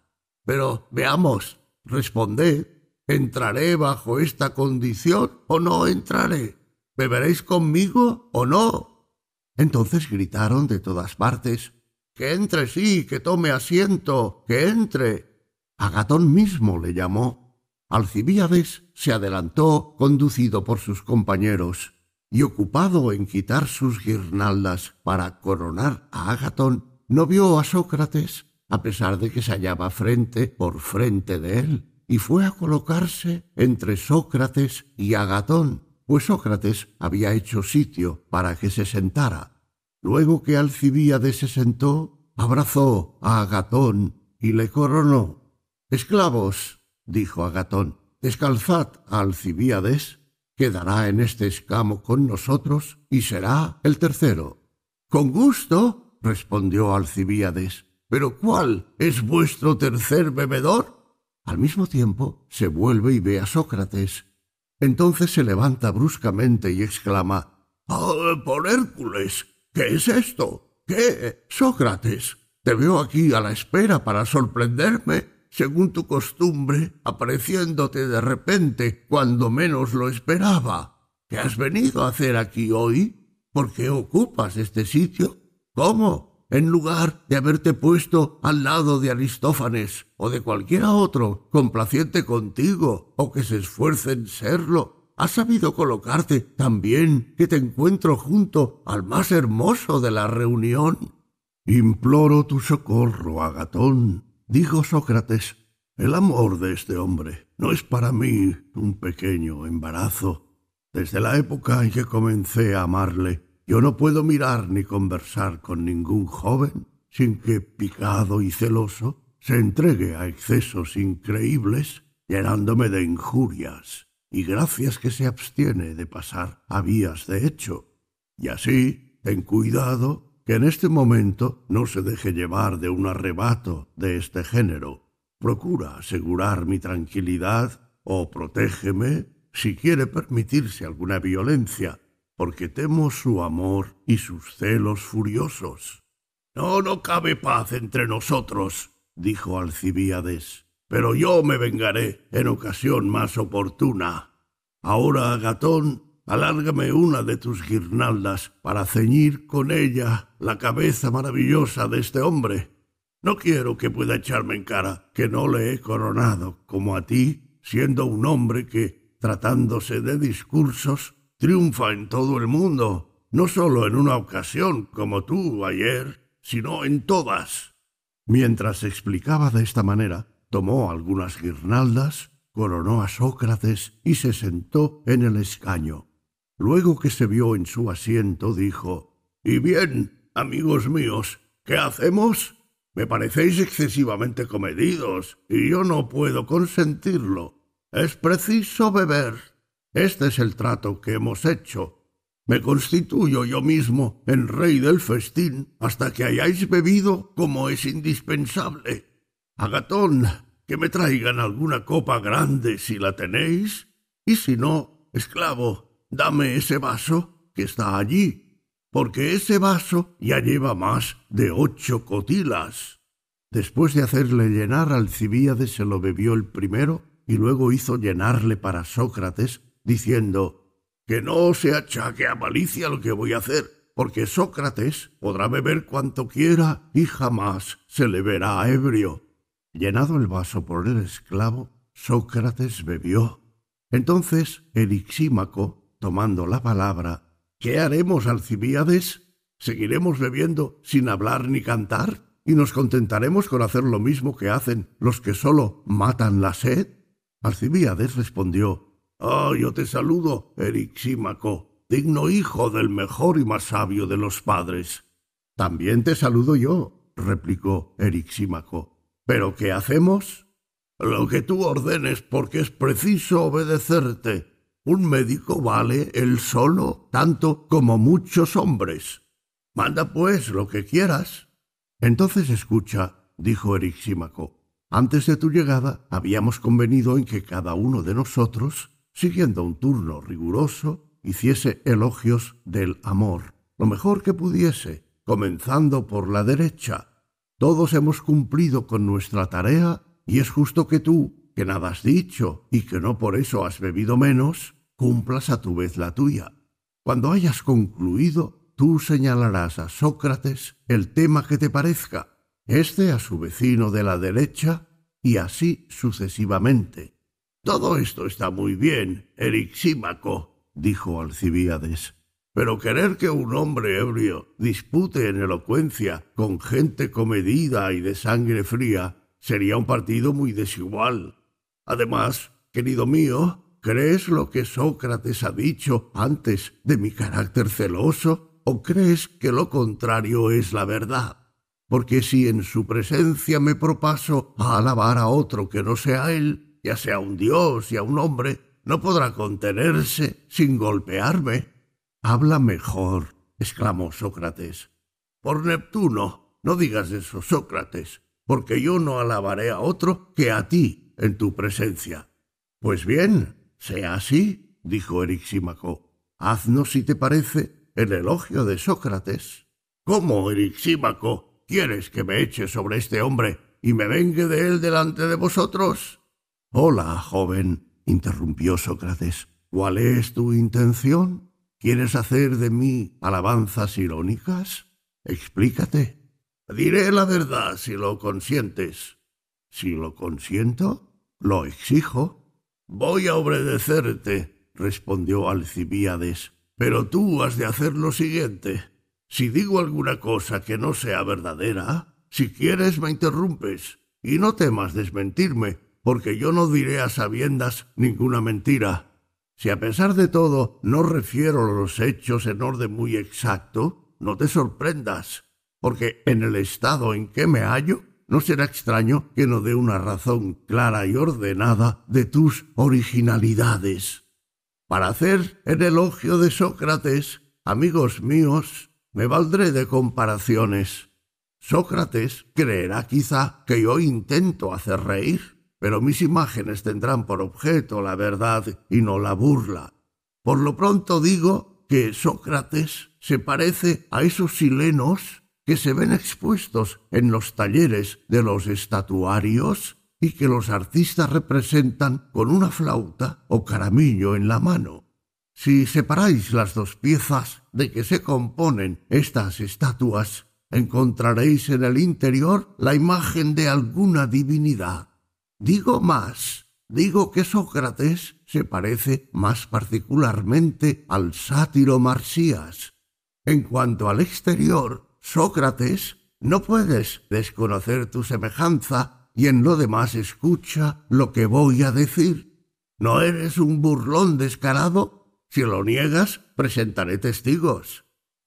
Pero veamos, Responded, ¿entraré bajo esta condición o no entraré? ¿Beberéis conmigo o no? Entonces gritaron de todas partes, Que entre sí, que tome asiento, que entre. Agatón mismo le llamó. Alcibíades se adelantó, conducido por sus compañeros, y ocupado en quitar sus guirnaldas para coronar a Agatón, no vio a Sócrates, a pesar de que se hallaba frente por frente de él, y fue a colocarse entre Sócrates y Agatón, pues Sócrates había hecho sitio para que se sentara. Luego que Alcibíades se sentó, abrazó a Agatón y le coronó. Esclavos, dijo Agatón, descalzad a Alcibíades, quedará en este escamo con nosotros y será el tercero. Con gusto, respondió Alcibíades, pero ¿cuál es vuestro tercer bebedor? Al mismo tiempo se vuelve y ve a Sócrates. Entonces se levanta bruscamente y exclama ¡Oh, por Hércules! ¿Qué es esto? ¿Qué? Sócrates, te veo aquí a la espera para sorprenderme, según tu costumbre, apareciéndote de repente cuando menos lo esperaba. ¿Qué has venido a hacer aquí hoy? ¿Por qué ocupas este sitio? ¿Cómo? En lugar de haberte puesto al lado de Aristófanes o de cualquiera otro complaciente contigo o que se esfuerce en serlo, has sabido colocarte tan bien que te encuentro junto al más hermoso de la reunión. Imploro tu socorro, Agatón, dijo Sócrates. El amor de este hombre no es para mí un pequeño embarazo. Desde la época en que comencé a amarle, yo no puedo mirar ni conversar con ningún joven sin que, picado y celoso, se entregue a excesos increíbles, llenándome de injurias y gracias que se abstiene de pasar a vías de hecho. Y así, ten cuidado que en este momento no se deje llevar de un arrebato de este género. Procura asegurar mi tranquilidad o protégeme si quiere permitirse alguna violencia porque temo su amor y sus celos furiosos. No, no cabe paz entre nosotros, dijo Alcibíades. pero yo me vengaré en ocasión más oportuna. Ahora, Agatón, alárgame una de tus guirnaldas para ceñir con ella la cabeza maravillosa de este hombre. No quiero que pueda echarme en cara que no le he coronado como a ti, siendo un hombre que, tratándose de discursos, triunfa en todo el mundo, no sólo en una ocasión como tú ayer, sino en todas. Mientras explicaba de esta manera, tomó algunas guirnaldas, coronó a Sócrates y se sentó en el escaño. Luego que se vio en su asiento, dijo Y bien, amigos míos, ¿qué hacemos? Me parecéis excesivamente comedidos, y yo no puedo consentirlo. Es preciso beber. Este es el trato que hemos hecho. Me constituyo yo mismo en rey del festín hasta que hayáis bebido como es indispensable. Agatón, que me traigan alguna copa grande si la tenéis, y si no, esclavo, dame ese vaso que está allí, porque ese vaso ya lleva más de ocho cotilas. Después de hacerle llenar Alcibíades se lo bebió el primero y luego hizo llenarle para Sócrates, diciendo que no se achaque a malicia lo que voy a hacer, porque Sócrates podrá beber cuanto quiera y jamás se le verá ebrio. Llenado el vaso por el esclavo, Sócrates bebió. Entonces Erixímaco, tomando la palabra, ¿Qué haremos, Alcibíades? ¿Seguiremos bebiendo sin hablar ni cantar? ¿Y nos contentaremos con hacer lo mismo que hacen los que sólo matan la sed? Alcibíades respondió, Ah, yo te saludo, Erixímaco, digno hijo del mejor y más sabio de los padres. También te saludo yo, replicó Erixímaco. ¿Pero qué hacemos? Lo que tú ordenes, porque es preciso obedecerte. Un médico vale él solo tanto como muchos hombres. Manda pues lo que quieras. Entonces escucha, dijo Erixímaco. Antes de tu llegada habíamos convenido en que cada uno de nosotros, siguiendo un turno riguroso, hiciese elogios del amor, lo mejor que pudiese, comenzando por la derecha, todos hemos cumplido con nuestra tarea y es justo que tú, que nada has dicho y que no por eso has bebido menos, cumplas a tu vez la tuya. Cuando hayas concluido, tú señalarás a Sócrates el tema que te parezca, este a su vecino de la derecha y así sucesivamente. Todo esto está muy bien, Erixímaco, dijo Alcibíades, pero querer que un hombre ebrio dispute en elocuencia con gente comedida y de sangre fría sería un partido muy desigual. Además, querido mío, ¿crees lo que Sócrates ha dicho antes de mi carácter celoso o crees que lo contrario es la verdad? Porque si en su presencia me propaso a alabar a otro que no sea él, ya sea un dios y a un hombre, no podrá contenerse sin golpearme. Habla mejor, exclamó Sócrates. Por Neptuno, no digas eso, Sócrates, porque yo no alabaré a otro que a ti en tu presencia. Pues bien, sea así, dijo Erixímaco. Haznos, si te parece, el elogio de Sócrates. ¿Cómo, Erixímaco, quieres que me eche sobre este hombre y me vengue de él delante de vosotros? Hola, joven, interrumpió Sócrates. ¿Cuál es tu intención? ¿Quieres hacer de mí alabanzas irónicas? Explícate. Diré la verdad si lo consientes. Si lo consiento, lo exijo. Voy a obedecerte, respondió Alcibíades, pero tú has de hacer lo siguiente. Si digo alguna cosa que no sea verdadera, si quieres me interrumpes, y no temas desmentirme, porque yo no diré a sabiendas ninguna mentira. Si a pesar de todo no refiero los hechos en orden muy exacto, no te sorprendas, porque en el estado en que me hallo, no será extraño que no dé una razón clara y ordenada de tus originalidades. Para hacer el elogio de Sócrates, amigos míos, me valdré de comparaciones. Sócrates creerá quizá que yo intento hacer reír pero mis imágenes tendrán por objeto la verdad y no la burla. Por lo pronto digo que Sócrates se parece a esos silenos que se ven expuestos en los talleres de los estatuarios y que los artistas representan con una flauta o caramillo en la mano. Si separáis las dos piezas de que se componen estas estatuas, encontraréis en el interior la imagen de alguna divinidad. Digo más, digo que Sócrates se parece más particularmente al sátiro Marsías. En cuanto al exterior, Sócrates, no puedes desconocer tu semejanza y en lo demás escucha lo que voy a decir. ¿No eres un burlón descarado? Si lo niegas, presentaré testigos.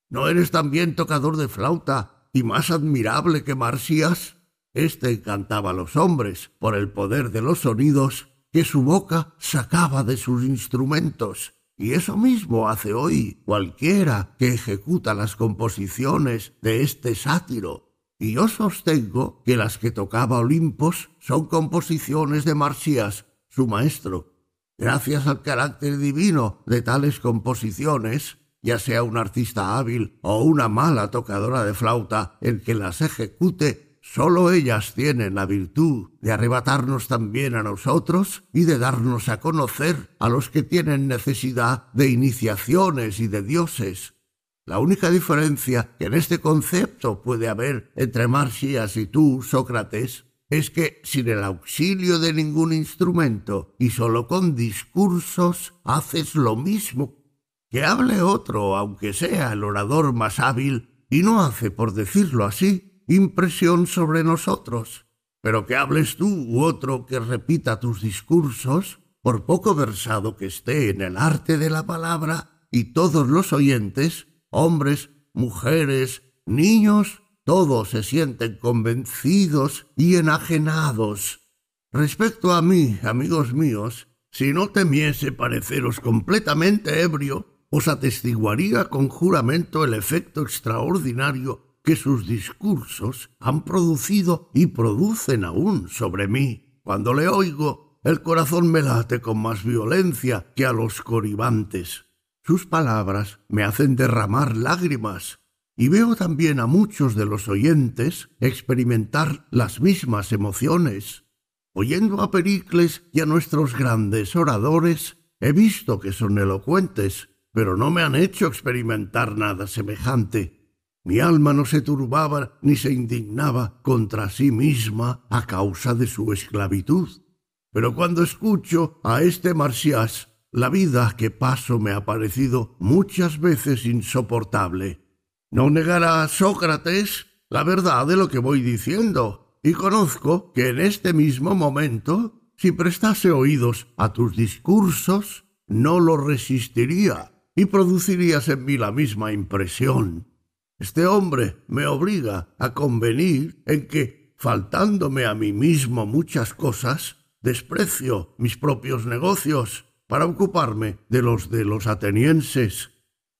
¿No eres también tocador de flauta y más admirable que Marsías? Este encantaba a los hombres por el poder de los sonidos que su boca sacaba de sus instrumentos. Y eso mismo hace hoy cualquiera que ejecuta las composiciones de este sátiro. Y yo sostengo que las que tocaba Olimpos son composiciones de Marsías, su maestro. Gracias al carácter divino de tales composiciones, ya sea un artista hábil o una mala tocadora de flauta el que las ejecute, Solo ellas tienen la virtud de arrebatarnos también a nosotros y de darnos a conocer a los que tienen necesidad de iniciaciones y de dioses. La única diferencia que en este concepto puede haber entre Marcias y tú, Sócrates, es que sin el auxilio de ningún instrumento y solo con discursos haces lo mismo. Que hable otro, aunque sea el orador más hábil, y no hace, por decirlo así, impresión sobre nosotros, pero que hables tú u otro que repita tus discursos, por poco versado que esté en el arte de la palabra, y todos los oyentes, hombres, mujeres, niños, todos se sienten convencidos y enajenados. Respecto a mí, amigos míos, si no temiese pareceros completamente ebrio, os atestiguaría con juramento el efecto extraordinario que sus discursos han producido y producen aún sobre mí. Cuando le oigo, el corazón me late con más violencia que a los coribantes. Sus palabras me hacen derramar lágrimas, y veo también a muchos de los oyentes experimentar las mismas emociones. Oyendo a Pericles y a nuestros grandes oradores, he visto que son elocuentes, pero no me han hecho experimentar nada semejante. Mi alma no se turbaba ni se indignaba contra sí misma a causa de su esclavitud. Pero cuando escucho a este Marciás, la vida que paso me ha parecido muchas veces insoportable. No negará Sócrates la verdad de lo que voy diciendo, y conozco que en este mismo momento, si prestase oídos a tus discursos, no lo resistiría y producirías en mí la misma impresión. Este hombre me obliga a convenir en que, faltándome a mí mismo muchas cosas, desprecio mis propios negocios para ocuparme de los de los atenienses.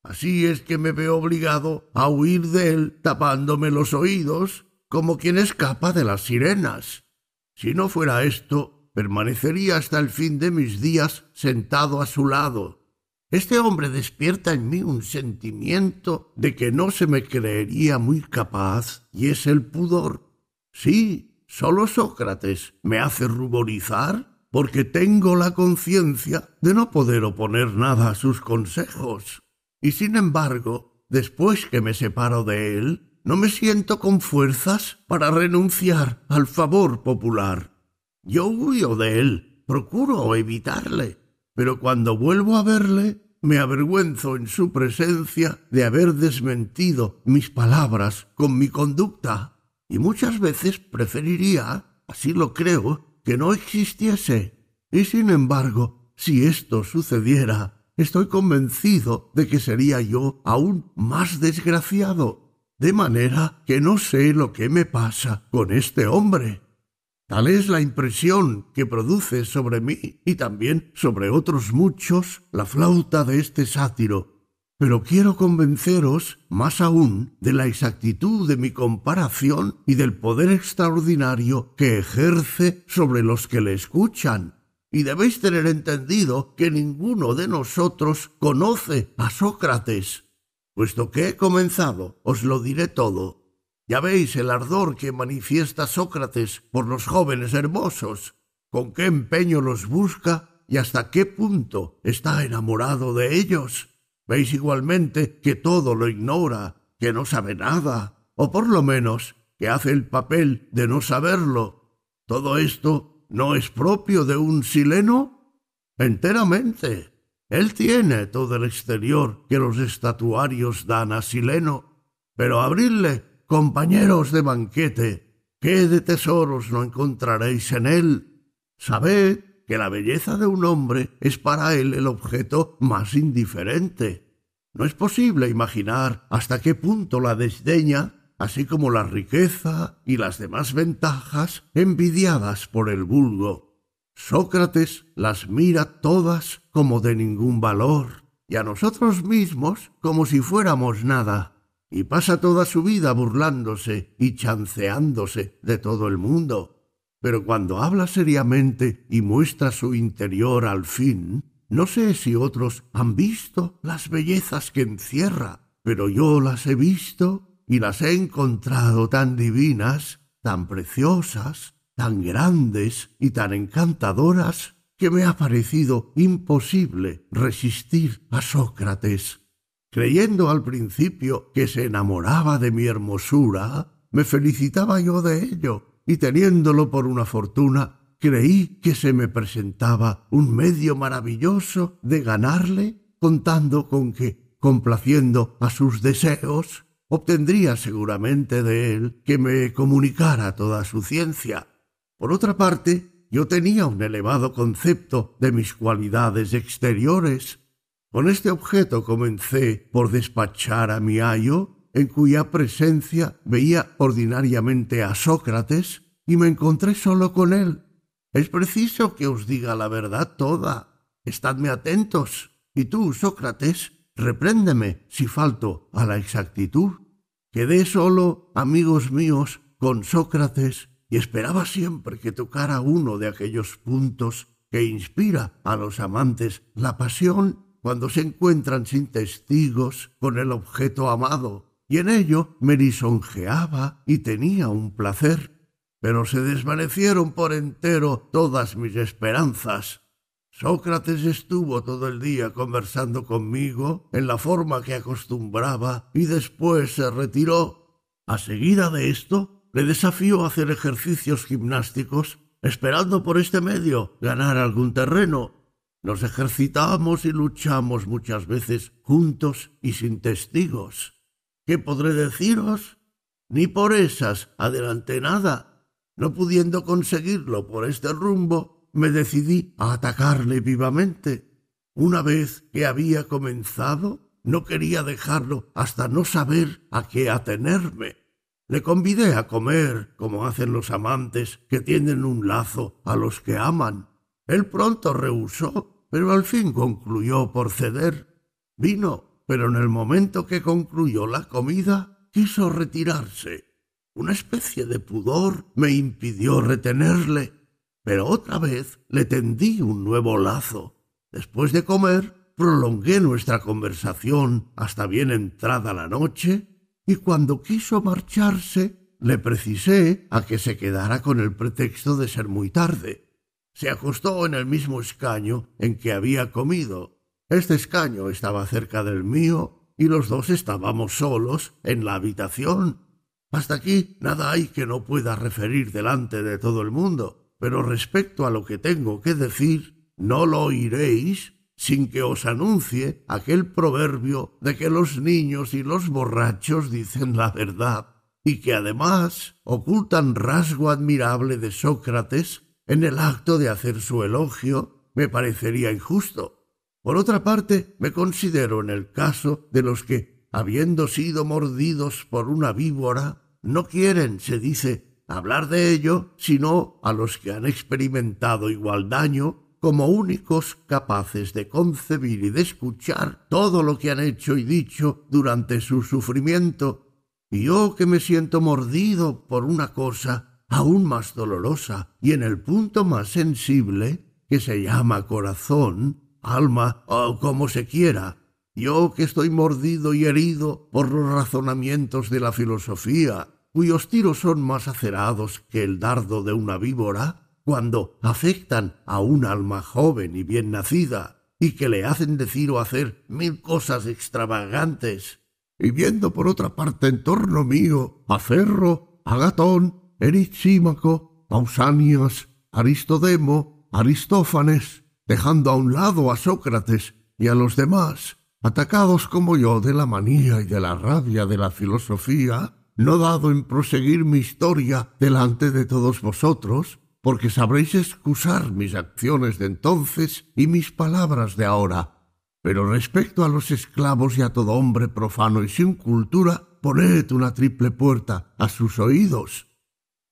Así es que me veo obligado a huir de él tapándome los oídos como quien escapa de las sirenas. Si no fuera esto, permanecería hasta el fin de mis días sentado a su lado, este hombre despierta en mí un sentimiento de que no se me creería muy capaz, y es el pudor. Sí, solo Sócrates me hace ruborizar porque tengo la conciencia de no poder oponer nada a sus consejos. Y sin embargo, después que me separo de él, no me siento con fuerzas para renunciar al favor popular. Yo huyo de él, procuro evitarle, pero cuando vuelvo a verle, me avergüenzo en su presencia de haber desmentido mis palabras con mi conducta, y muchas veces preferiría, así lo creo, que no existiese. Y sin embargo, si esto sucediera, estoy convencido de que sería yo aún más desgraciado, de manera que no sé lo que me pasa con este hombre. Tal es la impresión que produce sobre mí y también sobre otros muchos la flauta de este sátiro. Pero quiero convenceros más aún de la exactitud de mi comparación y del poder extraordinario que ejerce sobre los que le escuchan. Y debéis tener entendido que ninguno de nosotros conoce a Sócrates. Puesto que he comenzado, os lo diré todo. Ya veis el ardor que manifiesta Sócrates por los jóvenes hermosos, con qué empeño los busca y hasta qué punto está enamorado de ellos. Veis igualmente que todo lo ignora, que no sabe nada, o por lo menos que hace el papel de no saberlo. Todo esto no es propio de un sileno enteramente. Él tiene todo el exterior que los estatuarios dan a Sileno, pero abridle, compañeros de banquete, qué de tesoros no encontraréis en él. Sabed que la belleza de un hombre es para él el objeto más indiferente. No es posible imaginar hasta qué punto la desdeña, así como la riqueza y las demás ventajas envidiadas por el vulgo. Sócrates las mira todas como de ningún valor, y a nosotros mismos como si fuéramos nada, y pasa toda su vida burlándose y chanceándose de todo el mundo. Pero cuando habla seriamente y muestra su interior al fin, no sé si otros han visto las bellezas que encierra, pero yo las he visto y las he encontrado tan divinas, tan preciosas, tan grandes y tan encantadoras que me ha parecido imposible resistir a Sócrates. Creyendo al principio que se enamoraba de mi hermosura, me felicitaba yo de ello, y teniéndolo por una fortuna, creí que se me presentaba un medio maravilloso de ganarle, contando con que, complaciendo a sus deseos, obtendría seguramente de él que me comunicara toda su ciencia, por otra parte, yo tenía un elevado concepto de mis cualidades exteriores. Con este objeto comencé por despachar a mi ayo, en cuya presencia veía ordinariamente a Sócrates, y me encontré solo con él. Es preciso que os diga la verdad toda. Estadme atentos. Y tú, Sócrates, repréndeme si falto a la exactitud. Quedé solo, amigos míos, con Sócrates y esperaba siempre que tocara uno de aquellos puntos que inspira a los amantes la pasión cuando se encuentran sin testigos con el objeto amado, y en ello me lisonjeaba y tenía un placer. Pero se desvanecieron por entero todas mis esperanzas. Sócrates estuvo todo el día conversando conmigo en la forma que acostumbraba y después se retiró. A seguida de esto le desafío a hacer ejercicios gimnásticos, esperando por este medio ganar algún terreno. Nos ejercitamos y luchamos muchas veces juntos y sin testigos. ¿Qué podré deciros? Ni por esas adelanté nada. No pudiendo conseguirlo por este rumbo, me decidí a atacarle vivamente. Una vez que había comenzado, no quería dejarlo hasta no saber a qué atenerme. Le convidé a comer, como hacen los amantes que tienen un lazo a los que aman. Él pronto rehusó, pero al fin concluyó por ceder. Vino, pero en el momento que concluyó la comida, quiso retirarse. Una especie de pudor me impidió retenerle, pero otra vez le tendí un nuevo lazo. Después de comer, prolongué nuestra conversación hasta bien entrada la noche y cuando quiso marcharse le precisé a que se quedara con el pretexto de ser muy tarde. Se acostó en el mismo escaño en que había comido. Este escaño estaba cerca del mío y los dos estábamos solos en la habitación. Hasta aquí nada hay que no pueda referir delante de todo el mundo, pero respecto a lo que tengo que decir, no lo oiréis sin que os anuncie aquel proverbio de que los niños y los borrachos dicen la verdad, y que además ocultan rasgo admirable de Sócrates en el acto de hacer su elogio, me parecería injusto. Por otra parte, me considero en el caso de los que, habiendo sido mordidos por una víbora, no quieren, se dice, hablar de ello, sino a los que han experimentado igual daño como únicos capaces de concebir y de escuchar todo lo que han hecho y dicho durante su sufrimiento, y yo que me siento mordido por una cosa aún más dolorosa y en el punto más sensible, que se llama corazón, alma o como se quiera, yo que estoy mordido y herido por los razonamientos de la filosofía, cuyos tiros son más acerados que el dardo de una víbora, cuando afectan a un alma joven y bien nacida, y que le hacen decir o hacer mil cosas extravagantes. Y viendo por otra parte en torno mío a Ferro, Agatón, Erisímaco, Pausanias, Aristodemo, Aristófanes, dejando a un lado a Sócrates y a los demás, atacados como yo de la manía y de la rabia de la filosofía, no dado en proseguir mi historia delante de todos vosotros, porque sabréis excusar mis acciones de entonces y mis palabras de ahora. Pero respecto a los esclavos y a todo hombre profano y sin cultura, poned una triple puerta a sus oídos.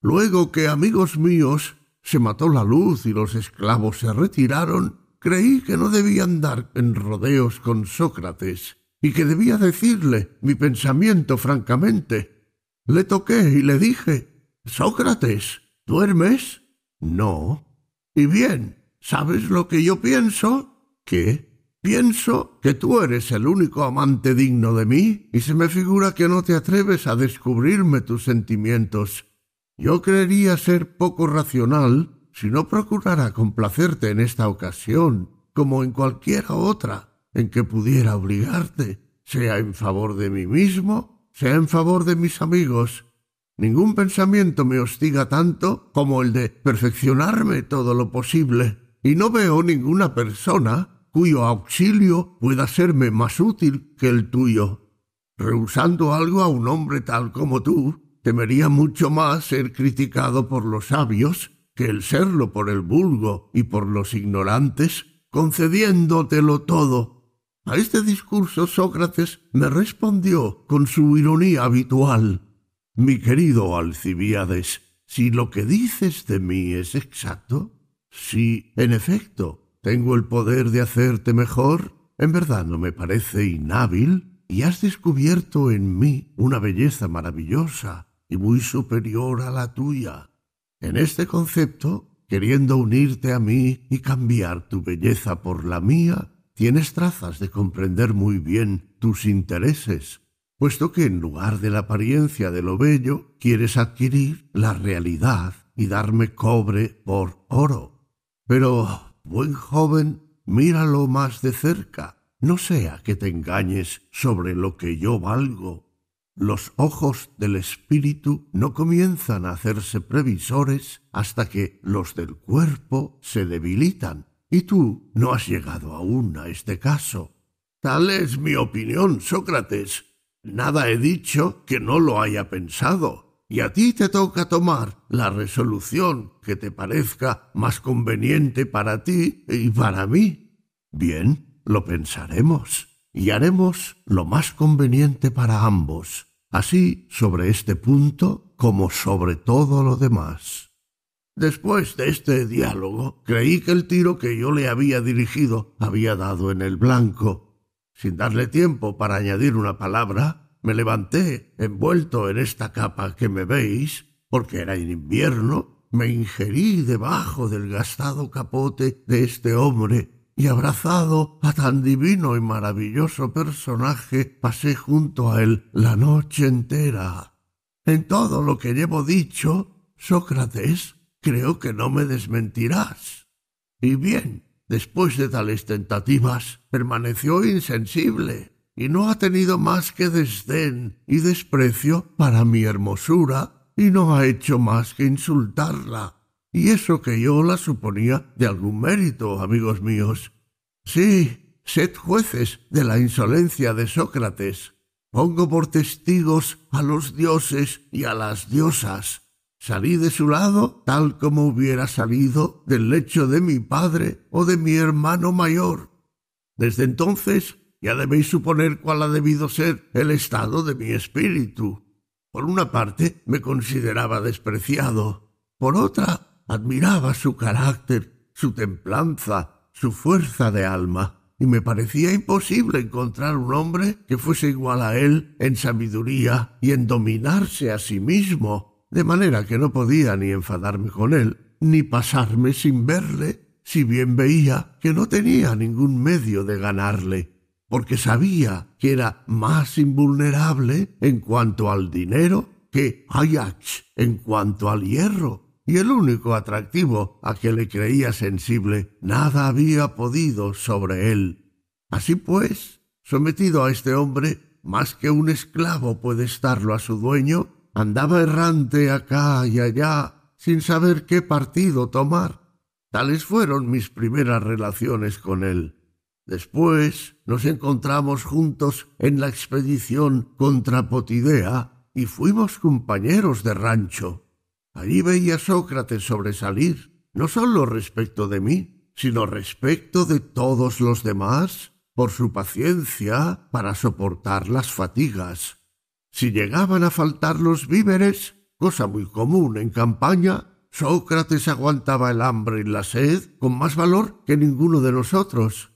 Luego que, amigos míos, se mató la luz y los esclavos se retiraron, creí que no debía andar en rodeos con Sócrates y que debía decirle mi pensamiento francamente. Le toqué y le dije Sócrates, ¿duermes? No. Y bien, ¿sabes lo que yo pienso? ¿Qué? Pienso que tú eres el único amante digno de mí y se me figura que no te atreves a descubrirme tus sentimientos. Yo creería ser poco racional si no procurara complacerte en esta ocasión, como en cualquiera otra en que pudiera obligarte, sea en favor de mí mismo, sea en favor de mis amigos. Ningún pensamiento me hostiga tanto como el de perfeccionarme todo lo posible, y no veo ninguna persona cuyo auxilio pueda serme más útil que el tuyo. Rehusando algo a un hombre tal como tú, temería mucho más ser criticado por los sabios que el serlo por el vulgo y por los ignorantes, concediéndotelo todo. A este discurso Sócrates me respondió con su ironía habitual. Mi querido Alcibiades, si lo que dices de mí es exacto, si, en efecto, tengo el poder de hacerte mejor, en verdad no me parece inhábil, y has descubierto en mí una belleza maravillosa, y muy superior a la tuya. En este concepto, queriendo unirte a mí y cambiar tu belleza por la mía, tienes trazas de comprender muy bien tus intereses, puesto que en lugar de la apariencia de lo bello, quieres adquirir la realidad y darme cobre por oro. Pero, buen joven, míralo más de cerca, no sea que te engañes sobre lo que yo valgo los ojos del espíritu no comienzan a hacerse previsores hasta que los del cuerpo se debilitan, y tú no has llegado aún a este caso. Tal es mi opinión, Sócrates. Nada he dicho que no lo haya pensado, y a ti te toca tomar la resolución que te parezca más conveniente para ti y para mí. Bien, lo pensaremos y haremos lo más conveniente para ambos así sobre este punto como sobre todo lo demás. Después de este diálogo, creí que el tiro que yo le había dirigido había dado en el blanco. Sin darle tiempo para añadir una palabra, me levanté, envuelto en esta capa que me veis, porque era en invierno, me ingerí debajo del gastado capote de este hombre y abrazado a tan divino y maravilloso personaje pasé junto a él la noche entera. En todo lo que llevo dicho, Sócrates, creo que no me desmentirás. Y bien, después de tales tentativas, permaneció insensible y no ha tenido más que desdén y desprecio para mi hermosura y no ha hecho más que insultarla y eso que yo la suponía de algún mérito, amigos míos. Sí, sed jueces de la insolencia de Sócrates. Pongo por testigos a los dioses y a las diosas. Salí de su lado tal como hubiera salido del lecho de mi padre o de mi hermano mayor. Desde entonces ya debéis suponer cuál ha debido ser el estado de mi espíritu. Por una parte me consideraba despreciado, por otra admiraba su carácter, su templanza, su fuerza de alma, y me parecía imposible encontrar un hombre que fuese igual a él en sabiduría y en dominarse a sí mismo, de manera que no podía ni enfadarme con él, ni pasarme sin verle, si bien veía que no tenía ningún medio de ganarle, porque sabía que era más invulnerable en cuanto al dinero que Ajax en cuanto al hierro, y el único atractivo a que le creía sensible, nada había podido sobre él. Así pues, sometido a este hombre, más que un esclavo puede estarlo a su dueño, andaba errante acá y allá, sin saber qué partido tomar. Tales fueron mis primeras relaciones con él. Después nos encontramos juntos en la expedición contra Potidea y fuimos compañeros de rancho. Allí veía Sócrates sobresalir, no sólo respecto de mí, sino respecto de todos los demás, por su paciencia para soportar las fatigas. Si llegaban a faltar los víveres, cosa muy común en campaña, Sócrates aguantaba el hambre y la sed con más valor que ninguno de nosotros.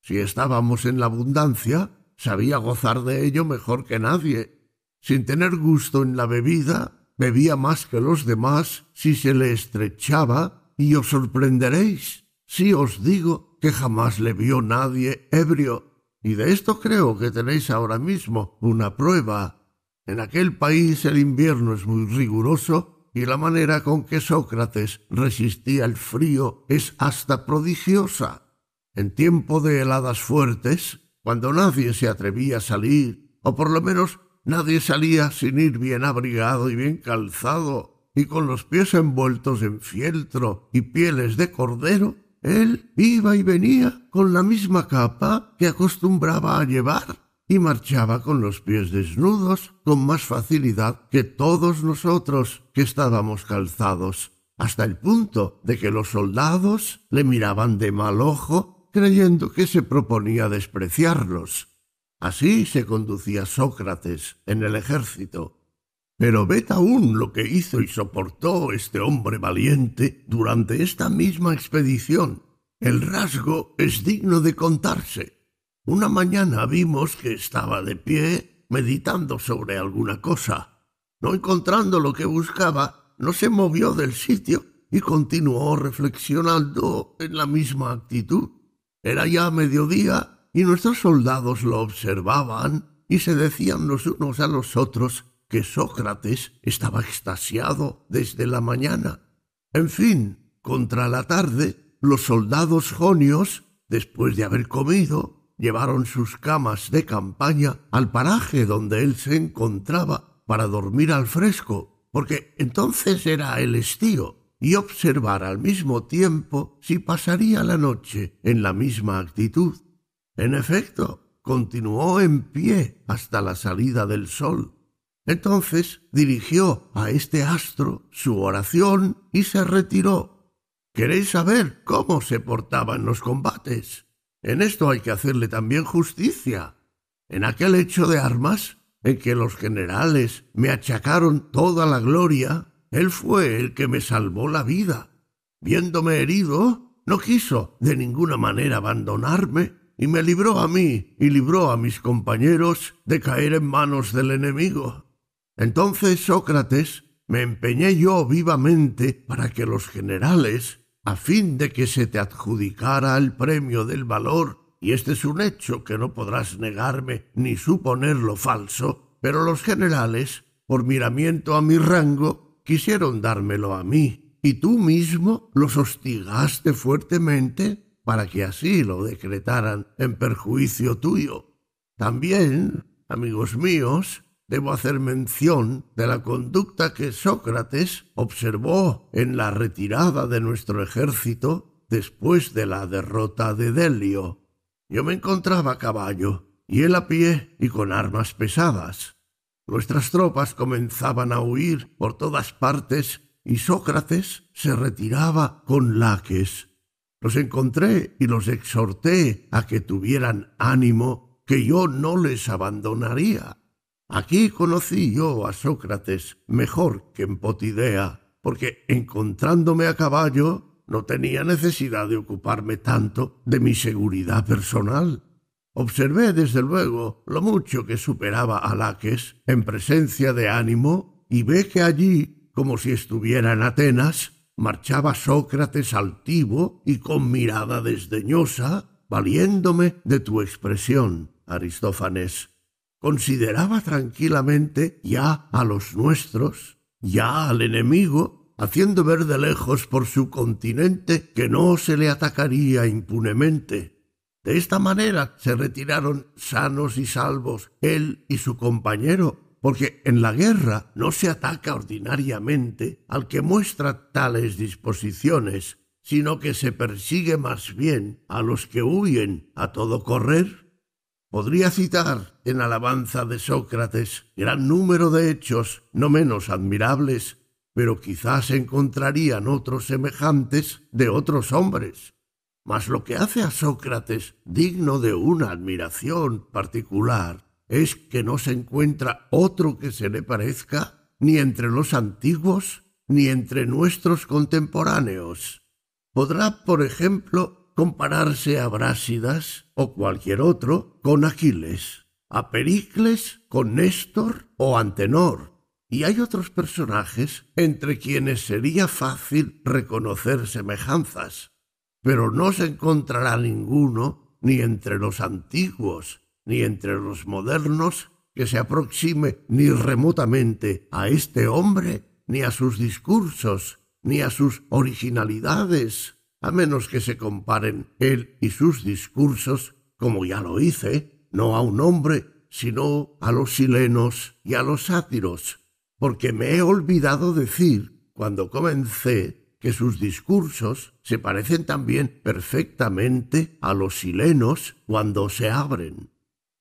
Si estábamos en la abundancia, sabía gozar de ello mejor que nadie. Sin tener gusto en la bebida, bebía más que los demás si se le estrechaba, y os sorprenderéis si os digo que jamás le vio nadie ebrio. Y de esto creo que tenéis ahora mismo una prueba. En aquel país el invierno es muy riguroso y la manera con que Sócrates resistía el frío es hasta prodigiosa. En tiempo de heladas fuertes, cuando nadie se atrevía a salir, o por lo menos nadie salía sin ir bien abrigado y bien calzado, y con los pies envueltos en fieltro y pieles de cordero, él iba y venía con la misma capa que acostumbraba a llevar, y marchaba con los pies desnudos con más facilidad que todos nosotros que estábamos calzados, hasta el punto de que los soldados le miraban de mal ojo creyendo que se proponía despreciarlos. Así se conducía Sócrates en el ejército. Pero ved aún lo que hizo y soportó este hombre valiente durante esta misma expedición. El rasgo es digno de contarse. Una mañana vimos que estaba de pie meditando sobre alguna cosa. No encontrando lo que buscaba, no se movió del sitio y continuó reflexionando en la misma actitud. Era ya mediodía y nuestros soldados lo observaban y se decían los unos a los otros que Sócrates estaba extasiado desde la mañana. En fin, contra la tarde, los soldados jonios, después de haber comido, llevaron sus camas de campaña al paraje donde él se encontraba para dormir al fresco, porque entonces era el estío y observar al mismo tiempo si pasaría la noche en la misma actitud. En efecto, continuó en pie hasta la salida del sol. Entonces dirigió a este astro su oración y se retiró. ¿Queréis saber cómo se portaba en los combates? En esto hay que hacerle también justicia. En aquel hecho de armas, en que los generales me achacaron toda la gloria, él fue el que me salvó la vida. Viéndome herido, no quiso de ninguna manera abandonarme y me libró a mí y libró a mis compañeros de caer en manos del enemigo. Entonces, Sócrates, me empeñé yo vivamente para que los generales, a fin de que se te adjudicara el premio del valor, y este es un hecho que no podrás negarme ni suponerlo falso, pero los generales, por miramiento a mi rango, quisieron dármelo a mí, y tú mismo los hostigaste fuertemente para que así lo decretaran en perjuicio tuyo. También, amigos míos, debo hacer mención de la conducta que Sócrates observó en la retirada de nuestro ejército después de la derrota de Delio. Yo me encontraba a caballo y él a pie y con armas pesadas. Nuestras tropas comenzaban a huir por todas partes y Sócrates se retiraba con laques. Los encontré y los exhorté a que tuvieran ánimo, que yo no les abandonaría. Aquí conocí yo a Sócrates mejor que en Potidea, porque encontrándome a caballo no tenía necesidad de ocuparme tanto de mi seguridad personal. Observé desde luego lo mucho que superaba a Laques en presencia de ánimo y ve que allí, como si estuviera en Atenas, marchaba Sócrates altivo y con mirada desdeñosa, valiéndome de tu expresión, Aristófanes. consideraba tranquilamente ya a los nuestros, ya al enemigo, haciendo ver de lejos por su continente que no se le atacaría impunemente. De esta manera se retiraron sanos y salvos él y su compañero, porque en la guerra no se ataca ordinariamente al que muestra tales disposiciones, sino que se persigue más bien a los que huyen a todo correr. Podría citar en alabanza de Sócrates gran número de hechos no menos admirables, pero quizás encontrarían otros semejantes de otros hombres. Mas lo que hace a Sócrates digno de una admiración particular es que no se encuentra otro que se le parezca ni entre los antiguos ni entre nuestros contemporáneos. Podrá, por ejemplo, compararse a Brásidas o cualquier otro con Aquiles, a Pericles con Néstor o Antenor, y hay otros personajes entre quienes sería fácil reconocer semejanzas, pero no se encontrará ninguno ni entre los antiguos ni entre los modernos que se aproxime ni remotamente a este hombre ni a sus discursos ni a sus originalidades, a menos que se comparen él y sus discursos, como ya lo hice, no a un hombre, sino a los silenos y a los sátiros, porque me he olvidado decir, cuando comencé, que sus discursos se parecen también perfectamente a los silenos cuando se abren.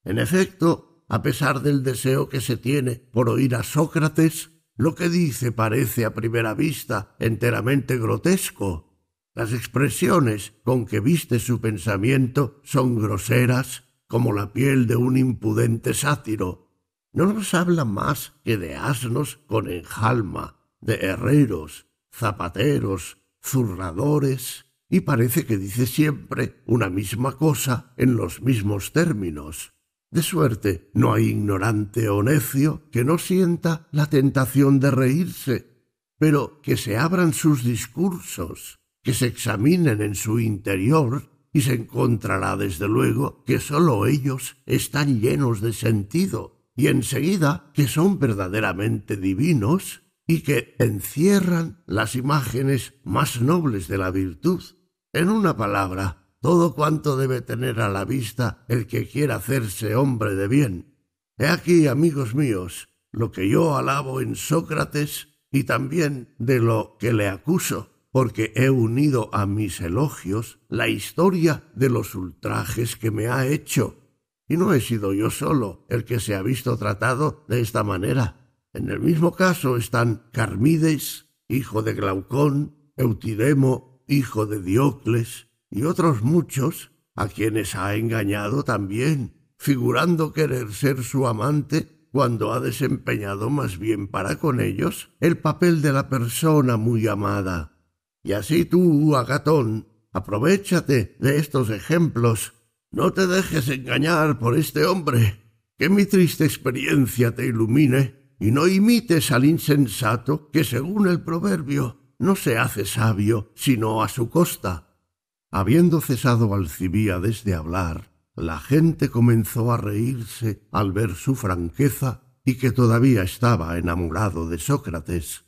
En efecto, a pesar del deseo que se tiene por oír a Sócrates, lo que dice parece a primera vista enteramente grotesco. Las expresiones con que viste su pensamiento son groseras como la piel de un impudente sátiro. No nos habla más que de asnos con enjalma, de herreros, zapateros, zurradores, y parece que dice siempre una misma cosa en los mismos términos. De suerte no hay ignorante o necio que no sienta la tentación de reírse, pero que se abran sus discursos, que se examinen en su interior y se encontrará desde luego que sólo ellos están llenos de sentido y enseguida que son verdaderamente divinos y que encierran las imágenes más nobles de la virtud. En una palabra, todo cuanto debe tener a la vista el que quiera hacerse hombre de bien. He aquí, amigos míos, lo que yo alabo en Sócrates y también de lo que le acuso, porque he unido a mis elogios la historia de los ultrajes que me ha hecho. Y no he sido yo solo el que se ha visto tratado de esta manera. En el mismo caso están Carmides, hijo de Glaucón, Eutidemo, hijo de Diocles, y otros muchos a quienes ha engañado también, figurando querer ser su amante cuando ha desempeñado más bien para con ellos el papel de la persona muy amada. Y así tú, Agatón, aprovechate de estos ejemplos. No te dejes engañar por este hombre. Que mi triste experiencia te ilumine y no imites al insensato que, según el proverbio, no se hace sabio sino a su costa. Habiendo cesado Alcibíades de hablar, la gente comenzó a reírse al ver su franqueza y que todavía estaba enamorado de Sócrates.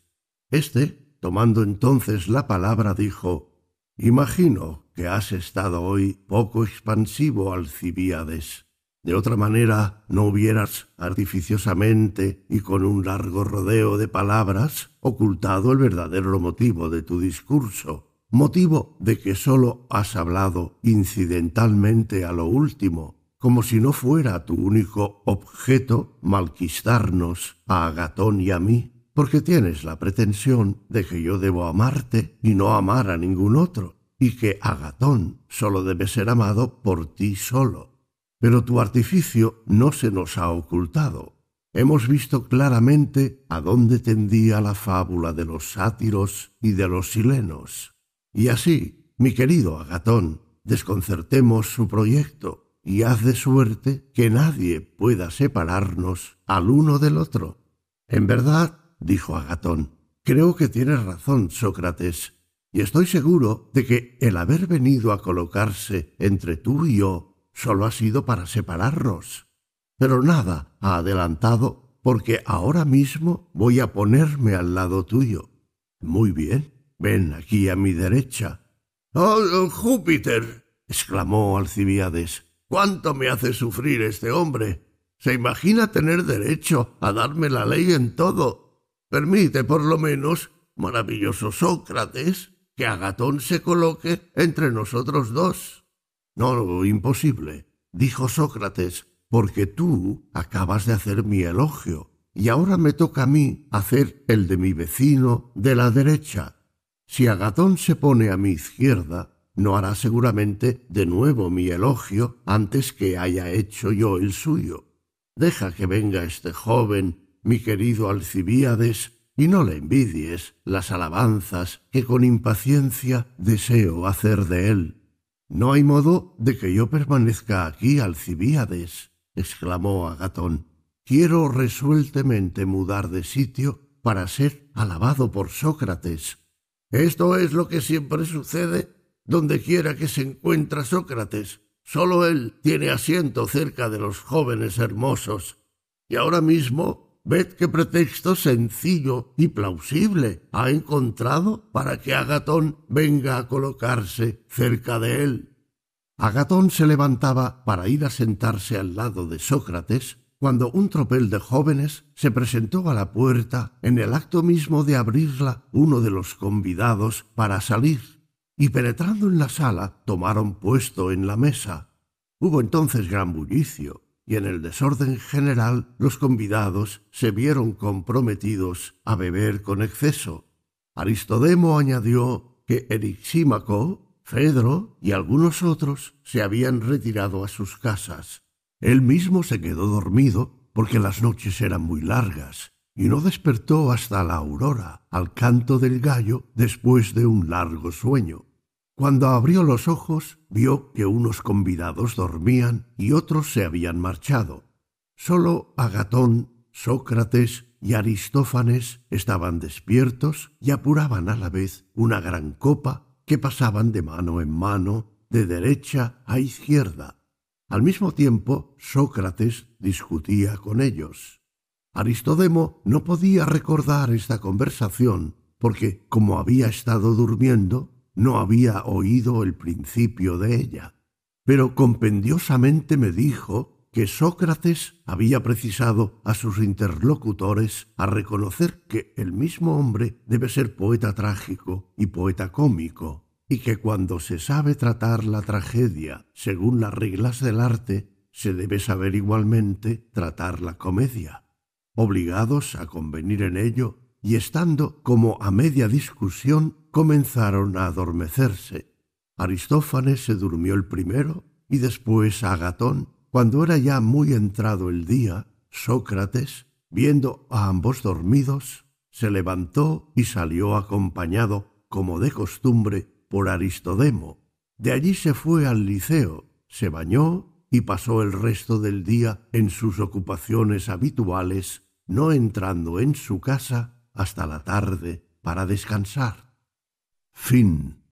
Este, tomando entonces la palabra, dijo Imagino que has estado hoy poco expansivo, Alcibíades. De otra manera, no hubieras artificiosamente y con un largo rodeo de palabras ocultado el verdadero motivo de tu discurso motivo de que sólo has hablado incidentalmente a lo último, como si no fuera tu único objeto malquistarnos a Agatón y a mí, porque tienes la pretensión de que yo debo amarte y no amar a ningún otro, y que Agatón sólo debe ser amado por ti solo. Pero tu artificio no se nos ha ocultado. Hemos visto claramente a dónde tendía la fábula de los sátiros y de los silenos. Y así, mi querido Agatón, desconcertemos su proyecto y haz de suerte que nadie pueda separarnos al uno del otro. En verdad, dijo Agatón, creo que tienes razón, Sócrates, y estoy seguro de que el haber venido a colocarse entre tú y yo solo ha sido para separarnos. Pero nada ha adelantado porque ahora mismo voy a ponerme al lado tuyo. Muy bien, ven aquí a mi derecha. ¡Oh, Júpiter! exclamó Alcibiades. ¿Cuánto me hace sufrir este hombre? ¿Se imagina tener derecho a darme la ley en todo? Permite, por lo menos, maravilloso Sócrates, que Agatón se coloque entre nosotros dos. No, imposible, dijo Sócrates, porque tú acabas de hacer mi elogio, y ahora me toca a mí hacer el de mi vecino de la derecha. Si Agatón se pone a mi izquierda, no hará seguramente de nuevo mi elogio antes que haya hecho yo el suyo. Deja que venga este joven, mi querido Alcibíades, y no le envidies las alabanzas que con impaciencia deseo hacer de él. No hay modo de que yo permanezca aquí, Alcibíades, exclamó Agatón. Quiero resueltamente mudar de sitio para ser alabado por Sócrates. Esto es lo que siempre sucede donde quiera que se encuentra Sócrates. Solo él tiene asiento cerca de los jóvenes hermosos. Y ahora mismo, ved qué pretexto sencillo y plausible ha encontrado para que Agatón venga a colocarse cerca de él. Agatón se levantaba para ir a sentarse al lado de Sócrates cuando un tropel de jóvenes se presentó a la puerta en el acto mismo de abrirla uno de los convidados para salir y penetrando en la sala tomaron puesto en la mesa. Hubo entonces gran bullicio, y en el desorden general los convidados se vieron comprometidos a beber con exceso. Aristodemo añadió que Erixímaco, Fedro y algunos otros se habían retirado a sus casas. Él mismo se quedó dormido porque las noches eran muy largas y no despertó hasta la aurora al canto del gallo después de un largo sueño. Cuando abrió los ojos, vio que unos convidados dormían y otros se habían marchado. Solo Agatón, Sócrates y Aristófanes estaban despiertos y apuraban a la vez una gran copa que pasaban de mano en mano, de derecha a izquierda. Al mismo tiempo, Sócrates discutía con ellos. Aristodemo no podía recordar esta conversación porque, como había estado durmiendo, no había oído el principio de ella, pero compendiosamente me dijo que Sócrates había precisado a sus interlocutores a reconocer que el mismo hombre debe ser poeta trágico y poeta cómico, y que cuando se sabe tratar la tragedia según las reglas del arte, se debe saber igualmente tratar la comedia. Obligados a convenir en ello, y estando como a media discusión, comenzaron a adormecerse. Aristófanes se durmió el primero y después Agatón. Cuando era ya muy entrado el día, Sócrates, viendo a ambos dormidos, se levantó y salió acompañado, como de costumbre, por Aristodemo. De allí se fue al liceo, se bañó y pasó el resto del día en sus ocupaciones habituales, no entrando en su casa hasta la tarde para descansar. Fin